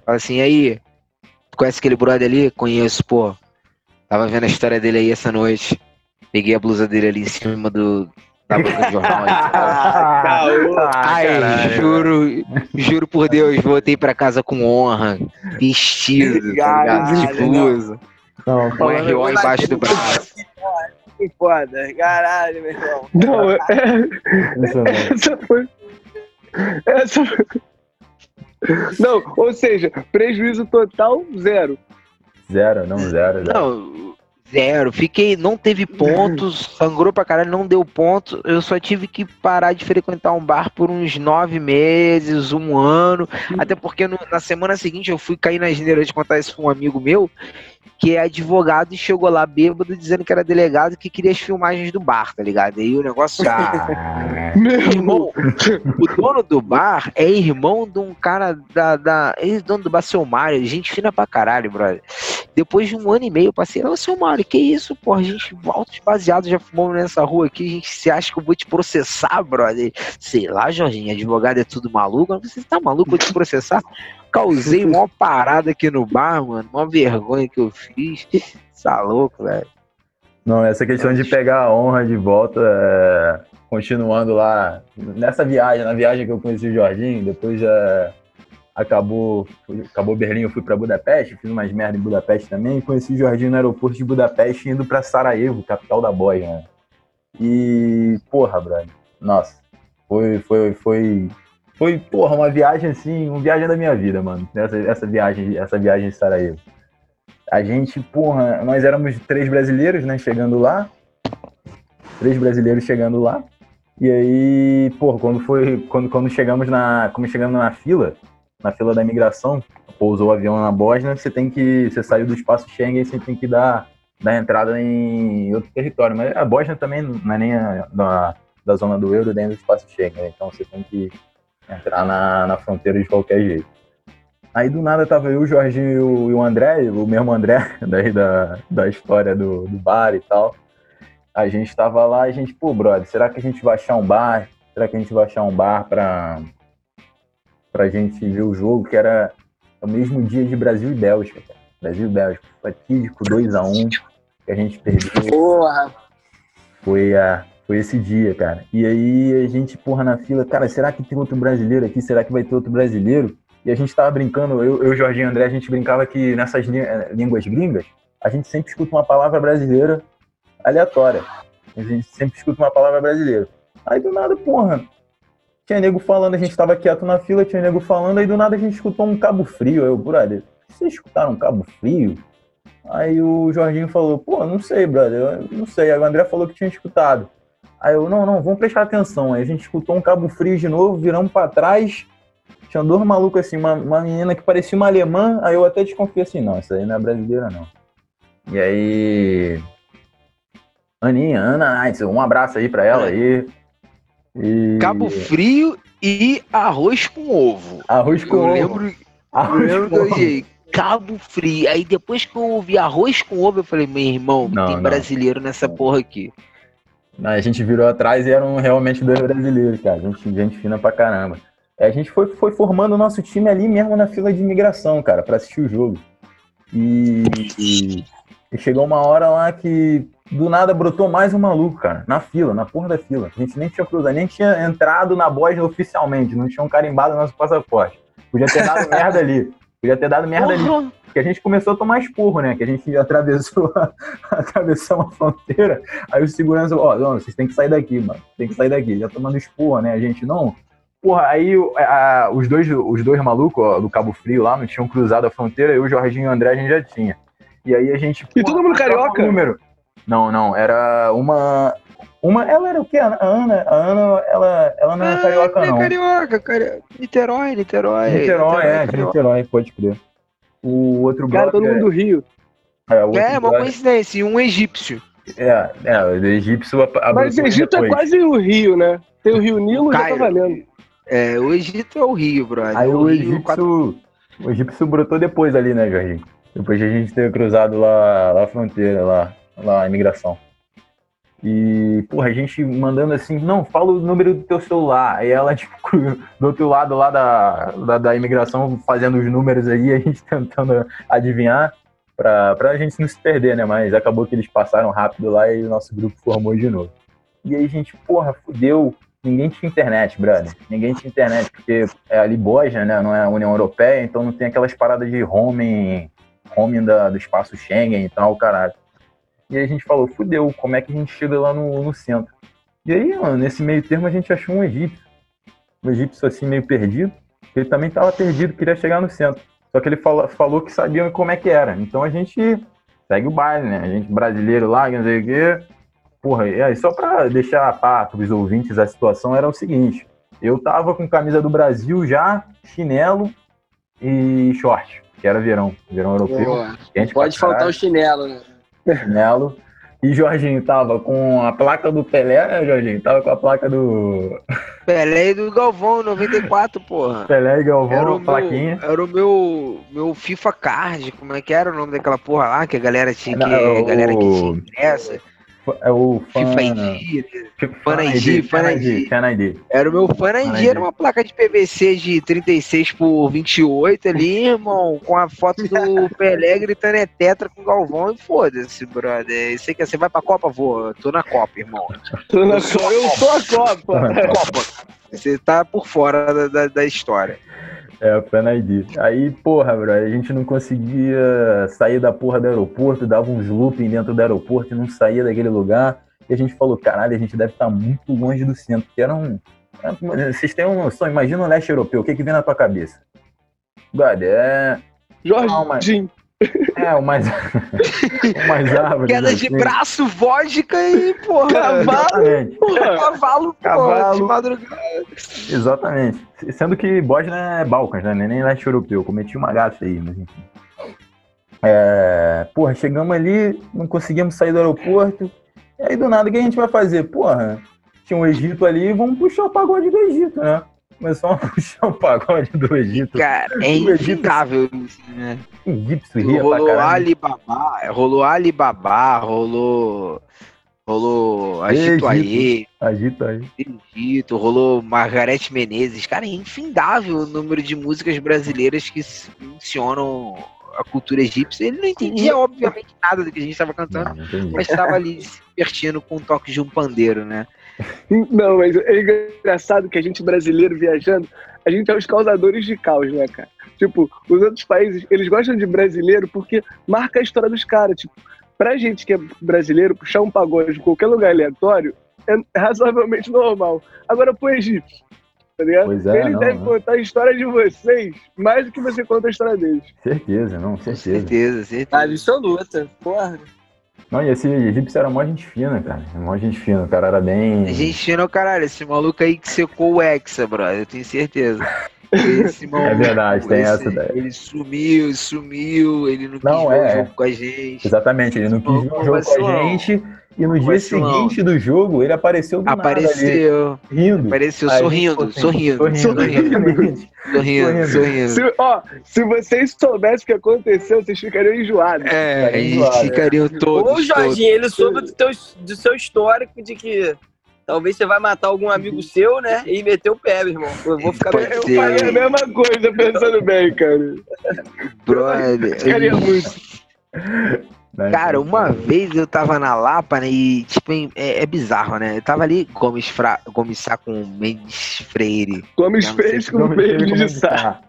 Fala assim, aí, conhece aquele brother ali? Conheço, pô. Tava vendo a história dele aí essa noite. Peguei a blusa dele ali em cima do, da banca de jornal. Ai, juro, juro por Deus, voltei pra casa com honra, vestido, tá ligado? De não. blusa, Não, com falando- RO embaixo do braço. Que foda. Caralho, meu irmão. Não, é, não. essa foi. Essa foi. Não, ou seja, prejuízo total, zero. Zero, não, zero. zero. Não, zero, fiquei, não teve pontos, sangrou pra caralho, não deu ponto. Eu só tive que parar de frequentar um bar por uns nove meses, um ano. Até porque no- na semana seguinte eu fui cair na geneira de contar isso pra um amigo meu, que é advogado e chegou lá bêbado dizendo que era delegado que queria as filmagens do bar, tá ligado? Aí o negócio. Meu Irmão, o dono do bar é irmão de um cara da. da ele é dono do bar, seu Mário, gente fina pra caralho, brother. Depois de um ano e meio, eu passei, ô seu Mário, que isso, porra? A gente, altos baseados já fumamos nessa rua aqui, a gente se acha que eu vou te processar, brother. Sei lá, Jorginho, advogado é tudo maluco. Você tá maluco, vou te processar? Causei uma parada aqui no bar, mano, uma vergonha que eu fiz. Tá louco, velho. não, essa questão de pegar a honra de volta, é, continuando lá, nessa viagem, na viagem que eu conheci o Jorginho, depois é, acabou, acabou Berlim, eu fui pra Budapeste, fiz umas merda em Budapeste também, conheci o Jorginho no aeroporto de Budapeste indo pra Sarajevo, capital da Bósnia. né? E, porra, brother, nossa, foi, foi, foi, foi, porra, uma viagem assim, uma viagem da minha vida, mano, essa, essa viagem, essa viagem em Sarajevo. A gente, porra, nós éramos três brasileiros, né, chegando lá. Três brasileiros chegando lá. E aí, porra, quando foi, quando, quando chegamos na, como chegamos na fila, na fila da imigração, pousou o avião na Bósnia, você tem que, você saiu do espaço Schengen, você tem que dar, dar entrada em outro território. Mas a Bósnia também não é nem a, da, da zona do euro, nem do espaço Schengen, né? então você tem que entrar na, na fronteira de qualquer jeito. Aí do nada tava eu, o Jorginho e o, e o André, o mesmo André, daí da, da história do, do bar e tal. A gente tava lá a gente, pô, brother, será que a gente vai achar um bar? Será que a gente vai achar um bar pra, pra gente ver o jogo? Que era o mesmo dia de Brasil e Bélgica, cara. Brasil e Bélgica. Fatídico 2x1 que a gente perdeu Porra. foi, a, foi esse dia, cara. E aí a gente, porra, na fila, cara, será que tem outro brasileiro aqui? Será que vai ter outro brasileiro? E a gente tava brincando, eu, eu Jorginho e André, a gente brincava que nessas eh, línguas gringas, a gente sempre escuta uma palavra brasileira aleatória. A gente sempre escuta uma palavra brasileira. Aí do nada, porra, tinha nego falando, a gente tava quieto na fila, tinha nego falando, aí do nada a gente escutou um cabo frio. Eu, brother, vocês escutaram um cabo frio? Aí o Jorginho falou, pô, não sei, brother, eu não sei. Aí o André falou que tinha escutado. Aí eu, não, não, vamos prestar atenção. Aí a gente escutou um cabo frio de novo, viramos para trás. Tinha dois malucos assim, uma, uma menina que parecia uma alemã. Aí eu até desconfiei assim, não, essa aí não é brasileira, não. E aí. Aninha, Ana Nights, um abraço aí pra ela aí. E... Cabo Frio e arroz com ovo. Arroz com eu ovo. Lembro, eu Arroz lembro com que eu ovo. olhei, Cabo Frio. Aí depois que eu ouvi arroz com ovo, eu falei, meu irmão, Não, tem não. brasileiro nessa porra aqui. A gente virou atrás e eram realmente dois brasileiros, cara. Gente, gente fina pra caramba. Aí a gente foi, foi formando o nosso time ali mesmo na fila de imigração, cara, pra assistir o jogo. E, e- e chegou uma hora lá que do nada brotou mais um maluco, cara, na fila, na porra da fila. A gente nem tinha cruzado, nem tinha entrado na Bósnia oficialmente, não tinham carimbado nosso passaporte. Podia ter dado merda ali. Podia ter dado merda ali. Porque a gente começou a tomar esporro, né? Que a gente atravessou a, atravessou a fronteira. Aí o segurança, ó, não, vocês têm que sair daqui, mano. Tem que sair daqui. Já tomando esporro, né? A gente, não. Porra, aí a- os, dois, os dois malucos ó, do Cabo Frio lá não tinham cruzado a fronteira, eu, o Jorginho e o André a gente já tinha. E aí a gente. E todo mundo carioca? um número. Não, não, era uma. Uma, ela era o quê? A Ana, a Ana, ela, ela não é Ah, carioca, é não. carioca, carioca. Niterói, Niterói. Niterói, é, de. Niterói, pode crer. O outro Cara, todo mundo do Rio. É, o outro É, uma brother- coincidência, e um egípcio. É, é, o egípcio Mas abraçou Egito é depois. quase o Rio, né? Tem o Rio Nilo, já tá valendo. É, o Egito é o Rio, brother. Aí o quatro- egípcio, o egípcio brotou depois ali, né, Jorginho? Depois de a gente ter cruzado lá, lá a fronteira, lá, lá a imigração. E, porra, a gente mandando assim, não, fala o número do teu celular. Aí ela, tipo, do outro lado lá da, da, da imigração, fazendo os números aí, a gente tentando adivinhar pra, pra gente não se perder, né? Mas acabou que eles passaram rápido lá e o nosso grupo formou de novo. E aí a gente, porra, fudeu. Ninguém tinha internet, brother. Ninguém tinha internet, porque é ali Bósnia, né? Não é a União Europeia, então não tem aquelas paradas de roaming, roaming da, do espaço Schengen e tal, caralho. E aí a gente falou, fudeu, como é que a gente chega lá no, no centro? E aí, mano, nesse meio termo a gente achou um egípcio. Um egípcio assim, meio perdido. Ele também tava perdido, queria chegar no centro. Só que ele fala- falou que sabia como é que era. Então a gente segue o baile, né? A gente brasileiro lá, não sei o quê. Porra, e aí, só pra deixar pá pros ouvintes a situação, era o seguinte. Eu tava com camisa do Brasil já, chinelo e short, que era verão, verão europeu. Quente pode faltar o chinelo, né? Chinelo. E Jorginho tava com a placa do Pelé, né, Jorginho? Tava com a placa do Pelé e do Galvão, 94, porra. Pelé e Galvão, Era o, a meu, plaquinha. era o meu, meu FIFA Card, como é que era o nome daquela porra lá, que a galera tinha que. É a galera que tinha essa. É o. Fan Fan ID, ID, Fan Fan ID, ID. Fan ID. Era o meu Fan Fan ID, ID. era uma placa de PVC de 36 por 28 ali, irmão, com a foto do Pelé gritando é tetra com o Galvão e foda-se, brother. Você quer, você vai pra Copa? Vou, tô na Copa, irmão. Tô na Copa. Eu sou a Copa. Copa. Você tá por fora da, da, da história. É, o Fan ID. Aí, porra, bro, a gente não conseguia sair da porra do aeroporto, dava uns looping dentro do aeroporto e não saía daquele lugar. E a gente falou, caralho, a gente deve estar muito longe do centro, porque era um... Vocês têm uma noção, imagina o leste europeu, o que que vem na tua cabeça? Brother, é... Jorginho. É, o mais... o mais árvore. Queda de braço, vodka e, porra, Cavalo. Exatamente. Porra. cavalo, Cavalo. porra, de madrugada. Exatamente. Sendo que Bósnia é Balcãs, né? Nem leste europeu. Cometi uma gafe aí, mas enfim. É, porra, chegamos ali, não conseguimos sair do aeroporto. E aí do nada o que a gente vai fazer? Porra, tinha um Egito ali, vamos puxar o pagode do Egito, né? Começamos a puxar o pagode do Egito. Cara, é infindável isso, né? Egípcio ria Rolou. Alibaba, rolou Alibaba, rolou. Rolou Agito Aie, Agito aí. Egito, rolou Margarete Menezes. Cara, é infindável o número de músicas brasileiras que mencionam a cultura egípcia. Ele não entendia, obviamente, nada do que a gente estava cantando, Não, não mas estava ali se divertindo com o toque de um pandeiro, né? Não, mas é engraçado que a gente brasileiro viajando, a gente é os causadores de caos, né, cara? Tipo, os outros países, eles gostam de brasileiro porque marca a história dos caras. Tipo, pra gente que é brasileiro, puxar um pagode de qualquer lugar aleatório é razoavelmente normal. Agora, pro egípcio, tá ligado? Pois é, Ele não, deve não. contar a história de vocês mais do que você conta a história deles. Certeza, não, certeza. certeza, certeza. Absoluta. Porra. Não, e esse egípcio era mó gente fina, cara. Mó gente fina, o cara era bem. Gente, não, caralho, esse maluco aí que secou o Hexa, brother, eu tenho certeza. Esse maluco, É verdade, tem essa daí. Ele sumiu, sumiu, ele não quis Não, ver é, o é. jogo com a gente. Exatamente, ele não quis ver o Ô, jogo com a gente. E no dia seguinte do jogo, ele apareceu do nada ali, Apareceu, rindo. apareceu Aí, sorrindo, assim, sorrindo, sorrindo, sorrindo, exatamente. sorrindo, sorrindo. sorrindo. Se, ó, se vocês soubessem o que aconteceu, vocês ficariam enjoados. É, ficariam Ou o todos, todos. Jorginho, ele soube do, teu, do seu histórico de que talvez você vai matar algum amigo seu, né? E meter o pé, meu irmão. Eu vou ficar Pode Eu ser. faria a mesma coisa pensando bem, cara. Brother, Ficaria muito. Cara, uma vez eu tava na Lapa, né, e, tipo, é, é bizarro, né? Eu tava ali, Gomes, Fra... Gomes Sá com Mendes Freire. Fez Não com me beijo diga de como saco. tá.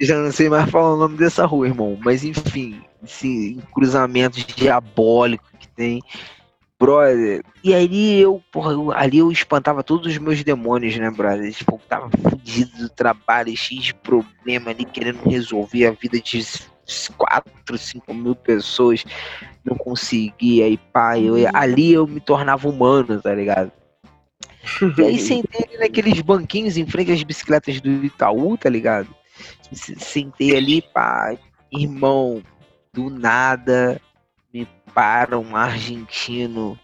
Já não sei mais falar o nome dessa rua, irmão. Mas enfim, esse cruzamento diabólico que tem. Brother. E aí eu, porra, eu- ali eu espantava todos os meus demônios, né, brother? Tipo, tava fudido do trabalho, cheio de problema ali, querendo resolver a vida de 4, 5 mil pessoas. Não conseguia, aí pá, eu, ali eu me tornava humano, tá ligado? E aí sentei ali naqueles banquinhos em frente às bicicletas do Itaú, tá ligado? Se- Sentei ali, pá, irmão, do nada para um argentino,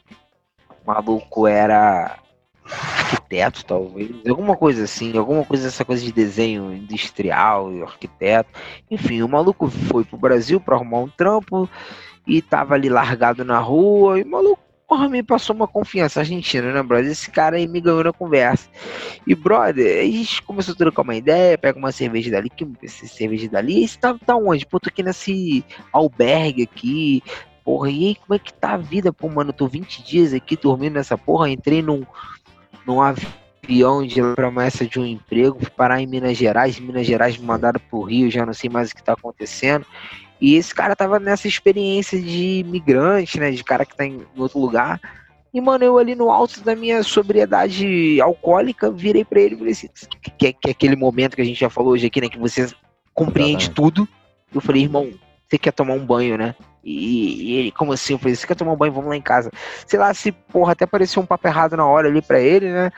o maluco era arquiteto, talvez, alguma coisa assim, alguma coisa essa coisa de desenho industrial, e arquiteto, enfim, o maluco foi pro Brasil pra arrumar um trampo e tava ali largado na rua, e o maluco porra, me passou uma confiança argentina, né, brother? Esse cara aí me ganhou na conversa. E, brother, a gente começou a trocar uma ideia, pega uma cerveja dali, que cerveja dali, e você tá, tá onde? Pô, tô aqui nesse albergue aqui, porra, e aí, como é que tá a vida? Pô, mano, eu tô 20 dias aqui dormindo nessa porra, entrei num, num avião de promessa de um emprego, fui parar em Minas Gerais, Minas Gerais me mandaram pro Rio, já não sei mais o que tá acontecendo. E esse cara tava nessa experiência de imigrante, né? De cara que tá em outro lugar. E, mano, eu ali no alto da minha sobriedade alcoólica, virei pra ele e falei assim, que, é- que é aquele momento que a gente já falou hoje aqui, né? Que você compreende Exatamente. tudo. Eu falei, irmão, você quer tomar um banho, né? E, e ele, como assim? Eu falei, você quer tomar um banho? Vamos lá em casa. Sei lá se, porra, até pareceu um papo errado na hora ali pra ele, né?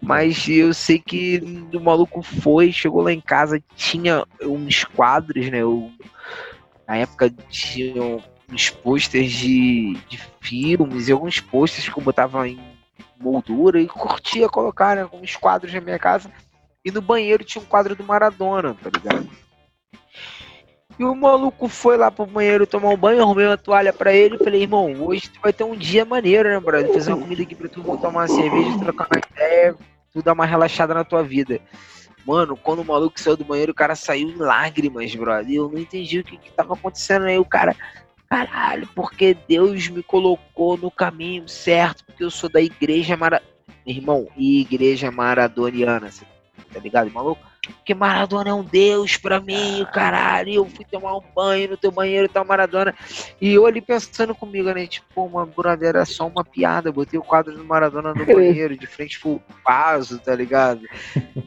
Mas eu sei que o maluco foi, chegou lá em casa, tinha uns quadros, né? Eu, na época tinham uns posters de, de filmes e alguns posters que eu botava em moldura e curtia colocar né, uns quadros na minha casa. E no banheiro tinha um quadro do Maradona, tá ligado? E o maluco foi lá pro banheiro tomar um banho, arrumei uma toalha pra ele e falei, irmão, hoje tu vai ter um dia maneiro, né, brother? Fazer uma comida aqui pra tu, tomar uma cerveja, trocar uma ideia, tu dar uma relaxada na tua vida. Mano, quando o maluco saiu do banheiro, o cara saiu em lágrimas, brother. E eu não entendi o que, que tava acontecendo aí. O cara, caralho, porque Deus me colocou no caminho certo, porque eu sou da igreja mara... Irmão, igreja maradoniana, tá ligado, maluco? Porque Maradona é um deus pra mim, o caralho. e Eu fui tomar um banho no teu banheiro, tá Maradona. E eu ali pensando comigo, né? Tipo, uma brother, era só uma piada. Botei o quadro do Maradona no banheiro, de frente pro vaso, tá ligado?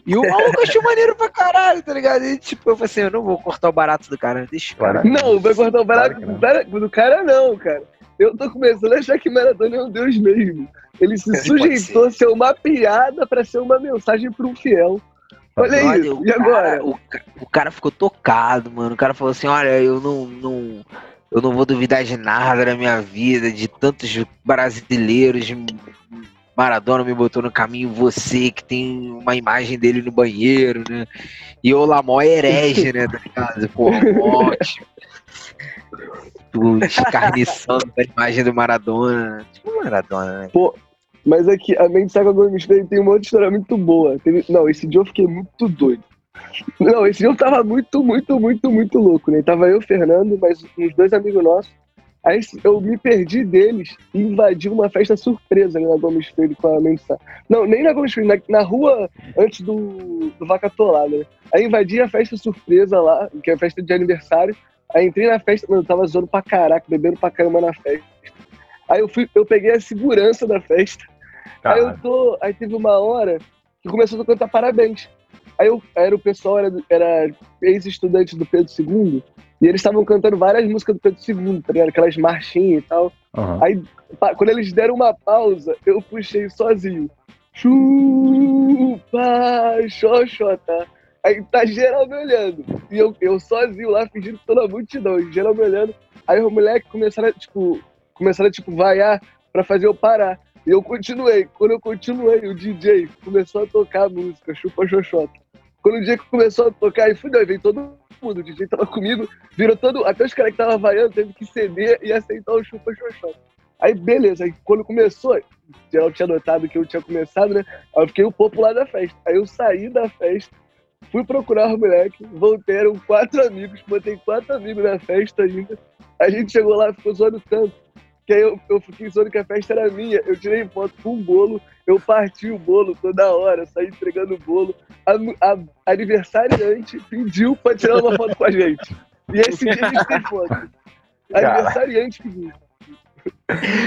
E o maluco achou maneiro pra caralho, tá ligado? E tipo, eu falei assim, eu não vou cortar o barato do cara, deixa o cara. Não, vai cortar o barato Claro que do cara- não, cara. Eu tô começando a achar que Maradona é um deus mesmo. Ele se Pode sujeitou a ser uma piada pra ser uma mensagem para um fiel. Olha isso. o E agora? cara- o, ca- o cara ficou tocado, mano. O cara falou assim: olha, eu não, não, eu não vou duvidar de nada na minha vida, de tantos brasileiros. Maradona me botou no caminho, você que tem uma imagem dele no banheiro, né? E o Lamó é herege, né? Tá ligado? Porra, ótimo. Tu escarniçando a imagem do Maradona. Tipo Maradona, né? Mas aqui, a mente saca Gomes Freire tem uma outra história muito boa. Teve- Não, esse dia eu fiquei muito doido. Não, esse dia eu tava muito, muito, muito, muito louco, né? Tava eu, Fernando, mas uns dois amigos nossos. Aí eu me perdi deles e invadi uma festa surpresa né, na Gomes Freire com a Sá. Não, nem na Gomes Freire, na, na rua antes do, do Vacatolá, né? Aí invadi a festa surpresa lá, que é a festa de aniversário. Aí entrei na festa, mano, eu tava zoando pra caraca, bebendo pra caramba na festa. Aí eu fui, eu peguei a segurança da festa. Aí eu tô. Aí teve uma hora que começou a cantar parabéns. Aí eu, era o pessoal, era, era ex-estudante do Pedro II, e eles estavam cantando várias músicas do Pedro II, tá ligado? Aquelas marchinhas e tal. aham. Aí, quando eles deram uma pausa, eu puxei sozinho. Chupa, xoxota. Aí tá geral me olhando. E eu, eu sozinho lá, fingindo que tô na multidão, geral me olhando. Aí os moleques começaram a, tipo, começaram a, tipo, vaiar pra fazer eu parar. E eu continuei. Quando eu continuei, o DJ começou a tocar a música, chupa xoxota. Quando o DJ começou a tocar, aí fudeu, veio todo mundo. O DJ tava comigo, virou todo. Até os caras que estavam vaiando teve que ceder e aceitar o chupa xoxota. Aí beleza, aí quando começou, geral tinha notado que eu tinha começado, né? Aí eu fiquei o popular da festa. Aí eu saí da festa, fui procurar os moleques, voltei, eram quatro amigos, botei quatro amigos na festa ainda. A gente chegou lá, ficou zoando tanto, que aí eu, eu fiquei zoando que a festa era minha. Eu tirei foto com um bolo, eu parti o bolo toda hora, saí entregando o bolo. A, a aniversariante pediu pra tirar uma foto com a gente. E esse dia a gente tem foto. Aniversariante pediu.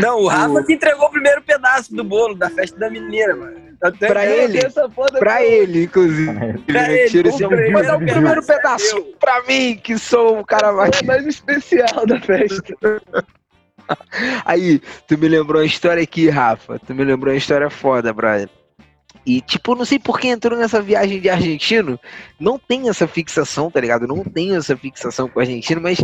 Não, o Rafa que entregou o primeiro pedaço do bolo da festa da mineira, mano. Até Pra ele? tenho essa foto Pra ele, inclusive. Pra ele, Tira esse compra ele. Mas é o primeiro pedaço pra mim, que sou o cara mais. Mais especial da festa. Aí, tu me lembrou uma história aqui, Rafa. Tu me lembrou uma história foda, brother. E, tipo, não sei por que entrou nessa viagem de argentino. Não tem essa fixação, tá ligado? Não tenho essa fixação com o argentino, mas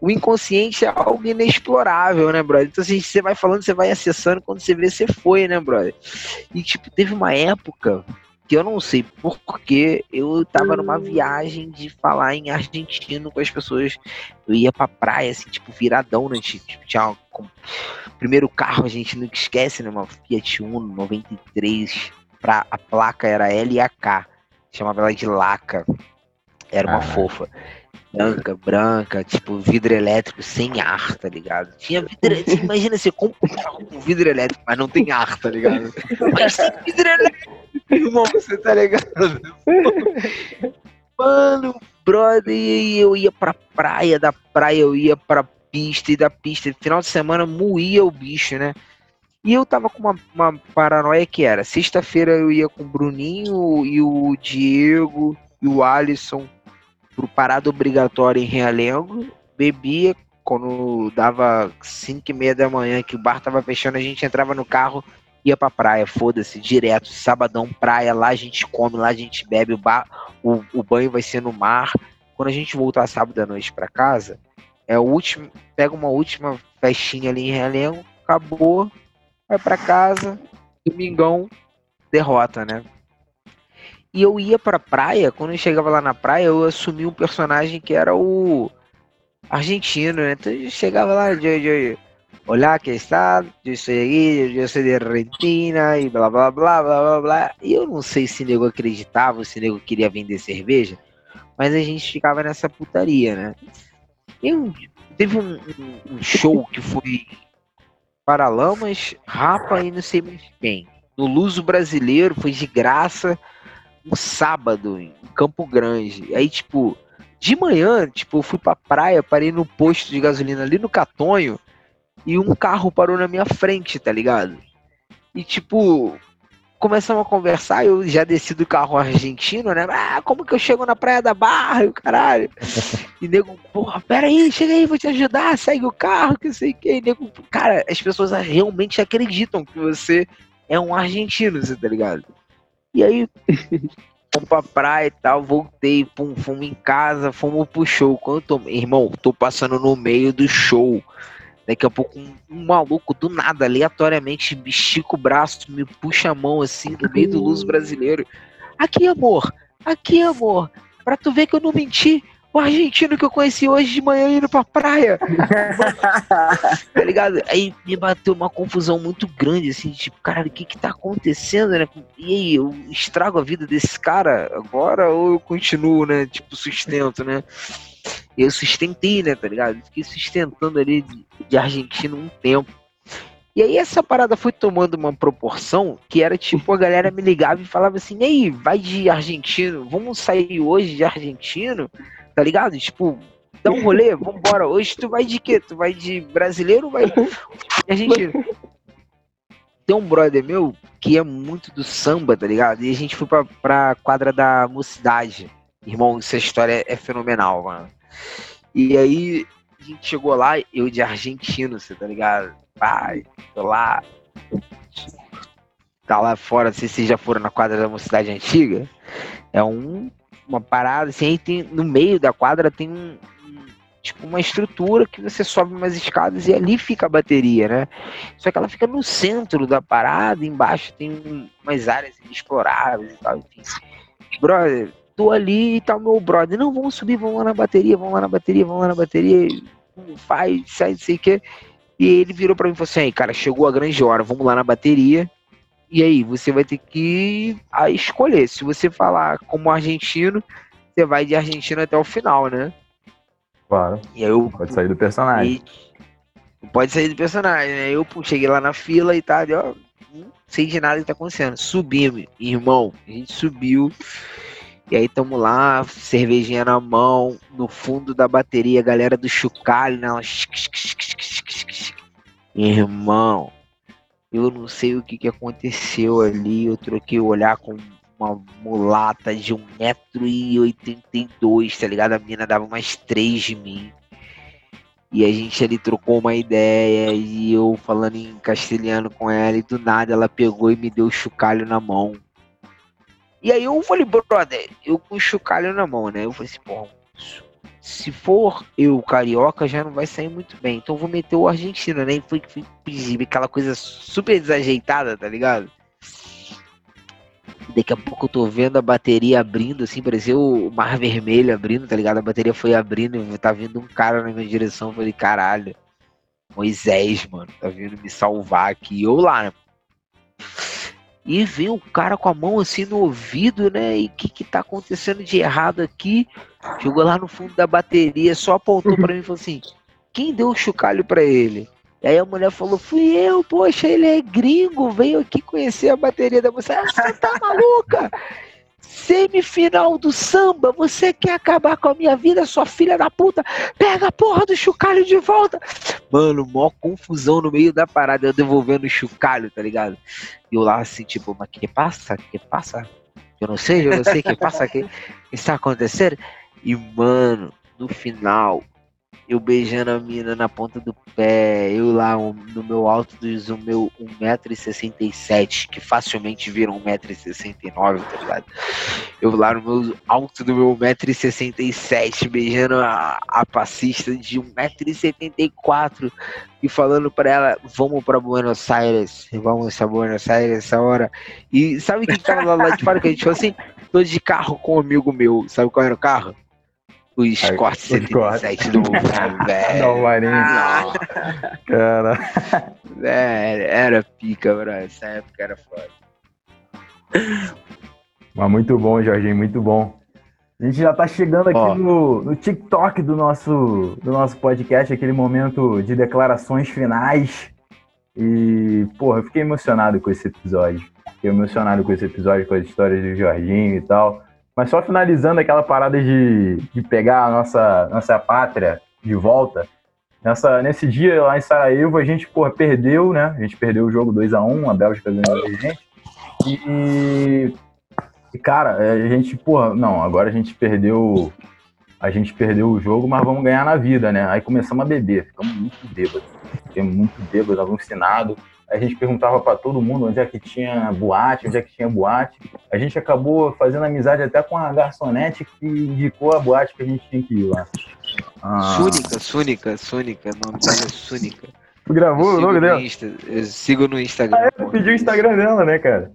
o inconsciente é algo inexplorável, né, brother? Então, assim, você vai falando, você vai acessando, quando você vê, você foi, né, brother? E, tipo, teve uma época que eu não sei porquê, eu tava numa viagem de falar em argentino com as pessoas. Eu ia pra praia, assim, tipo, viradão, né? Tipo, tinha uma, com- primeiro carro, a gente nunca esquece, né? Uma Fiat Uno 93, pra, a placa era LAK, chamava ela de Laca. Era uma Caralho. fofa. Branca, branca, tipo, vidro elétrico sem ar, tá ligado? Tinha vidro. Imagina, você compra um carro com vidro elétrico, mas não tem ar, tá ligado? Mas tem vidro elétrico, irmão, você tá ligado? Mano, brother, eu ia pra praia, da praia eu ia pra pista, e da pista, final de semana moía o bicho, né? E eu tava com uma, uma paranoia que era, sexta-feira eu ia com o Bruninho e o Diego e o Alisson pro parada obrigatória em Realengo, bebia, quando dava 5 e meia da manhã que o bar tava fechando, a gente entrava no carro, ia pra praia, foda-se, direto, sabadão, praia, lá a gente come, lá a gente bebe, o, bar, o, o banho vai ser no mar. Quando a gente voltar sábado à noite pra casa, é o último, pega uma última festinha ali em Realengo, acabou, vai pra casa, domingão, derrota, né? E eu ia pra praia, quando eu chegava lá na praia, eu assumi um personagem que era o argentino, né? Então eu chegava lá, eu, eu, olá, que está? Eu sou aqui, eu sou de Argentina, e blá blá blá blá blá blá. E eu não sei se nego acreditava, se nego queria vender cerveja, mas a gente ficava nessa putaria, né? Eu, teve um, um- um show que foi Paralamas, Rapa e não sei mais quem. No Luso Brasileiro, foi de graça, um sábado, em Campo Grande. Aí, tipo, de manhã, tipo, eu fui pra praia, parei no posto de gasolina ali no Catonho, e um carro parou na minha frente, tá ligado? E, tipo, começamos a conversar, eu já desci do carro argentino, né? Ah, como que eu chego na Praia da Barra, e o caralho? E nego, porra, pera aí, chega aí, vou te ajudar, segue o carro, que sei o que. E nego, cara, as pessoas realmente acreditam que você é um argentino, você tá ligado? E aí, fomos pra praia e tal, voltei, pum, fomos em casa, fomos pro show. Quando eu tô, irmão, tô passando no meio do show. Daqui a pouco um, um maluco do nada, aleatoriamente, estica o braço, me puxa a mão assim, no meio do luz brasileiro. Aqui, amor, aqui, amor, pra tu ver que eu não menti. O argentino que eu conheci hoje de manhã indo pra praia. tá ligado? Aí me bateu uma confusão muito grande, assim, tipo, cara, o que que tá acontecendo, né? E aí, eu estrago a vida desse cara agora ou eu continuo, né? Tipo, sustento, né? Eu sustentei, né, tá ligado? Fiquei sustentando ali de, argentino um tempo. E aí essa parada foi tomando uma proporção que era tipo, a galera me ligava e falava assim, e aí, vai de argentino, vamos sair hoje de argentino, tá ligado? Tipo, dá um rolê, vambora. Hoje tu vai de quê? Tu vai de brasileiro vai de argentino? Tem um brother meu que é muito do samba, tá ligado? E a gente foi pra, pra quadra da mocidade. Irmão, essa história é fenomenal, mano. E aí a gente chegou lá, eu de argentino, você tá ligado? Pai, tô lá. Tá lá fora, não sei se vocês já foram na quadra da mocidade antiga. É um, uma parada, assim, aí tem, no meio da quadra tem um, tipo uma estrutura que você sobe umas escadas e ali fica a bateria, né? Só que ela fica no centro da parada, embaixo tem umas áreas inexploráveis e tal, enfim. Brother, tô ali e tá o meu brother, não, vamos subir, vamos lá na bateria, vamos lá na bateria, vamos lá na bateria, faz, sai, não sei o que. E ele virou pra mim e falou assim, cara, chegou a grande hora, vamos lá na bateria. E aí, você vai ter que a escolher. Se você falar como argentino, você vai de argentino até o final, né? Claro. E eu, Pode sair do personagem. e- pode sair do personagem, né? Eu pô, cheguei lá na fila e tal, e, ó, não sei de nada que tá acontecendo. Subimos, irmão, a gente subiu. E aí tamo lá, cervejinha na mão, no fundo da bateria, galera do chocalho, né? Irmão, eu não sei o que, que aconteceu ali. Eu troquei o olhar com uma mulata de 1,82m, tá ligado? A menina dava umas 3 de mim. E a gente ali trocou uma ideia e eu falando em castelhano com ela e do nada ela pegou e me deu o chocalho na mão. E aí eu falei, brother, eu com o chocalho na mão, né? Eu falei assim, pô, se for eu carioca já não vai sair muito bem. Então vou meter o argentino, né? E foi pedir aquela coisa super desajeitada, tá ligado? Daqui a pouco eu tô vendo a bateria abrindo, assim, pareceu o mar vermelho abrindo, tá ligado? A bateria foi abrindo e tá vindo um cara na minha direção. Eu falei, caralho, Moisés, mano, tá vindo me salvar aqui. Eu lá, né? E vem o cara com a mão assim no ouvido, né? E o que que tá acontecendo de errado aqui? Jogou lá no fundo da bateria, só apontou pra mim e falou assim: quem deu o chocalho pra ele? E aí a mulher falou: fui eu, poxa, ele é gringo, veio aqui conhecer a bateria da moça. Ah, Você tá maluca? Semifinal do samba, você quer acabar com a minha vida, sua filha da puta? Pega a porra do chocalho de volta. Mano, mó confusão no meio da parada, eu devolvendo o chocalho, tá ligado? E eu lá assim, tipo, mas que passa? Que passa? Eu não sei, eu não sei que passa que está acontecendo? E, mano, no final, eu beijando a mina na ponta do pé, eu lá um- no meu alto dos o meu 1,67m, que facilmente vira 1,69m, tá ligado? Eu lá no meu alto do meu 1,67m, beijando a, a passista de 1,74m e falando pra ela, vamos pra Buenos Aires, vamos pra Buenos Aires essa hora. E sabe que tava lá de fora que a gente falou assim? Tô de carro com um amigo meu, sabe qual era o carro? O Escort o Escort. 77 do velho. Não, Marinho. Não, Cara. velho, era pica, bro. Essa época era foda. Mas muito bom, Jorginho, muito bom. A gente já tá chegando aqui no, no TikTok do nosso, do nosso podcast, aquele momento de declarações finais. E, porra, eu fiquei emocionado com esse episódio. Fiquei emocionado com esse episódio, com as histórias do Jorginho e tal. Mas só finalizando aquela parada de, de pegar a nossa, nossa pátria de volta. Nessa, nesse dia lá em Sarajevo, a gente, porra, perdeu, né? A gente perdeu o jogo 2x1, a Bélgica ganhou da gente. E, e, cara, a gente, porra, não, agora a gente perdeu. A gente perdeu o jogo, mas vamos ganhar na vida, né? Aí começamos a beber, ficamos muito bêbados. Ficamos muito bêbados, alucinados. A gente perguntava pra todo mundo onde é que tinha boate, onde é que tinha boate. A gente acabou fazendo amizade até com a garçonete que indicou a boate que a gente tinha que ir lá. Ah, Súnica, Súnica, Súnica, o nome dela é Súnica. Tu gravou o nome dela? Insta- eu sigo no Instagram. Ah, é, pediu o Instagram dela, né, cara?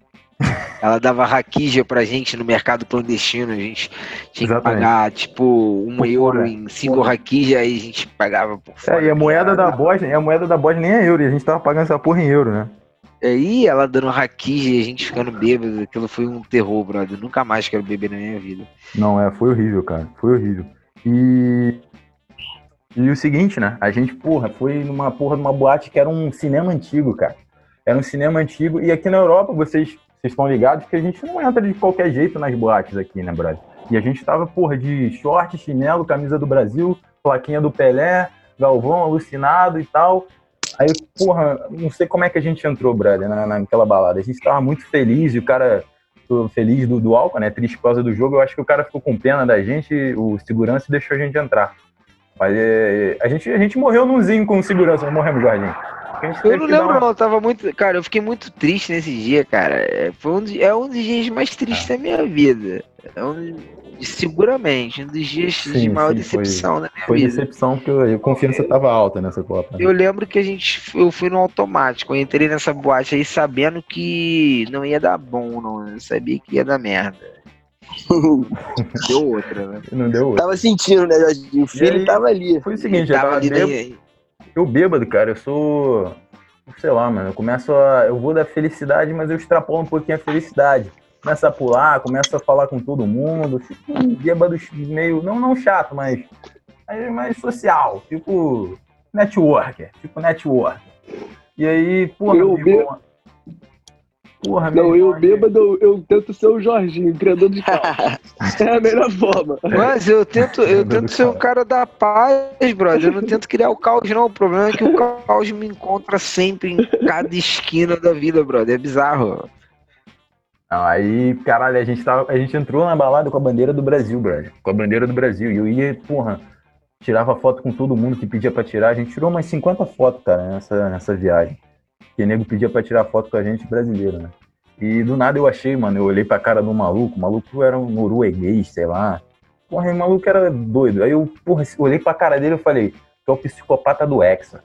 Ela dava raquija pra gente no mercado clandestino. A gente tinha que Exatamente. pagar, tipo, um Por euro fora. em cinco raquija, aí a gente pagava por fora. É, e a moeda da e a moeda da Bósnia nem é euro, e a gente tava pagando essa porra em euro, né? Aí ela dando raquija e a gente ficando bêbado. Aquilo foi um terror, brother. Nunca mais quero beber na minha vida. Não, é, foi horrível, cara. Foi horrível. E. E o seguinte, né? A gente, porra, foi numa porra de uma boate que era um cinema antigo, cara. Era um cinema antigo. E aqui na Europa, vocês, vocês estão ligados que a gente não entra de qualquer jeito nas boates aqui, né, brother? E a gente tava, porra, de short, chinelo, camisa do Brasil, plaquinha do Pelé, Galvão alucinado e tal. Aí, porra, não sei como é que a gente entrou, brother, na, naquela balada. A gente tava muito feliz e o cara feliz do, do álcool, né? Triste por causa do jogo. Eu acho que o cara ficou com pena da gente, o segurança, e deixou a gente entrar. Mas é, a, gente, a gente morreu num zinho com segurança, não morremos, Jorginho. Eu não lembro, uma... não. Eu tava muito. Cara, eu fiquei muito triste nesse dia, cara. É, foi um, é um dos dias mais tristes ah. da minha vida. É um, seguramente, um dos dias sim, de maior sim, decepção foi, na minha foi vida. Foi decepção, porque a confiança tava alta nessa Copa. Eu lembro que a gente. Eu fui no automático. Eu entrei nessa boate aí sabendo que não ia dar bom, não. Eu sabia que ia dar merda. deu outra, né? Não deu outra. Tava sentindo, né, O filho aí, tava ali. Foi o seguinte, eu tava ali eu bêbado, cara, eu sou. Sei lá, mano. Eu começo a. Eu vou da felicidade, mas eu extrapolo um pouquinho a felicidade. Começa a pular, começa a falar com todo mundo. Fico um bêbado meio. Não, não chato, mas. mas mais social. Tipo. Networker. Tipo networker. E aí, porra, eu, bêbado. Porra, não, eu bêbado, eu, eu tento ser o Jorginho, criador de caos. é a melhor forma. Mas eu tento, eu tento ser o cara da paz, brother. Eu não tento criar o caos, não. O problema é que o caos me encontra sempre em cada esquina da vida, brother. É bizarro. Não, aí, caralho, a gente, tava, a gente entrou na balada com a bandeira do Brasil, brother. Com a bandeira do Brasil. E eu ia, porra, tirava foto com todo mundo que pedia pra tirar. A gente tirou umas 50 fotos, cara, nessa, nessa viagem. Que nego pedia pra tirar foto com a gente brasileiro, né? E do nada eu achei, mano, eu olhei pra cara do maluco, o maluco era um norueguês, sei lá. Porra, o maluco era doido. Aí eu, porra, olhei pra cara dele e falei, tu é o psicopata do Hexa.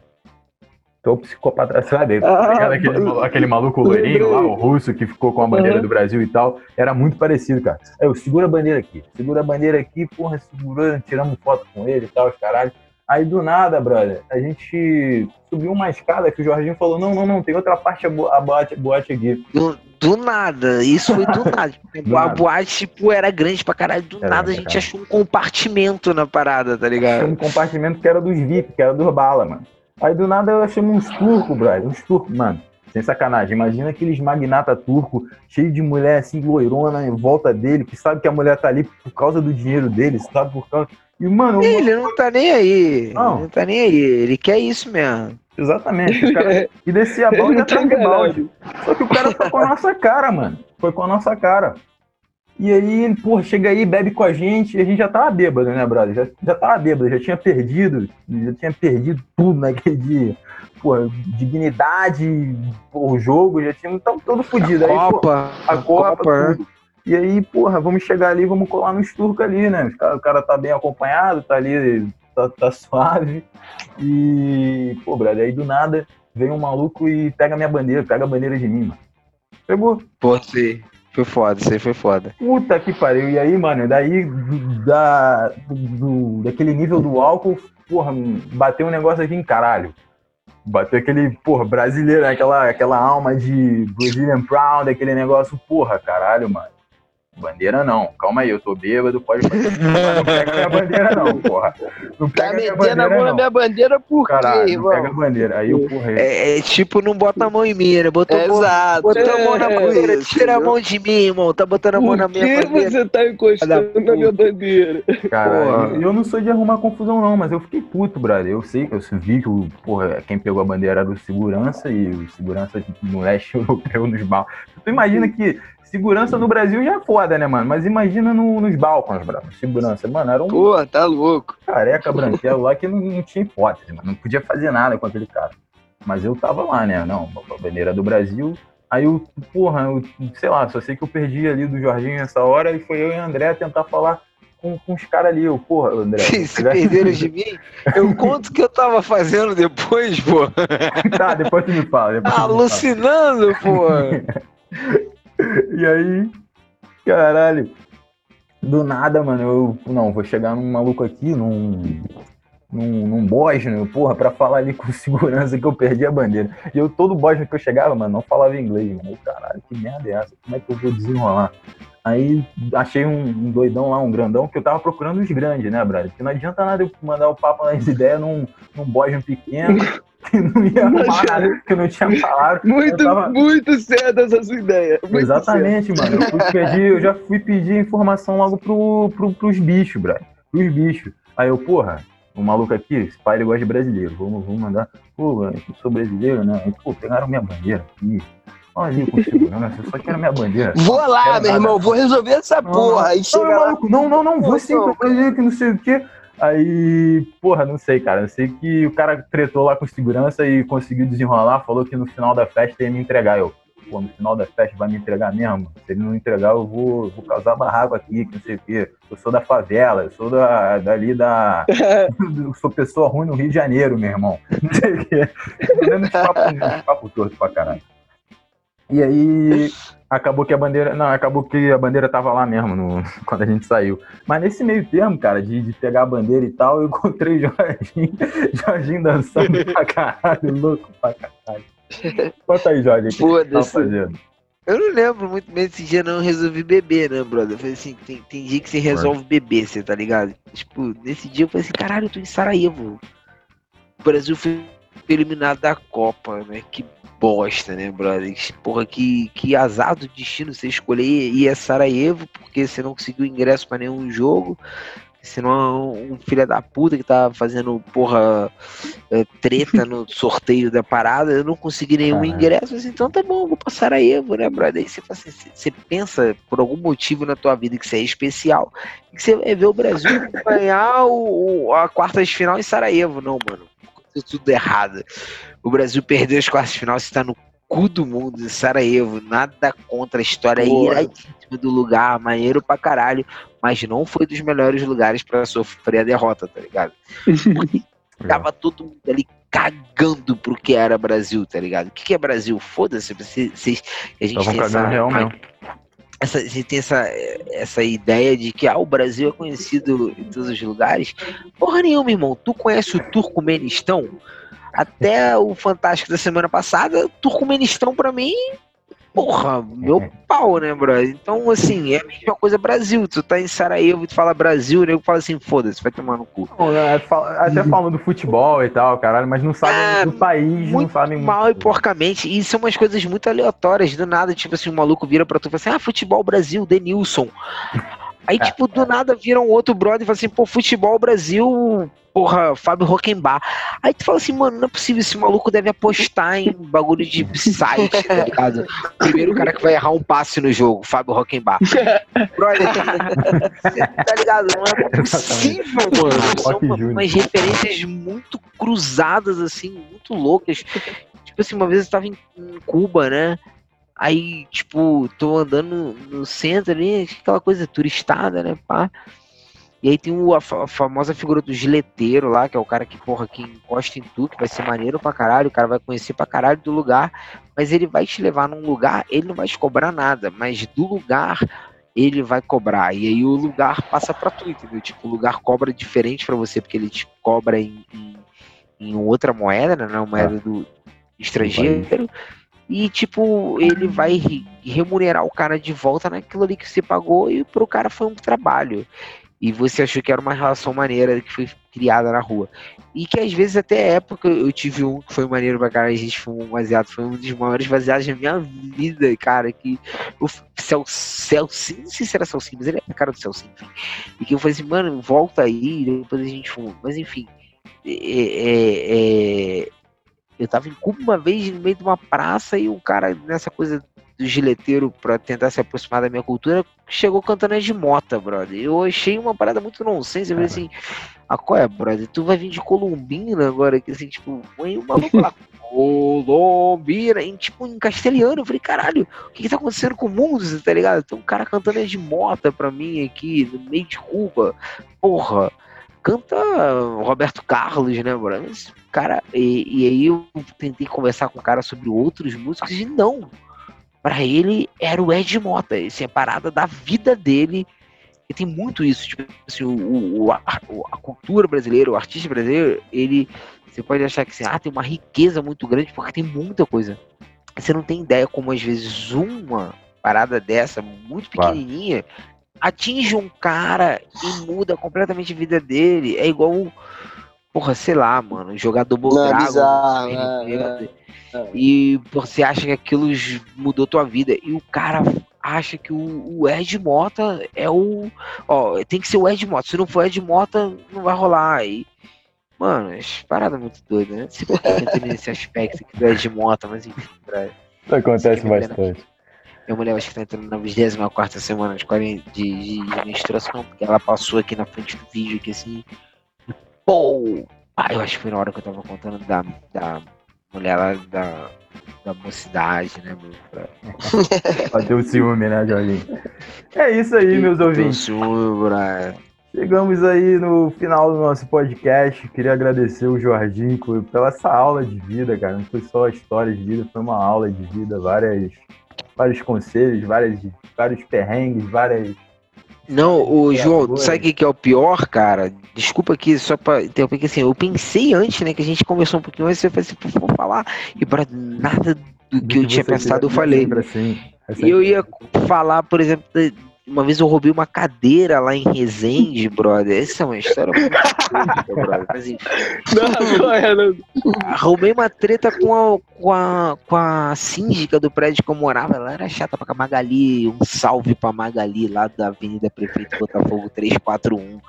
Tu é o psicopata, sabe? Ah, aquele, aquele maluco loirinho lá, o russo que ficou com a bandeira uhum. do Brasil e tal. Era muito parecido, cara. Aí eu, segura a bandeira aqui. Segura a bandeira aqui, porra, segurando, tiramos foto com ele e tal, os caralho. Aí do nada, brother, a gente subiu uma escada que o Jorginho falou: não, não, não, tem outra parte a, boate, boate aqui. Do, do nada, isso foi do nada. do a nada. boate, tipo, era grande pra caralho. Do era nada a gente achou um compartimento na parada, tá ligado? Um compartimento que era dos VIP, que era dos bala, mano. Aí do nada eu achei uns turcos, brother, uns turcos, mano. Sem sacanagem, imagina aqueles magnata turco, cheio de mulher assim, loirona em volta dele, que sabe que a mulher tá ali por causa do dinheiro dele, sabe por causa. E, mano, ele não tá nem aí. Não. Ele não tá nem aí. Ele quer isso mesmo. Exatamente. Cara... E descia a balde atrás de balde. Só que o cara foi com a nossa cara, mano. Foi com a nossa cara. E aí, pô, chega aí, bebe com a gente, e a gente já tava bêbado, né, brother? Já, já tava bêbado, já tinha perdido, já tinha perdido tudo naquele dia. Pô, dignidade, o jogo, já tinha tão todo fodido. Aí, Copa, pô, a Copa, Copa tudo. E aí, porra, vamos chegar ali, vamos colar nos turcos ali, né? O cara tá bem acompanhado, tá ali, tá, tá suave. E, pô, brother, aí do nada vem um maluco e pega minha bandeira, pega a bandeira de mim, mano. Pegou. Pô, sim. Foi foda, isso aí foi foda. Puta que pariu. E aí, mano, daí da, do, daquele nível do álcool, porra, bateu um negócio aqui em caralho. Bateu aquele, porra, brasileiro, aquela, aquela alma de Brazilian Proud, aquele negócio, porra, caralho, mano. Bandeira não. Calma aí, eu tô bêbado, pode fazer. não pega minha bandeira, não, porra. Não tá pega tá metendo a mão na minha bandeira por quê, Caralho, irmão? Não pega a bandeira. Aí eu, porra. É, é, tipo, não bota a mão em mim, né? Botou, Exato. Botou é, a mão na bandeira. É, Tira a mão de mim, irmão. Tá botando a mão na minha bandeira. Por que você tá encostando na minha bandeira? Cara, eu não sou de arrumar confusão, não, mas eu fiquei puto, brother. Eu sei que eu vi que o, porra, quem pegou a bandeira era o segurança e o segurança no leste europeu nos balas. Tu imagina que Segurança no Brasil já é foda, né, mano? Mas imagina no, nos balcões, bro. Segurança, mano, era um. Pô, tá louco. Careca branquelo lá que não, não, tinha hipótese, mano. Não podia fazer nada com aquele cara. Mas eu tava lá, né? Não, a bandeira do Brasil. Aí eu, porra, eu, sei lá, só sei que eu perdi ali do Jorginho nessa hora e foi eu e o André tentar falar com, com os caras ali. Eu, porra, André. Se perderam de mim, eu conto o que eu tava fazendo depois, pô. tá, depois tu me fala. Depois Alucinando, pô. E aí, caralho, do nada, mano, eu, não, vou chegar num maluco aqui, num, num, num bósnio, porra, pra falar ali com segurança que eu perdi a bandeira. E eu, todo bósnio que eu chegava, mano, não falava inglês, mano. Caralho, que merda é essa? Como é que eu vou desenrolar? Aí achei um, um, doidão lá, um grandão, que eu tava procurando os grandes, né, brother? Porque não adianta nada eu mandar o papo nas ideias num, num bósnio pequeno. Que não ia arrumar nada, que não tinha palavra. Muito, tava... muito certo essa sua ideia. Muito Exatamente, certo. mano. Eu, pedir, eu já fui pedir informação logo pro, pro, pros bichos, brother. Pros bichos. Aí eu, porra, o maluco aqui, esse pai ele gosta de brasileiro. Vamos, vamos mandar. Pô, eu sou brasileiro, né? Aí, pô, pegaram minha bandeira aqui. Olha ali com segurança, eu só quero minha bandeira. Vou lá, meu nada. irmão, vou resolver essa Não, porra. Não, não, maluco, não, não, não, vou sim, tô brasileiro que não sei o quê. Aí, porra, não sei, cara. Eu sei que o cara tretou lá com segurança e conseguiu desenrolar, falou que no final da festa ia me entregar. Eu, pô, no final da festa vai me entregar mesmo? Se ele não entregar, eu vou, vou causar barraco aqui, que não sei o quê. Eu sou da favela, eu sou da, dali da. eu sou pessoa ruim no Rio de Janeiro, meu irmão. Não sei o quê. Dando uns papo, papo torto pra caralho. E aí, acabou que a bandeira. Não, acabou que a bandeira tava lá mesmo no- quando a gente saiu. Mas nesse meio termo, cara, de, de pegar a bandeira e tal, eu encontrei o Jorginho, Jorginho dançando pra caralho, louco pra caralho. Conta aí, Jorge, o que você tá fazendo? Eu não lembro muito bem desse dia, não. Resolvi beber, né, brother? Eu falei assim: tem, tem dia que você resolve beber, você tá ligado? Tipo, nesse dia eu falei assim: caralho, eu tô em Sarajevo. O Brasil foi eliminado da Copa, né? Que bosta, né, brother? Que, Porra, que, que azar do destino você escolher ir a Sarajevo porque você não conseguiu ingresso pra nenhum jogo. Senão um filho da puta que tava fazendo, porra, eh, treta no sorteio da parada, eu não consegui nenhum ingresso, assim, então tá bom, vou pra Sarajevo, né, brother? Aí você, assim, você- você pensa por algum motivo na tua vida que você é especial, e que você vai ver o Brasil ganhar o, o- a quartas de final em Sarajevo. Não, mano, aconteceu tudo errado. O Brasil perdeu as quartas de final, você tá no cu do mundo em Sarajevo, nada contra a história Porra. iradíssima do lugar, maneiro pra caralho, mas não foi dos melhores lugares pra sofrer a derrota, tá ligado? Tava todo mundo ali cagando pro que era Brasil, tá ligado? O que, que é Brasil? Foda-se, vocês, a gente Estavam cagando real mesmo. Essa, a gente tem essa, essa ideia de que ah, o Brasil é conhecido em todos os lugares. Porra nenhuma, irmão. Tu conhece o Turcomenistão? Até o Fantástico da semana passada, Turcomenistão pra mim, porra, meu pau, né, brother? Então, assim, é a mesma coisa Brasil. Tu tá em Sarajevo tu fala Brasil, o nego fala assim, foda-se, vai tomar no cu. Não, né, fala- Até falam do futebol e tal, caralho, mas não sabem Ah, do país, não muito sabem mal e porcamente. E são umas coisas muito aleatórias, do nada, tipo assim, um maluco vira pra tu e fala assim, ah, futebol Brasil, Denilson. Aí, tipo, do nada vira um outro brother e fala assim, pô, futebol Brasil, porra, Fábio Roquembar. Aí tu fala assim, mano, não é possível, esse maluco deve apostar em bagulho de site, tá ligado? Primeiro cara que vai errar um passe no jogo, Fábio Roquembar. Brother, tá ligado? Não é possível, mano. São uma- umas referências muito cruzadas, assim, muito loucas. Tipo assim, uma vez eu tava em Cuba, né? Aí, tipo, tô andando no, no centro ali, aquela coisa turistada, né, pá. E aí tem o, a, fa- a famosa figura do gileteiro lá, que é o cara que, porra, que encosta em tu, que vai ser maneiro pra caralho, o cara vai conhecer pra caralho do lugar, mas ele vai te levar num lugar, ele não vai te cobrar nada, mas do lugar ele vai cobrar. E aí o lugar passa pra tu, entendeu? Tipo, o lugar cobra diferente pra você, porque ele te cobra em, em, em outra moeda, né? Na moeda do estrangeiro. E, tipo, ele vai re- remunerar o cara de volta naquilo ali que você pagou e pro cara foi um trabalho. E você achou que era uma relação maneira que foi criada na rua. E que às vezes até é porque eu tive um que foi maneiro pra cara, a gente fumou um baseado, foi um dos maiores baseados da minha vida, cara, que o Cel, Celcinho, não sei se era Celcinho, mas ele é a cara do Celcinho, enfim. E que eu falei assim, mano, volta aí, depois a gente fuma. Mas enfim, é- é- é, eu tava em Cuba uma vez no meio de uma praça e o cara, nessa coisa do gileteiro pra tentar se aproximar da minha cultura, chegou cantando as de mota, brother. Eu achei uma parada muito nonsense. Eu falei assim, ah, qual é, brother? Tu vai vir de Colombina agora, que assim, tipo, põe o maluco lá. Colombina, em, tipo, em castelhano. Eu falei, caralho, o que, que tá acontecendo com o mundo, tá ligado? Tem um cara cantando as de mota pra mim aqui, no meio de Cuba. Porra, canta Roberto Carlos, né? Mas, cara, e, e aí eu tentei conversar com o cara sobre outros músicos e não. Pra ele era o Ed Mota, isso é a parada da vida dele. E tem muito isso, tipo assim, o, o- a, a cultura brasileira, o artista brasileiro, ele. Você pode achar que assim, ah, tem uma riqueza muito grande, porque tem muita coisa. Você não tem ideia como às vezes uma parada dessa, muito Claro. Atinge um cara e muda completamente a vida dele. É igual, porra, sei lá, mano, jogar Double Não, é Dragon. bizarro, é, Super Nintendo, é. E você acha que aquilo mudou tua vida. E o cara acha que o, o Ed Mota é o. Ó, tem que ser o Ed Mota. Se não for Ed Mota, não vai rolar. E, Mano, as paradas muito doidas, né? Eu entrei nesse aspecto tu é de moto, mas enfim, pra... Acontece Sim, é bastante. Minha mulher acho que tá entrando na 24 semana de, quaren- de, de, de menstruação, porque ela passou aqui na frente do vídeo aqui assim. E pô! Ah, eu acho que foi na hora que eu tava contando da, da mulher lá da, da mocidade, né, meu? Pra... Bateu o ciúme, né, Jorginho? É isso aí, meus ouvintes. Ciúme, bra. Chegamos aí no final do nosso podcast. Queria agradecer o Jorginho pela essa aula de vida, cara. Não foi só a história de vida, foi uma aula de vida, várias, vários conselhos, várias, vários perrengues, várias. Não, o João, sabe o que, que é o pior, cara? Desculpa aqui, só pra interromper, porque assim, eu pensei antes, né, que a gente conversou um pouquinho antes, eu falei assim, vou falar, e pra nada do que eu tinha você pensado, eu falei. assim. É E eu ia assim. falar, por exemplo, uma vez eu roubei uma cadeira lá em Resende, brother. Essa é uma história muito brother. Mas enfim, Não, não é, não. roubei uma treta com a, com, a, com a síndica do prédio que eu morava. Ela era chata pra Magali. Um salve pra Magali lá da Avenida Prefeito Botafogo 341.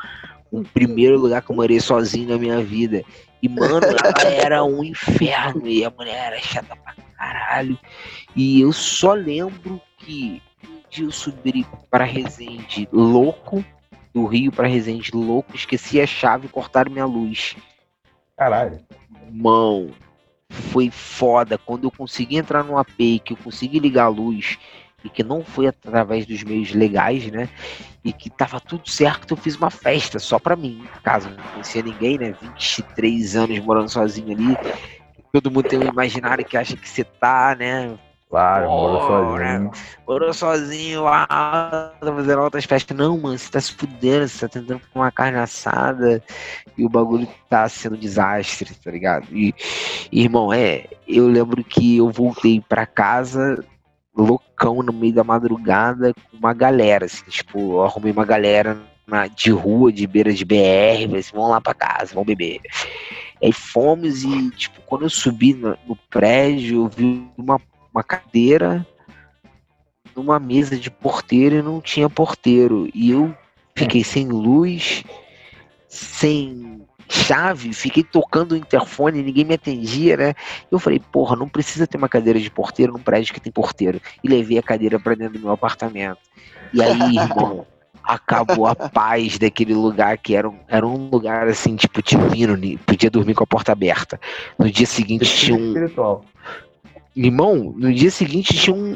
O primeiro lugar que eu morei sozinho na minha vida. E, mano, ela era um inferno. E a mulher era chata pra caralho. E eu só lembro que um dia eu subi para Resende louco. Do Rio para Resende louco. Esqueci a chave e cortaram minha luz. Caralho. Mão, foi foda. Quando eu consegui entrar no AP, que eu consegui ligar a luz, e que não foi através dos meios legais, né? E que tava tudo certo, eu fiz uma festa só pra mim, caso não conhecia ninguém, né? 23 anos morando sozinho ali. Todo mundo tem um imaginário que acha que você tá, né? Claro, morou sozinho. Morou sozinho lá, tá fazendo outras festas. Não, mano, você tá se fudendo, você tá tentando comer uma carne assada e o bagulho tá sendo um desastre, tá ligado? E, e, irmão, é, eu lembro que eu voltei pra casa loucão no meio da madrugada com uma galera, assim, tipo, eu arrumei uma galera na- de rua, de beira de BR, falei assim, vamos lá pra casa, vamos beber. Aí fomos e, tipo, quando eu subi no, no prédio, eu vi uma, uma cadeira numa mesa de porteiro e não tinha porteiro. E eu fiquei sem luz, sem chave, fiquei tocando o interfone, ninguém me atendia, né? Eu falei, porra, não precisa ter uma cadeira de porteiro num prédio que tem porteiro. E levei a cadeira pra dentro do meu apartamento. E aí, irmão, acabou a paz daquele lugar que era um, era um lugar assim, tipo, divino, podia dormir com a porta aberta. No dia seguinte tinha um, Espiritual. Irmão, no dia seguinte tinha um,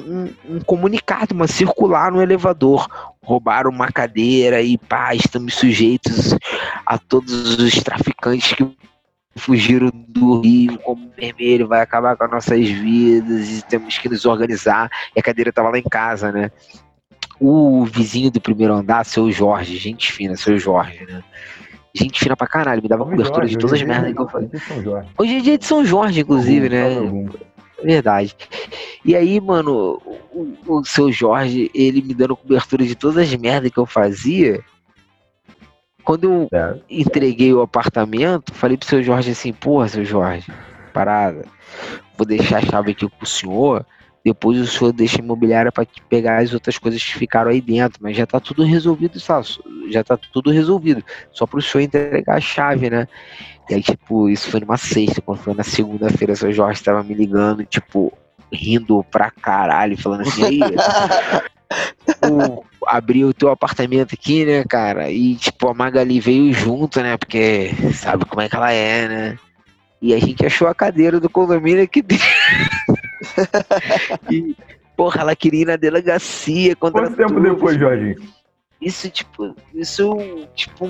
um- um comunicado, uma circular no elevador. Roubaram uma cadeira e pá, estamos sujeitos a todos os traficantes que fugiram do Rio como vermelho, vai acabar com as nossas vidas e temos que nos organizar. E a cadeira tava lá em casa, né? O vizinho do primeiro andar, seu Jorge, gente fina, seu Jorge, né? Gente fina pra caralho, me dava São cobertura de todas as dia merdas que eu é falei. Hoje é dia de São Jorge, inclusive, né? Verdade. E aí, mano, o, o seu Jorge, ele me dando cobertura de todas as merdas que eu fazia. Quando eu É. entreguei o apartamento, falei pro seu Jorge assim, porra, seu Jorge, parada, vou deixar a chave aqui com o senhor, depois o senhor deixa a imobiliária para pegar as outras coisas que ficaram aí dentro, mas já tá tudo resolvido, já tá tudo resolvido, só pro senhor entregar a chave, né? E aí, tipo, isso foi numa sexta, quando foi na segunda-feira, o seu Jorge tava me ligando, tipo, rindo pra caralho, falando assim, aí, o- abri o teu apartamento aqui, né, cara? E, tipo, a Magali veio junto, né? Porque sabe como é que ela é, né? E a gente achou a cadeira do condomínio aqui dentro. e, porra, ela queria ir na delegacia Quanto tempo tudo. depois, Jorge? Isso, tipo, isso, tipo,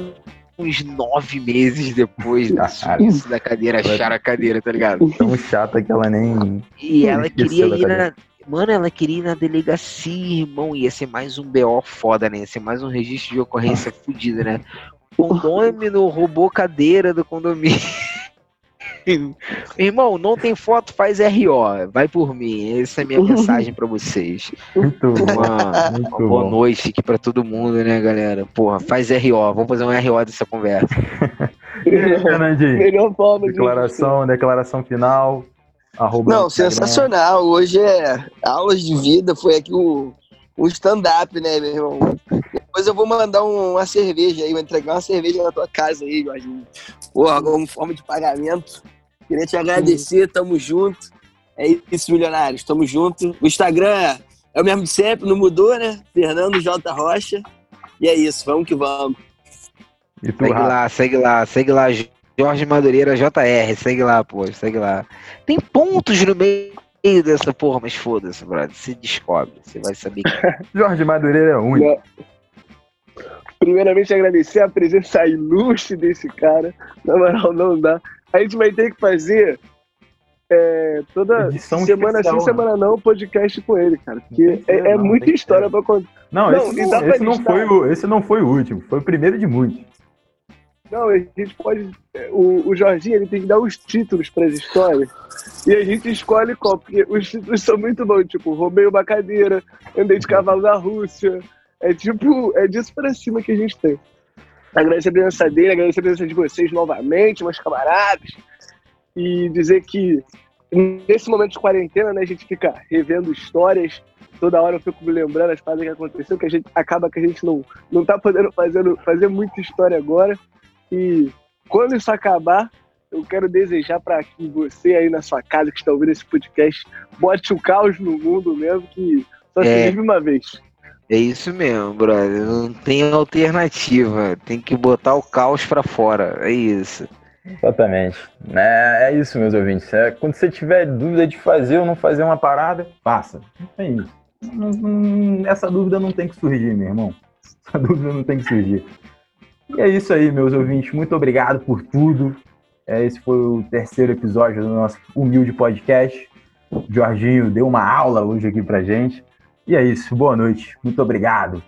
uns nove meses depois isso da cadeira, acharam a cadeira, tá ligado? Tão chata que ela nem. E ela queria da ir na. Mano, ela queria ir na delegacia, irmão. Ia ser mais um BO foda, né? Ia ser mais um registro de ocorrência fudido, né? Condômino roubou cadeira do condomínio. Irmão, não tem foto, faz RO. Vai por mim. Essa é a minha mensagem pra vocês. Muito bom. Uma, Muito uma boa bom. noite aqui pra todo mundo, né, galera? Porra, faz RO. Vamos fazer um RO dessa conversa. Aí, Fernandinho? Melhor forma de. Declaração, declaração final. Arroba Não, Instagram. sensacional. Hoje é aulas de vida. Foi aqui o, o stand-up, né, meu irmão? Depois depois eu vou mandar um- uma cerveja aí, vou entregar uma cerveja na tua casa aí, Jorginho. Porra, como forma de pagamento. Queria te agradecer, tamo junto. É isso, milionários, tamo junto. O Instagram é o mesmo de sempre, não mudou, né? Fernando J. Rocha. E é isso, vamos que vamos. E tu, Segue Rafa? lá, segue lá, segue lá. Jorge Madureira JR, segue lá, pô, segue lá. Tem pontos no meio dessa porra, mas foda-se, brother. Se descobre, você vai saber que Jorge Madureira é único. Primeiramente, agradecer a presença ilustre desse cara. Na moral, não dá. A gente vai ter que fazer é, toda Edição semana especial, sim, né? semana não, podcast com ele, cara. Porque ser, é, é não, muita história pra contar. Não, Não, esse, não, esse, não foi o, esse não foi o último, foi o primeiro de muitos. Não, a gente pode. O, o Jorginho ele tem que dar os títulos para as histórias e a gente escolhe qual, porque os títulos são muito bons, tipo, roubei uma cadeira, andei de cavalo na Rússia. É tipo, é disso para cima que a gente tem. Agradecer a presença dele, agradecer a presença de vocês novamente, meus camaradas, e dizer que nesse momento de quarentena, né, a gente fica revendo histórias. Toda hora eu fico me lembrando as coisas que aconteceu, que a gente acaba que a gente não, não tá podendo fazer, fazer muita história agora. E quando isso acabar, eu quero desejar para que você aí na sua casa que está ouvindo esse podcast bote o caos no mundo mesmo, que só se É. vive uma vez. É isso mesmo, brother. Não tem alternativa. Tem que botar o caos pra fora. É isso. Exatamente. É, é isso, meus ouvintes. É, quando você tiver dúvida de fazer ou não fazer uma parada, faça. Tem isso. Não- não- essa dúvida não tem que surgir, meu irmão. Essa dúvida não tem que surgir. E é isso aí, meus ouvintes. Muito obrigado por tudo. É, esse foi o terceiro episódio do nosso humilde podcast. O Jorginho deu uma aula hoje aqui pra gente. E é isso. Boa noite. Muito obrigado.